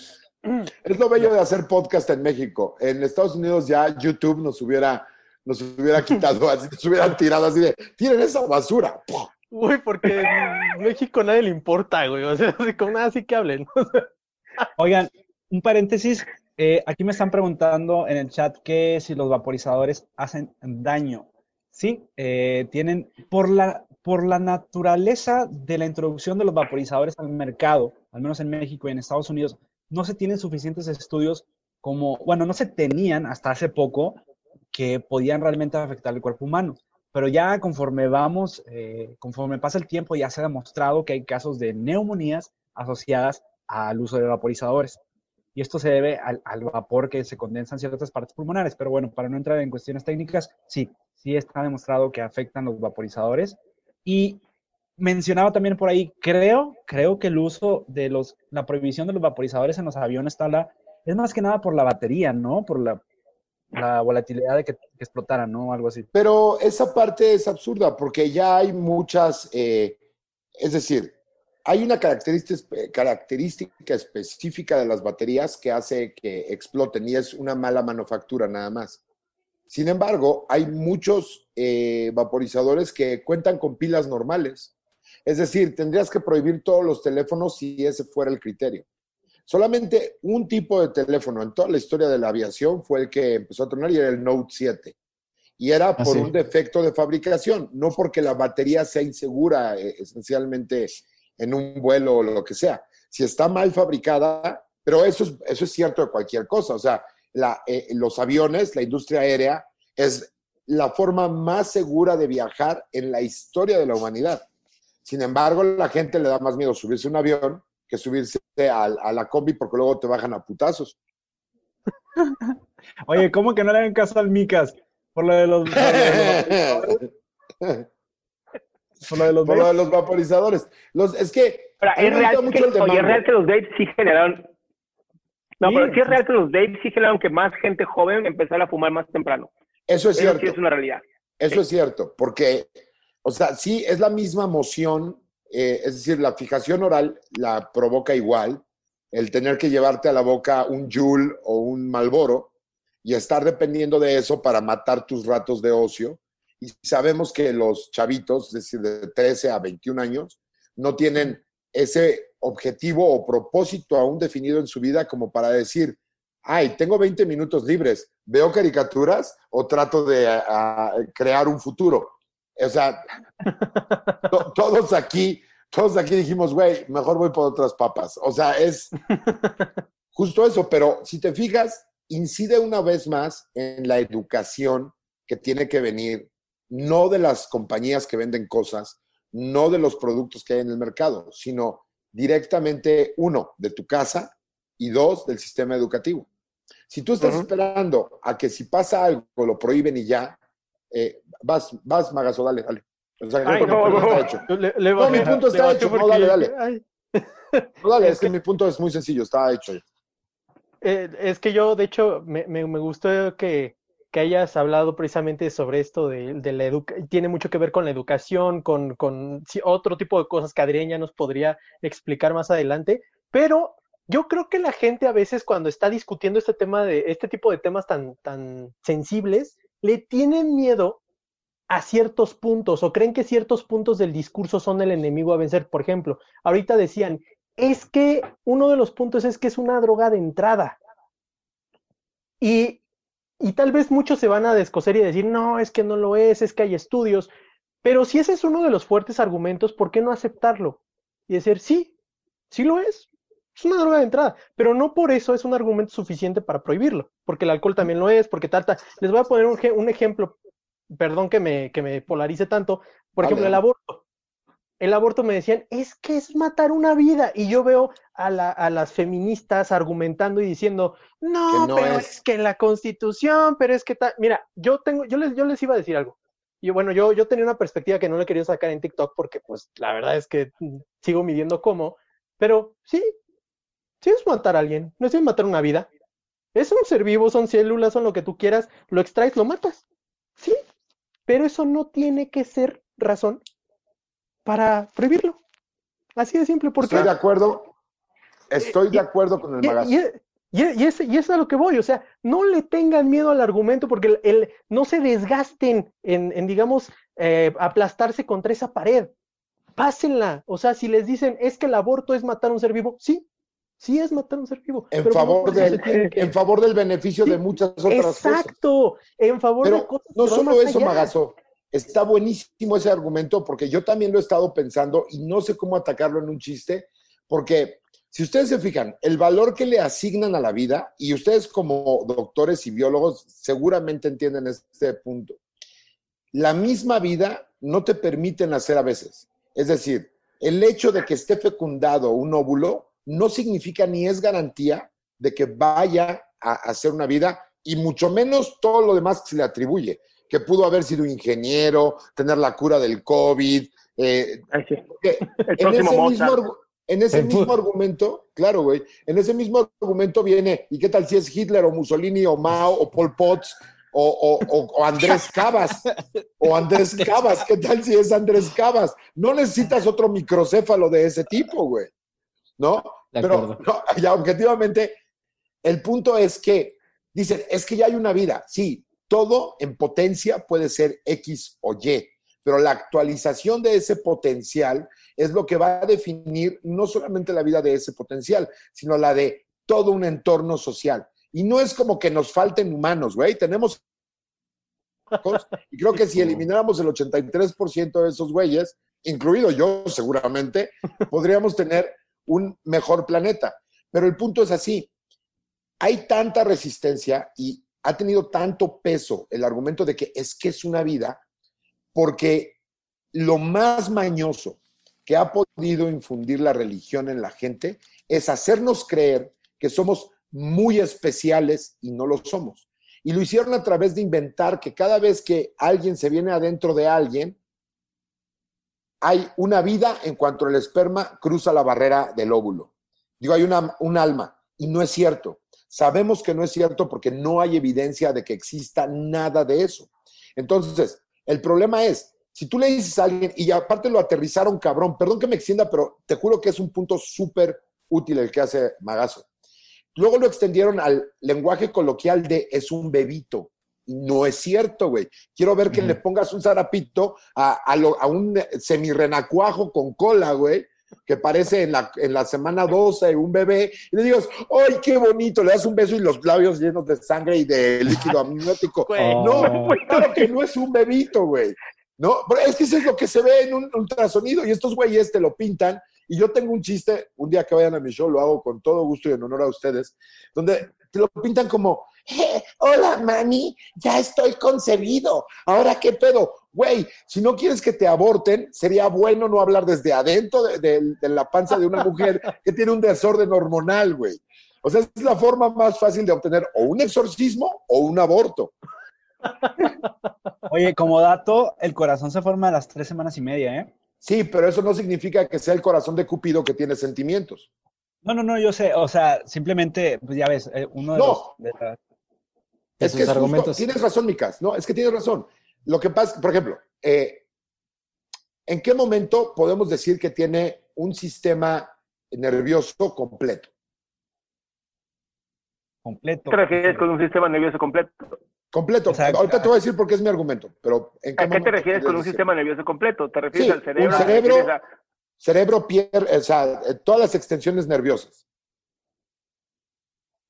Es lo bello de hacer podcast en México. En Estados Unidos ya YouTube nos hubiera, nos hubiera quitado, así, nos hubieran tirado así de, tiren esa basura. ¡Pum! Uy, porque en México a nadie le importa, güey. O sea, así como nada, así que hablen. Oigan, un paréntesis. eh, aquí me están preguntando en el chat que si los vaporizadores hacen daño. Sí, eh, tienen por la, por la naturaleza de la introducción de los vaporizadores al mercado, al menos en México y en Estados Unidos, no se tienen suficientes estudios como, bueno, no se tenían hasta hace poco que podían realmente afectar el cuerpo humano. Pero ya conforme vamos, eh, conforme pasa el tiempo, ya se ha demostrado que hay casos de neumonías asociadas al uso de vaporizadores. Y esto se debe al, al vapor que se condensa en ciertas partes pulmonares. Pero bueno, para no entrar en cuestiones técnicas, sí, sí está demostrado que afectan los vaporizadores. Y mencionaba también por ahí, creo, creo que el uso de los, la prohibición de los vaporizadores en los aviones está la, es más que nada por la batería, ¿no? Por la, la volatilidad de que, que explotaran, ¿no? Algo así. Pero esa parte es absurda porque ya hay muchas, eh, es decir, hay una característica, característica específica de las baterías que hace que exploten y es una mala manufactura nada más. Sin embargo, hay muchos eh, vaporizadores que cuentan con pilas normales. Es decir, tendrías que prohibir todos los teléfonos si ese fuera el criterio. Solamente un tipo de teléfono en toda la historia de la aviación fue el que empezó a tronar y era el Note 7. Y era Ah, por sí. un defecto de fabricación, no porque la batería sea insegura eh, esencialmente en un vuelo o lo que sea. Si está mal fabricada, pero eso es, eso es cierto de cualquier cosa. O sea, la, eh, los aviones, la industria aérea, es la forma más segura de viajar en la historia de la humanidad. Sin embargo, la gente le da más miedo subirse a un avión que subirse a, a la combi porque luego te bajan a putazos. Oye, ¿cómo que no le hagan caso al Micas? Por lo de los, por lo de los, por lo de los Por lo de los vaporizadores. Los, es que es real, que, oye, es real que los vapes sí generaron. No, Sí, pero sí es real que los vapes sí generaron que más gente joven empezara a fumar más temprano. Eso es Eso cierto. sí es una realidad. Eso es cierto, porque, o sea, sí es la misma moción, eh, es decir, la fijación oral la provoca igual, el tener que llevarte a la boca un Joule o un Malboro y estar dependiendo de eso para matar tus ratos de ocio. Y sabemos que los chavitos, es decir, de 13 a 21 años, no tienen ese objetivo o propósito aún definido en su vida como para decir, ay, tengo 20 minutos libres, ¿veo caricaturas o trato de crear un futuro? O sea, to- todos aquí, todos aquí dijimos, güey, mejor voy por otras papas. O sea, es justo eso, pero si te fijas, incide una vez más en la educación que tiene que venir, no de las compañías que venden cosas, no de los productos que hay en el mercado, sino directamente, uno, de tu casa y dos, del sistema educativo. Si tú estás esperando a que si pasa algo lo prohíben y ya, eh, vas, vas, Magazo, dale, dale. O sea, Ay, creo que no, mi punto no. está hecho. Le, le No, mi punto está hecho, no, porque- dale, dale. ay, No, dale, Es es que que- mi punto es muy sencillo, está hecho. Eh, es que yo, de hecho, me, me, me gustó que, que hayas hablado precisamente sobre esto de, de la educación. Tiene mucho que ver con la educación, con, con sí, otro tipo de cosas que Adrián ya nos podría explicar más adelante. Pero yo creo que la gente a veces cuando está discutiendo este tema de este tipo de temas tan, tan sensibles, le tienen miedo a ciertos puntos o creen que ciertos puntos del discurso son el enemigo a vencer. Por ejemplo, ahorita decían, es que uno de los puntos es que es una droga de entrada. Y, y tal vez muchos se van a descoser y decir, no, es que no lo es, es que hay estudios. Pero si ese es uno de los fuertes argumentos, ¿por qué no aceptarlo? Y decir, sí, sí lo es. Es una droga de entrada, pero no por eso es un argumento suficiente para prohibirlo, porque el alcohol también lo es, porque tal, tal. Les voy a poner un, je- un ejemplo, perdón que me, que me polarice tanto, por ejemplo, el aborto. el aborto me decían, es que es matar una vida. Y yo veo a, la- a las feministas argumentando y diciendo, no pero es. es. que la constitución, pero es que tal. Mira, yo tengo, yo les, yo les iba a decir algo. Y bueno, yo, yo tenía una perspectiva que no le quería sacar en TikTok porque, pues, la verdad es que mm, sigo midiendo cómo. Pero sí, sí es matar a alguien, no es matar una vida. Es un ser vivo, son células, son lo que tú quieras, lo extraes, lo matas. Sí, pero eso no tiene que ser razón para prohibirlo. Así de simple, porque... Estoy de acuerdo. Estoy de acuerdo con el Y, magazo. y- y- y es, y es a lo que voy, o sea, no le tengan miedo al argumento porque el, el- no se desgasten en, en, digamos, eh, aplastarse contra esa pared. Pásenla. O sea, si les dicen es que el aborto es matar a un ser vivo, sí, sí es matar a un ser vivo. En no favor, por eso del, que- en favor del beneficio Sí, de muchas otras cosas. Exacto, en favor de Pero cosas no que solo eso, allá. Magazo. Está buenísimo ese argumento porque yo también lo he estado pensando y no sé cómo atacarlo en un chiste, porque si ustedes se fijan, el valor que le asignan a la vida, y ustedes como doctores y biólogos seguramente entienden este punto, la misma vida no te permite nacer a veces. Es decir, el hecho de que esté fecundado un óvulo no significa ni es garantía de que vaya a hacer una vida y mucho menos todo lo demás que se le atribuye, que pudo haber sido ingeniero, tener la cura del COVID. eh, en ese, mismo, en ese mismo argumento, claro, güey, en ese mismo argumento viene, ¿y qué tal si es Hitler o Mussolini o Mao o Pol Pot o, o- o- o Andrés Cabas? O Andrés Cabas, ¿qué tal si es Andrés Cabas? No necesitas otro microcéfalo de ese tipo, güey. ¿No? De Pero no, ya objetivamente, el punto es que dicen, es que ya hay una vida. Sí, todo en potencia puede ser X o Y, pero la actualización de ese potencial es lo que va a definir no solamente la vida de ese potencial, sino la de todo un entorno social. Y no es como que nos falten humanos, güey. Tenemos. Y creo que si elimináramos el 83% de esos güeyes, incluido yo seguramente, podríamos tener un mejor planeta. Pero el punto es así. Hay tanta resistencia y ha tenido tanto peso el argumento de que es que es una vida, porque lo más mañoso que ha podido infundir la religión en la gente es hacernos creer que somos muy especiales y no lo somos. Y lo hicieron a través de inventar que cada vez que alguien se viene adentro de alguien, hay una vida en cuanto el esperma cruza la barrera del óvulo. Digo, hay un alma, y no es cierto. Sabemos que no es cierto porque no hay evidencia de que exista nada de eso. Entonces, el problema es, si tú le dices a alguien, y aparte lo aterrizaron cabrón, perdón que me extienda, pero te juro que es un punto súper útil el que hace Magazo. Luego lo extendieron al lenguaje coloquial de es un bebito. No es cierto, güey. Quiero ver que le pongas un zarapito a, a, lo- a un semirrenacuajo con cola, güey, que parece en la, en la semana 12 un bebé, y le digas, ¡ay, qué bonito! Le das un beso y los labios llenos de sangre y de líquido amniótico. Güey. No, claro que no es un bebito, güey. No, pero es que eso es lo que se ve en un ultrasonido y estos güeyes te lo pintan. Y yo tengo un chiste, un día que vayan a mi show, lo hago con todo gusto y en honor a ustedes, donde te lo pintan como, "Eh, hola mami, ya estoy concebido, ahora qué pedo. Güey, si no quieres que te aborten, sería bueno no hablar desde adentro de, de- de la panza de una mujer que tiene un desorden hormonal, güey. O sea, es la forma más fácil de obtener o un exorcismo o un aborto. Oye, como dato, el corazón se forma a las tres semanas y media, ¿eh? Sí, pero eso no significa que sea el corazón de Cupido que tiene sentimientos. No, no, no, yo sé, o sea, simplemente, pues ya ves, eh, uno de No. los... de la- de Es que es justo- argumentos. tienes razón, Micas. No, es que tienes razón. Lo que pasa, por ejemplo, eh, ¿en qué momento podemos decir que tiene un sistema nervioso completo? completo. ¿Qué te refieres con un sistema nervioso completo? Completo. Exacto. Ahorita te voy a decir por qué es mi argumento, pero ¿en qué ¿A qué te refieres con un decir? sistema nervioso completo? ¿Te refieres Sí, al cerebro? un ¿Te cerebro- a- Cerebro, piel, o sea, eh, todas las extensiones nerviosas,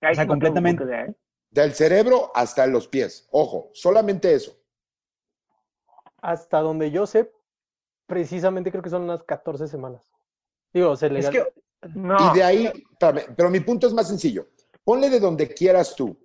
Ahí O sea, completamente. Del cerebro hasta los pies. Ojo, solamente eso. Hasta donde yo sé, precisamente creo que son unas 14 semanas. Digo, se Es legal. que, No. Y de ahí, espérame, pero mi punto es más sencillo. Ponle de donde quieras tú.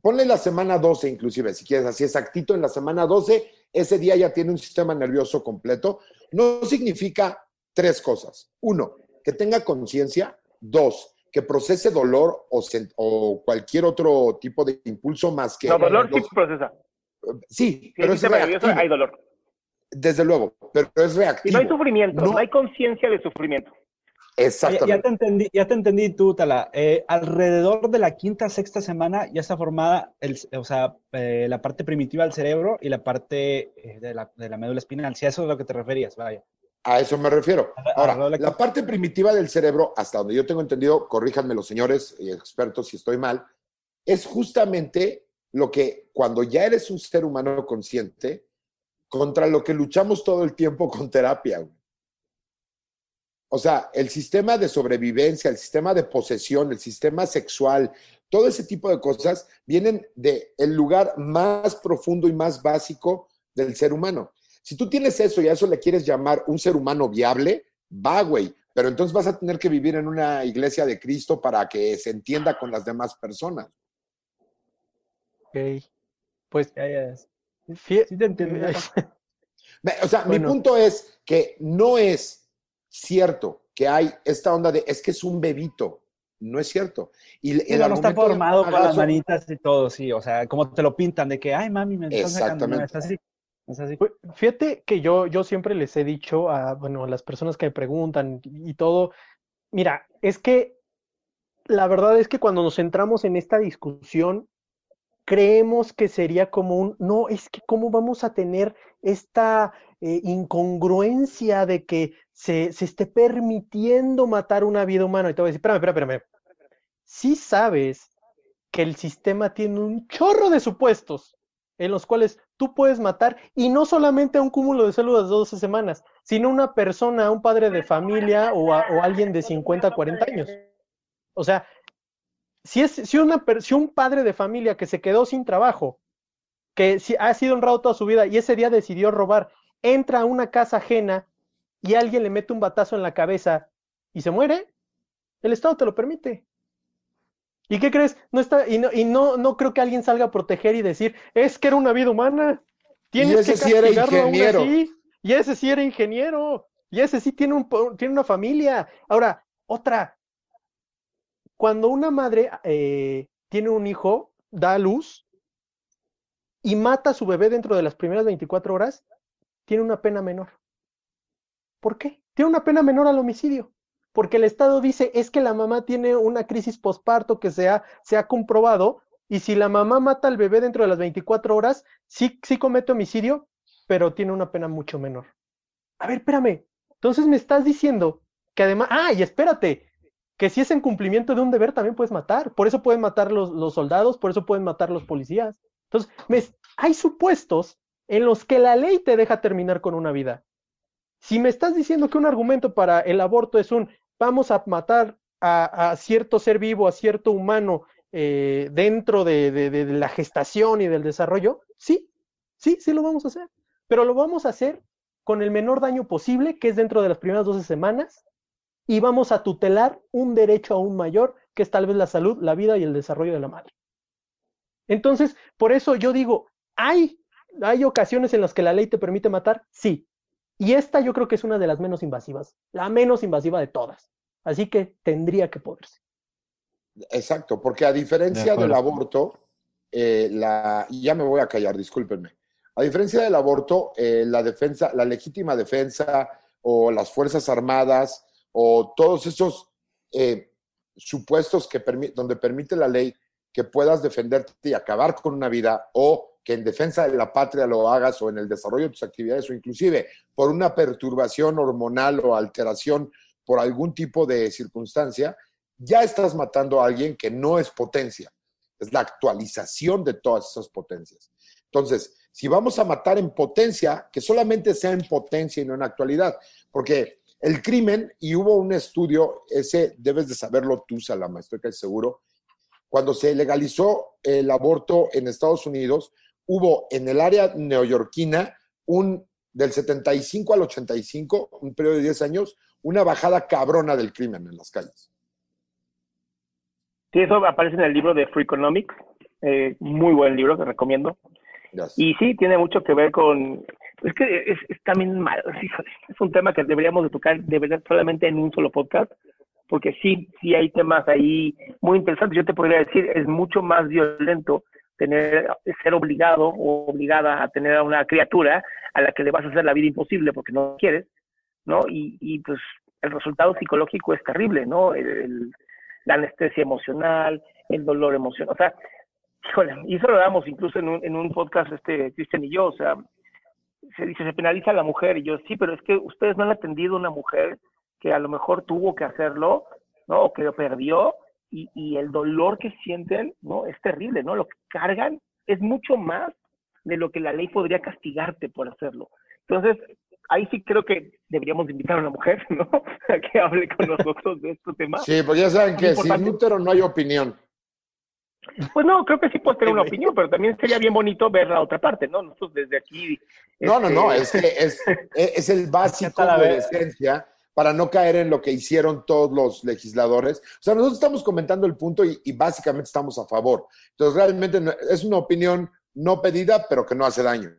Ponle la semana 12 inclusive, si quieres, así exactito en la semana 12, ese día ya tiene un sistema nervioso completo. No significa tres cosas. Uno, que tenga conciencia. Dos, que procese dolor o, cualquier otro tipo de impulso más que... No, dolor sí los- procesa. sí, Si pero hay es nervioso, reactivo. hay dolor. Desde luego, pero es Y reactivo. no hay sufrimiento, No. no, hay conciencia de sufrimiento. Exactamente. ya te entendí, ya te entendí tú, Tala. Eh, alrededor de la quinta, sexta semana ya está formada el, o sea, eh, la parte primitiva del cerebro y la parte eh, de, la, de la médula espinal. Si a eso es a lo que te referías, vaya. A eso me refiero. Ahora, la- parte primitiva del cerebro, hasta donde yo tengo entendido, corríjanme los señores y expertos si estoy mal, es justamente lo que cuando ya eres un ser humano consciente, contra lo que luchamos todo el tiempo con terapia. O sea, el sistema de sobrevivencia, el sistema de posesión, el sistema sexual, todo ese tipo de cosas vienen del el lugar más profundo y más básico del ser humano. Si tú tienes eso y a eso le quieres llamar un ser humano viable, va, güey. Pero entonces vas a tener que vivir en una iglesia de Cristo para que se entienda con las demás personas. Ok. Pues, Ya, ya. Sí te entendí. Me- O sea, mi punto es que no es cierto que hay esta onda de es que es un bebito. No es cierto. Y el no, no está formado con las manitas y todo, sí. O sea, como te lo pintan de que, ay, mami, me están sacando. Exactamente. es así. Fíjate que yo, yo siempre les he dicho a, bueno, las personas que me preguntan y y todo, mira, es que la verdad es que cuando nos centramos en esta discusión, creemos que sería como un, no, es que cómo vamos a tener esta eh, incongruencia de que se, se esté permitiendo matar una vida humana. Y te voy a decir, espérame, espérame, espérame. Sí sabes que el sistema tiene un chorro de supuestos en los cuales tú puedes matar y no solamente a un cúmulo de células de 12 semanas, sino a una persona, a un padre de familia o, a- alguien de 50, 40 años. O sea, si, es, si, una, si un padre de familia que se quedó sin trabajo, que ha sido honrado toda su vida y ese día decidió robar, entra a una casa ajena y alguien le mete un batazo en la cabeza y se muere, el Estado te lo permite. ¿Y qué crees? No está, y no, y no, no creo que alguien salga a proteger y decir, es que era una vida humana. Tienes ese que sí era ingeniero. así. Y ese sí era ingeniero. Y ese sí tiene, un, tiene una familia. Ahora, otra. Cuando una madre eh, tiene un hijo, da a luz y mata a su bebé dentro de las primeras 24 horas, tiene una pena menor. ¿Por qué? Tiene una pena menor al homicidio. Porque el Estado dice es que la mamá tiene una crisis posparto que se ha, comprobado y si la mamá mata al bebé dentro de las 24 horas, sí, sí comete homicidio, pero tiene una pena mucho menor. A ver, espérame. Entonces me estás diciendo que además, ah, y espérate, que si es en cumplimiento de un deber también puedes matar. Por eso pueden matar los, los soldados, por eso pueden matar los policías. Entonces, hay supuestos en los que la ley te deja terminar con una vida. Si me estás diciendo que un argumento para el aborto es un vamos a matar a, cierto ser vivo, a cierto humano eh, dentro de, la gestación y del desarrollo, sí, sí, sí lo vamos a hacer. Pero lo vamos a hacer con el menor daño posible, que es dentro de las primeras 12 semanas, y vamos a tutelar un derecho aún mayor, que es tal vez la salud, la vida y el desarrollo de la madre. Entonces, por eso yo digo, hay ocasiones en las que la ley te permite matar, sí. Y esta yo creo que es una de las menos invasivas, la menos invasiva de todas. Así que tendría que poderse. Exacto, porque a diferencia del aborto, eh, la, y ya me voy a callar, discúlpenme. A diferencia del aborto, eh, la defensa, la legítima defensa o las Fuerzas Armadas o todos esos eh, supuestos que permi- donde permite la ley que puedas defenderte y acabar con una vida o que en defensa de la patria lo hagas o en el desarrollo de tus actividades o inclusive por una perturbación hormonal o alteración por algún tipo de circunstancia, ya estás matando a alguien que no es potencia. Es la actualización de todas esas potencias. Entonces, si vamos a matar en potencia, que solamente sea en potencia y no en actualidad, porque el crimen, y hubo un estudio, ese debes de saberlo tú, Salama, estoy casi seguro, cuando se legalizó el aborto en Estados Unidos, hubo en el área neoyorquina un del 75 al 85, un periodo de 10 años, una bajada cabrona del crimen en las calles. Sí, eso aparece en el libro de Free Economics. eh, muy buen libro, que recomiendo. Y sí, tiene mucho que ver con... Es que es, es también mal, híjole, es un tema que deberíamos de tocar de verdad solamente en un solo podcast, porque sí, sí hay temas ahí muy interesantes. Yo te podría decir, es mucho más violento tener, ser obligado o obligada a tener a una criatura a la que le vas a hacer la vida imposible porque no quieres, ¿no? Y, y pues el resultado psicológico es terrible, ¿no? El- la anestesia emocional, el dolor emocional, o sea, híjole, y eso lo damos incluso en un, en un podcast, este, Cristian y yo, o sea, se dice, se penaliza a la mujer, y yo, sí, pero es que ustedes no han atendido a una mujer que a lo mejor tuvo que hacerlo, ¿no? O que lo perdió, y, y el dolor que sienten, ¿no? Es terrible, ¿no? Lo que cargan es mucho más de lo que la ley podría castigarte por hacerlo. Entonces, ahí sí creo que deberíamos invitar a una mujer, ¿no? A que hable con nosotros de este tema. Sí, pues ya saben que sin útero no hay opinión. Pues no, creo que sí puedes tener una opinión, pero también sería bien bonito ver la otra parte, ¿no? Nosotros desde aquí. No, no, no, este, es que es, es el básico la de vez. decencia para no caer en lo que hicieron todos los legisladores. O sea, nosotros estamos comentando el punto y, y básicamente estamos a favor. Entonces, realmente no- es una opinión no pedida, pero que no hace daño.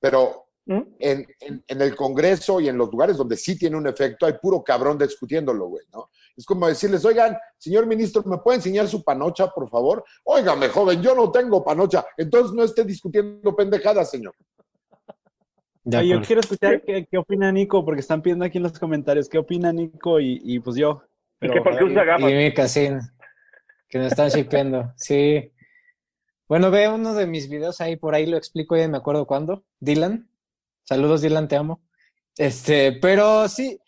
Pero ¿Mm? en, en- en el Congreso y en los lugares donde sí tiene un efecto, hay puro cabrón discutiéndolo, güey, ¿no? Es como decirles, oigan, señor ministro, ¿me puede enseñar su panocha, por favor? Óigame, joven, yo no tengo panocha. Entonces no esté discutiendo pendejadas, señor. Yo quiero escuchar qué, qué opina Nico, porque están pidiendo aquí en los comentarios qué opina Nico y, y pues yo. Y que por qué usa Y gafas. Mika, sí, que nos están shipeando, sí. Bueno, ve uno de mis videos ahí, por ahí lo explico, ya me acuerdo cuándo. Dylan. Saludos, Dylan, te amo. Este, pero sí,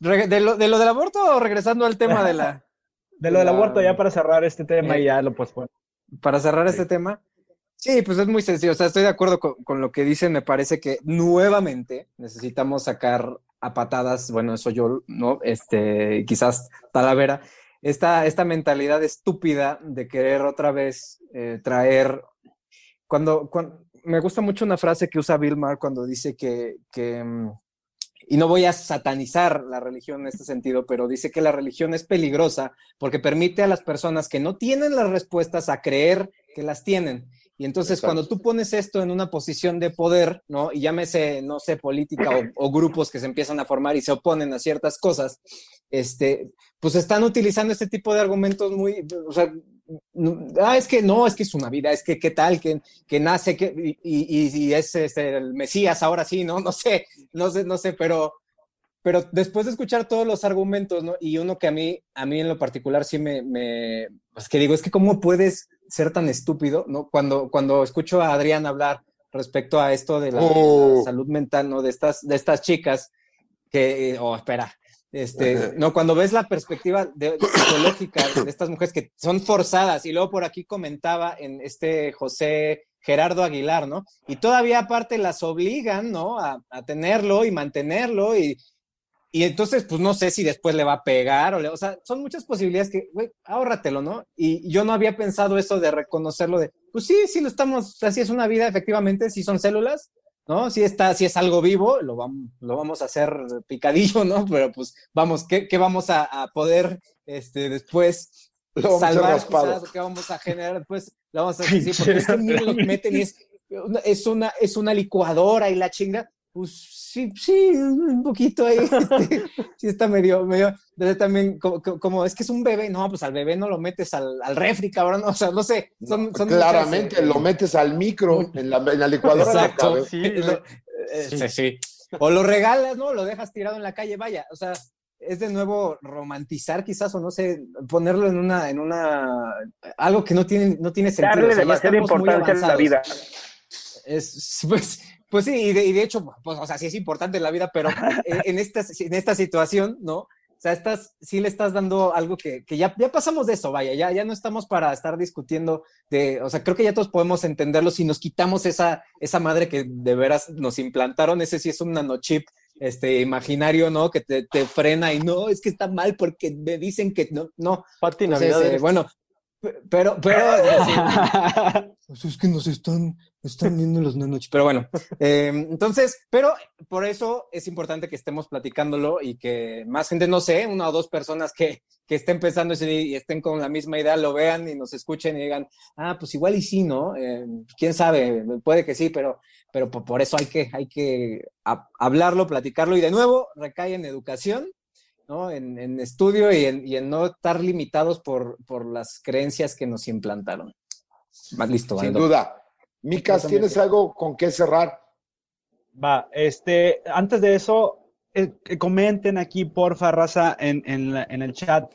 de lo, de lo del aborto, regresando al tema de la, De lo del aborto, ya para cerrar este tema Eh, y ya lo pues bueno. para cerrar este tema, sí, pues es muy sencillo. O sea, estoy de acuerdo con, lo que dicen. Me parece que nuevamente necesitamos sacar a patadas, bueno, eso yo, ¿no? Este, quizás Talavera, esta, esta mentalidad estúpida de querer otra vez eh, traer. Cuando, cuan- me gusta mucho una frase que usa Bill Maher cuando dice que, que mm, y no voy a satanizar la religión en este sentido, pero dice que la religión es peligrosa porque permite a las personas que no tienen las respuestas a creer que las tienen. Y entonces Exacto. cuando tú pones esto en una posición de poder, ¿no? Y llámese, no sé, política o, o grupos que se empiezan a formar y se oponen a ciertas cosas, este, pues están utilizando este tipo de argumentos muy, o sea, no- ah, es que no, es que es una vida, es que qué tal, que, que nace, que, y, y- y es este, el Mesías ahora sí, ¿no? No sé, no sé, no sé, pero, pero después de escuchar todos los argumentos, ¿no? Y uno que a mí, a mí en lo particular sí me, me pues que digo, es que cómo puedes ser tan estúpido, ¿no? Cuando, cuando escucho a Adrián hablar respecto a esto de la, Oh. salud mental, ¿no? De estas, de estas chicas que, eh, oh, espera, este, Ajá. no, cuando ves la perspectiva de- psicológica de estas mujeres que son forzadas, y luego por aquí comentaba en este José Gerardo Aguilar, ¿no? Y todavía aparte las obligan, ¿no? A, a tenerlo y mantenerlo y, y entonces, pues no sé si después le va a pegar o le, o sea, son muchas posibilidades que, güey, ahórratelo, ¿no? Y yo no había pensado eso de reconocerlo de, pues sí, sí lo estamos, así es una vida, efectivamente, sí son células, ¿no? Si está, si es algo vivo, lo vamos, lo vamos a hacer picadillo, ¿no? Pero pues vamos, ¿qué, qué vamos a, a poder este, después Lo salvar quizás, qué vamos a generar después? Lo vamos a hacer, sí, porque es que ni los meten y es, es, una, es una licuadora y la chinga. Pues sí, sí, un poquito ahí. este, sí, está medio, medio. También, como, como es que es un bebé, no, pues al bebé no lo metes al, al refri, cabrón. O sea, no sé. Son, son Claramente, muchas, eh, lo metes al micro, en la, en la licuadora. Exacto. cabe. Sí, Lo- sí. O lo regalas, ¿no? Lo dejas tirado en la calle, vaya. O sea, es de nuevo romantizar quizás, o no sé, ponerlo en una, en una, algo que no tiene, no tiene sentido. Darle O sea, demasiada importancia a la vida. Es, pues, pues sí, y de, y de hecho, pues, o sea, sí es importante en la vida, pero en, esta, en esta situación, ¿no? O sea, estás, sí le estás dando algo que, que ya, ya pasamos de eso, vaya, ya, ya no estamos para estar discutiendo de, o sea, creo que ya todos podemos entenderlo si nos quitamos esa, esa madre que de veras nos implantaron, ese sí es un nanochip este imaginario, ¿no? Que te, te frena y no, es que está mal porque me dicen que no, no, Pati entonces, Navidad. eh, eres- bueno, Pero, pero, pues es que nos están, están viendo los nanochips. Pero bueno, eh, entonces, pero por eso es importante que estemos platicándolo y que más gente, no sé, una o dos personas que, que estén pensando y estén con la misma idea, lo vean y nos escuchen y digan, ah, pues igual y sí, ¿no? Eh, quién sabe, puede que sí, pero, pero por eso hay que, hay que hablarlo, platicarlo y de nuevo recae en educación ¿no? En, estudio y en, no estar limitados por, por, las creencias que nos implantaron. Más listo, Sin duda. Micas, ¿tienes algo con qué cerrar? Va, este, antes de eso, eh, comenten aquí, porfa, raza, en, en, el chat.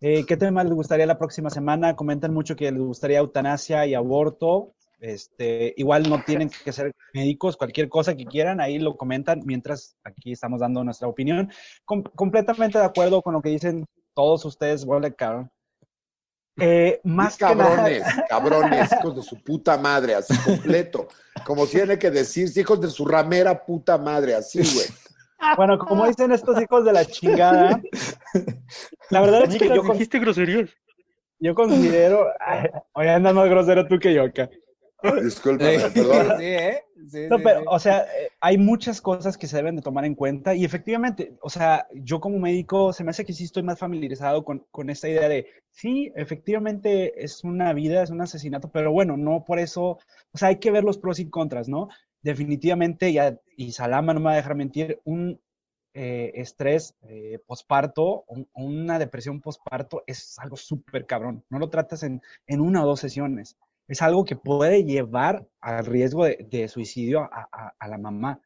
Eh, ¿Qué tema les gustaría la próxima semana? Comenten mucho que les gustaría eutanasia y aborto. Este, igual no tienen que ser médicos, cualquier cosa que quieran, ahí lo comentan mientras aquí estamos dando nuestra opinión. completamente de acuerdo con lo que dicen todos ustedes, vale, cabrón. Eh, más cabrones, cabrones, hijos de su puta madre, así completo. Como tiene que decir, hijos de su ramera puta madre, así, güey. Bueno, como dicen estos hijos de la chingada, la verdad es que yo. dijiste groserías. Yo considero. Oye, andas más grosero tú que yo acá. Disculpa, perdón. Sí, ¿eh? o sea, eh, hay muchas cosas que se deben de tomar en cuenta y efectivamente, o sea, yo como médico se me hace que sí estoy más familiarizado con, con esta idea de, sí, efectivamente es una vida, es un asesinato, pero bueno, no por eso, o sea, hay que ver los pros y contras, ¿no? Definitivamente, ya, y Salama no me va a dejar mentir, un eh, estrés eh, posparto, una depresión posparto es algo súper cabrón. No lo tratas en, en una o dos sesiones es algo que puede llevar al riesgo de, suicidio a, la mamá.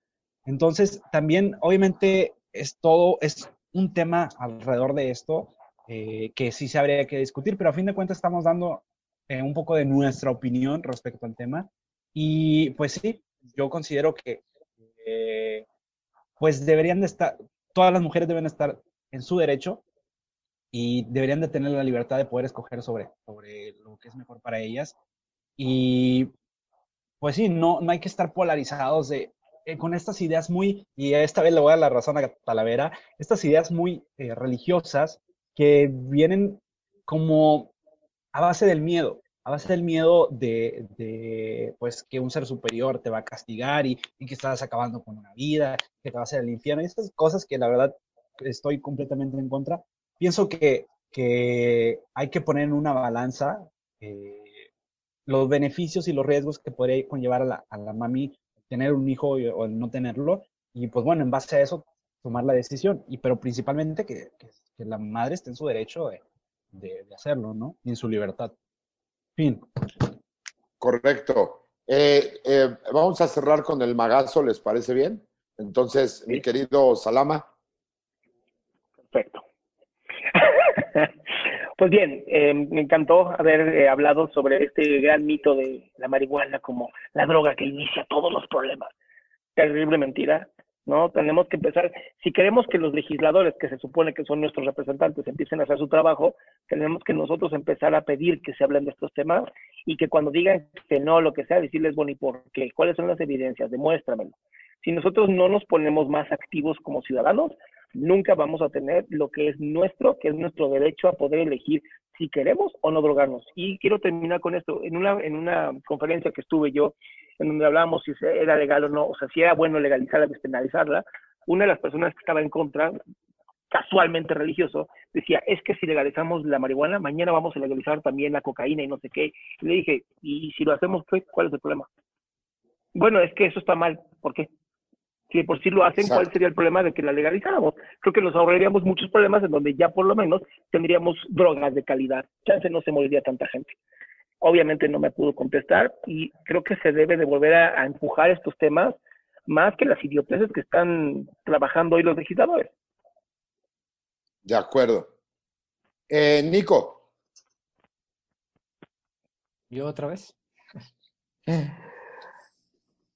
Entonces, también, obviamente, es todo, es un tema alrededor de esto eh, que sí se habría que discutir, pero a fin de cuentas estamos dando eh, un poco de nuestra opinión respecto al tema. Y pues sí, yo considero que eh, pues deberían de estar, todas las mujeres deben estar en su derecho y deberían de tener la libertad de poder escoger sobre, sobre lo que es mejor para ellas y pues sí, no, no hay que estar polarizados de, eh, con estas ideas muy, y esta vez le voy a dar la razón a Talavera, estas ideas muy eh, religiosas que vienen como a base del miedo, a base del miedo de, de, pues que un ser superior te va a castigar y, y, que estás acabando con una vida, que te va a hacer el infierno, y estas cosas que la verdad estoy completamente en contra. Pienso que, que hay que poner en una balanza eh, los beneficios y los riesgos que podría conllevar a la, a la mami tener un hijo o el no tenerlo. Y pues bueno, en base a eso, tomar la decisión. Y pero principalmente que, que, la madre esté en su derecho de, de, hacerlo, ¿no? Y en su libertad. Fin. Correcto. Eh, eh, vamos a cerrar con el magazo, ¿les parece bien? Entonces, mi querido Salama. Perfecto. Pues bien, eh, me encantó haber eh, hablado sobre este gran mito de la marihuana como la droga que inicia todos los problemas. Terrible mentira, ¿no? Tenemos que empezar, si queremos que los legisladores, que se supone que son nuestros representantes, empiecen a hacer su trabajo, tenemos que nosotros empezar a pedir que se hablen de estos temas y que cuando digan que no, lo que sea, decirles, bueno, ¿y por qué? ¿Cuáles son las evidencias? Demuéstramelo. Si nosotros no nos ponemos más activos como ciudadanos, nunca vamos a tener lo que es nuestro, que es nuestro derecho a poder elegir si queremos o no drogarnos. Y quiero terminar con esto. En una, en una conferencia que estuve yo, en donde hablábamos si era legal o no, o sea, si era bueno legalizarla, despenalizarla, una de las personas que estaba en contra, casualmente religioso, decía, es que si legalizamos la marihuana, mañana vamos a legalizar también la cocaína y no sé qué. Y le dije, ¿y si lo hacemos, cuál es el problema? Bueno, es que eso está mal. ¿Por qué? Si por sí lo hacen, ¿cuál sería el problema de que la legalizáramos? Creo que nos ahorraríamos muchos problemas en donde ya por lo menos tendríamos drogas de calidad. Chance no se moriría tanta gente. Obviamente no me pudo contestar y creo que se debe de volver a, empujar estos temas más que las idioteces que están trabajando hoy los legisladores. De acuerdo. Eh, Nico. ¿Yo otra vez?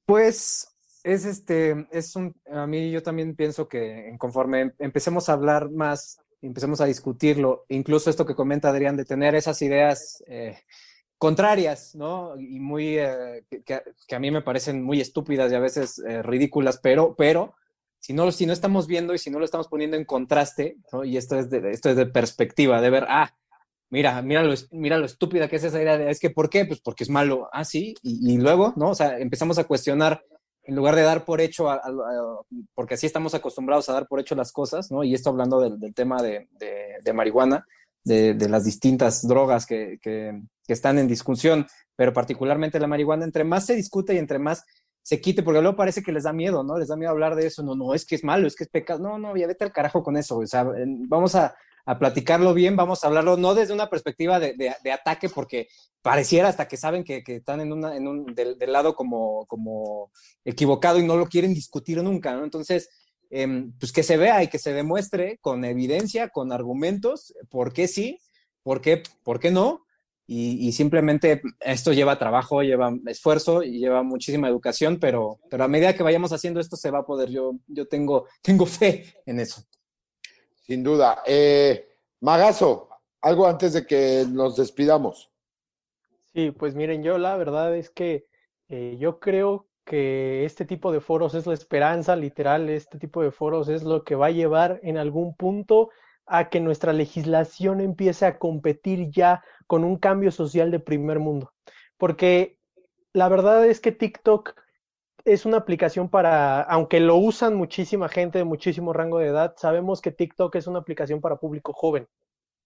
Pues es este, es un, a mí yo también pienso que conforme empecemos a hablar más, empecemos a discutirlo, incluso esto que comenta Adrián, de tener esas ideas eh, contrarias, ¿no? Y muy, eh, que, a mí me parecen muy estúpidas y a veces eh, ridículas, pero, pero, si no, si no estamos viendo y si no lo estamos poniendo en contraste, ¿no? Y esto es de, esto es de perspectiva, de ver, ah, mira, mira lo, mira lo estúpida que es esa idea de, es que ¿por qué? Pues porque es malo. Ah, sí, y, y luego, ¿no? O sea, empezamos a cuestionar en lugar de dar por hecho, a, porque así estamos acostumbrados a dar por hecho las cosas, ¿no? Y esto hablando del, tema de, de, marihuana, de, las distintas drogas que, que, que, están en discusión, pero particularmente la marihuana, entre más se discute y entre más se quite, porque luego parece que les da miedo, ¿no? Les da miedo hablar de eso, no, no, es que es malo, es que es pecado, no, no, ya vete al carajo con eso, o sea, vamos a, a platicarlo bien, vamos a hablarlo no desde una perspectiva de, ataque, porque pareciera hasta que saben que, están en, un, del, lado como, como equivocado y no lo quieren discutir nunca, ¿no? Entonces, eh, pues que se vea y que se demuestre con evidencia, con argumentos, por qué sí, por qué, por qué no, y, y, simplemente esto lleva trabajo, lleva esfuerzo y lleva muchísima educación, pero, pero a medida que vayamos haciendo esto se va a poder. Yo, yo tengo, tengo fe en eso. Sin duda. Eh, Magazo, algo antes de que nos despidamos. Sí, pues miren, yo la verdad es que eh, yo creo que este tipo de foros es la esperanza, literal, este tipo de foros es lo que va a llevar en algún punto a que nuestra legislación empiece a competir ya con un cambio social de primer mundo. Porque la verdad es que TikTok es una aplicación para, aunque lo usan muchísima gente de muchísimo rango de edad, sabemos que TikTok es una aplicación para público joven.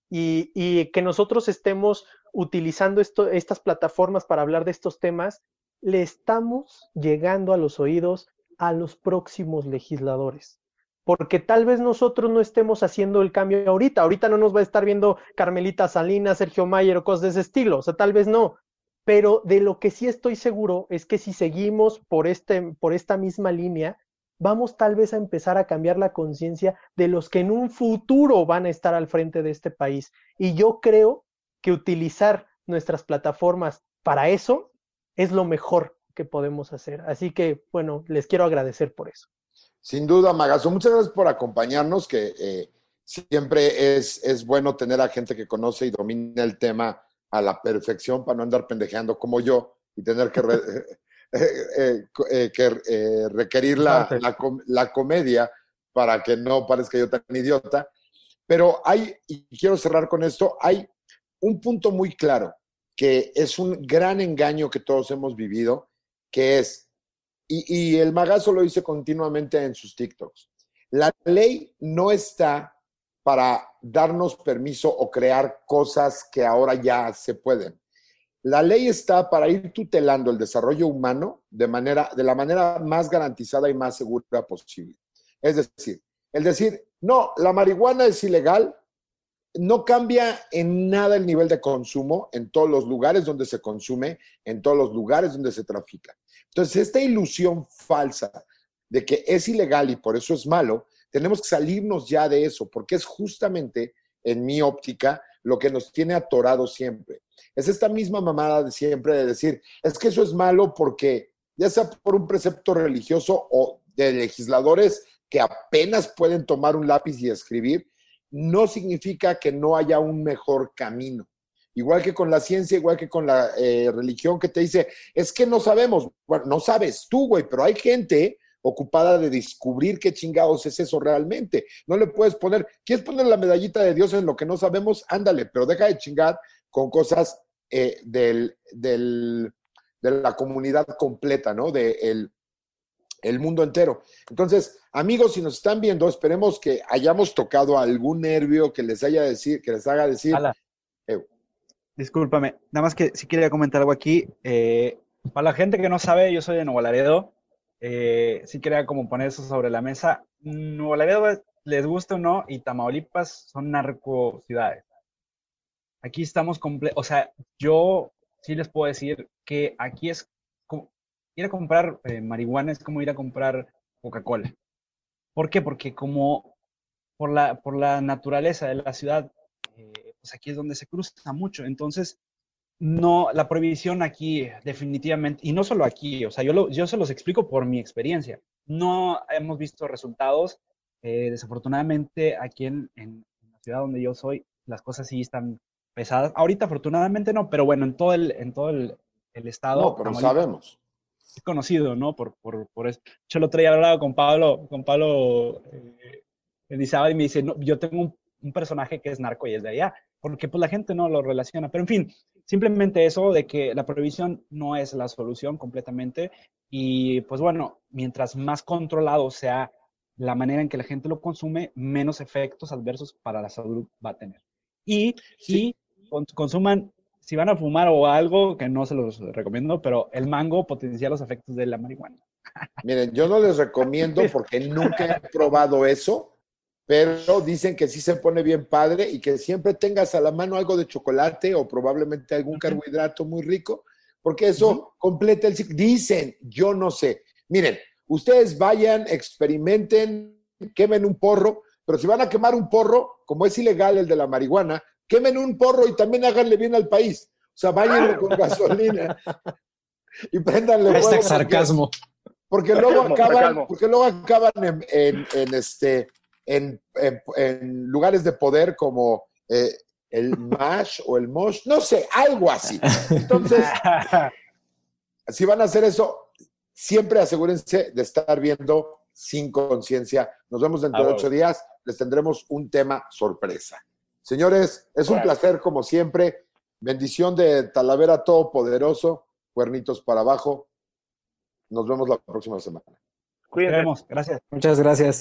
Y, y que nosotros estemos utilizando estas plataformas para hablar de estos temas, le estamos llegando a los oídos a los próximos legisladores porque tal vez nosotros no estemos haciendo el cambio ahorita. Ahorita no nos va a estar viendo Carmelita Salinas, Sergio Mayer o cosas de ese estilo, o sea, tal vez no. Pero de lo que sí estoy seguro es que si seguimos por, este, por esta misma línea, vamos tal vez a empezar a cambiar la conciencia de los que en un futuro van a estar al frente de este país. Y yo creo que utilizar nuestras plataformas para eso es lo mejor que podemos hacer. Así que, bueno, les quiero agradecer por eso. Sin duda, Magazo, muchas gracias por acompañarnos, que eh, siempre es, es bueno tener a gente que conoce y domina el tema a la perfección para no andar pendejeando como yo y tener que, re, eh, eh, que requerir la, la, la, comedia para que no parezca yo tan idiota. Pero hay, y quiero cerrar con esto, hay un punto muy claro, que es un gran engaño que todos hemos vivido, que es y, y, el magazo lo dice continuamente en sus TikToks. La ley no está para darnos permiso o crear cosas que ahora ya se pueden. La ley está para ir tutelando el desarrollo humano de, manera, de la manera más garantizada y más segura posible. Es decir, el decir, no, la marihuana es ilegal, no cambia en nada el nivel de consumo en todos los lugares donde se consume, en todos los lugares donde se trafica. Entonces, esta ilusión falsa de que es ilegal y por eso es malo, tenemos que salirnos ya de eso, porque es justamente, en mi óptica, lo que nos tiene atorados siempre. Es esta misma mamada de siempre de decir, es que eso es malo porque, ya sea por un precepto religioso o de legisladores que apenas pueden tomar un lápiz y escribir, no significa que no haya un mejor camino. Igual que con la ciencia, igual que con la eh, religión que te dice, es que no sabemos. Bueno, no sabes tú, güey, pero hay gente ocupada de descubrir qué chingados es eso realmente. No le puedes poner, ¿quieres poner la medallita de Dios en lo que no sabemos? Ándale, pero deja de chingar con cosas eh, del, del, de la comunidad completa, ¿no? De el, el mundo entero. Entonces, amigos, si nos están viendo, esperemos que hayamos tocado algún nervio que les haya decir, que les haga decir, Discúlpame, nada más que si quería comentar algo aquí. Eh, para la gente que no sabe, yo soy de Nuevo Laredo. Eh, sí quería como poner eso sobre la mesa. Nuevo Laredo, les gusta o no, y Tamaulipas son narco ciudades. Aquí estamos comple o sea, yo sí les puedo decir que aquí es como ir a comprar eh, marihuana es como ir a comprar Coca-Cola. ¿Por qué? Porque como por la, por la naturaleza de la ciudad, eh, pues aquí es donde se cruza mucho. Entonces, no, la prohibición aquí definitivamente, y no solo aquí, o sea, yo, lo, yo se los explico por mi experiencia. No hemos visto resultados. Eh, desafortunadamente, aquí en, en, la ciudad donde yo soy, las cosas sí están pesadas. Ahorita, afortunadamente, no, pero bueno, en todo el, en todo el, el estado. No, pero sabemos. Es conocido, ¿no? Por, por, por eso. Yo el otro día hablaba con Pablo, con Pablo eh, Elizabeth y me dice, no, yo tengo un, un personaje que es narco y es de allá porque pues la gente no lo relaciona. Pero en fin, simplemente eso de que la prohibición no es la solución completamente y pues bueno, mientras más controlado sea la manera en que la gente lo consume, menos efectos adversos para la salud va a tener. Y, Sí. con- consuman, si van a fumar o algo, que no se los recomiendo, pero el mango potencia los efectos de la marihuana. Miren, yo no les recomiendo porque nunca he probado eso, pero dicen que sí se pone bien padre y que siempre tengas a la mano algo de chocolate o probablemente algún carbohidrato muy rico, porque eso completa el ciclo. Dicen, yo no sé. Miren, ustedes vayan, experimenten, quemen un porro, pero si van a quemar un porro, como es ilegal el de la marihuana, quemen un porro y también háganle bien al país. O sea, váyanlo con gasolina y préndanle fuego. Hashtag porque- sarcasmo. porque luego Sarcasmo, acaban, sarcasmo. porque luego acaban en, en- en este, en, en- en lugares de poder como eh, el MASH o el MOSH, no sé, algo así. Entonces, si van a hacer eso, siempre asegúrense de estar viendo sin conciencia. Nos vemos dentro Ah, de bueno. ocho días. Les tendremos un tema sorpresa. Señores, es un placer como siempre. Bendición de Talavera Todopoderoso. Cuernitos para abajo. Nos vemos la próxima semana. Cuídense. Gracias. Muchas gracias.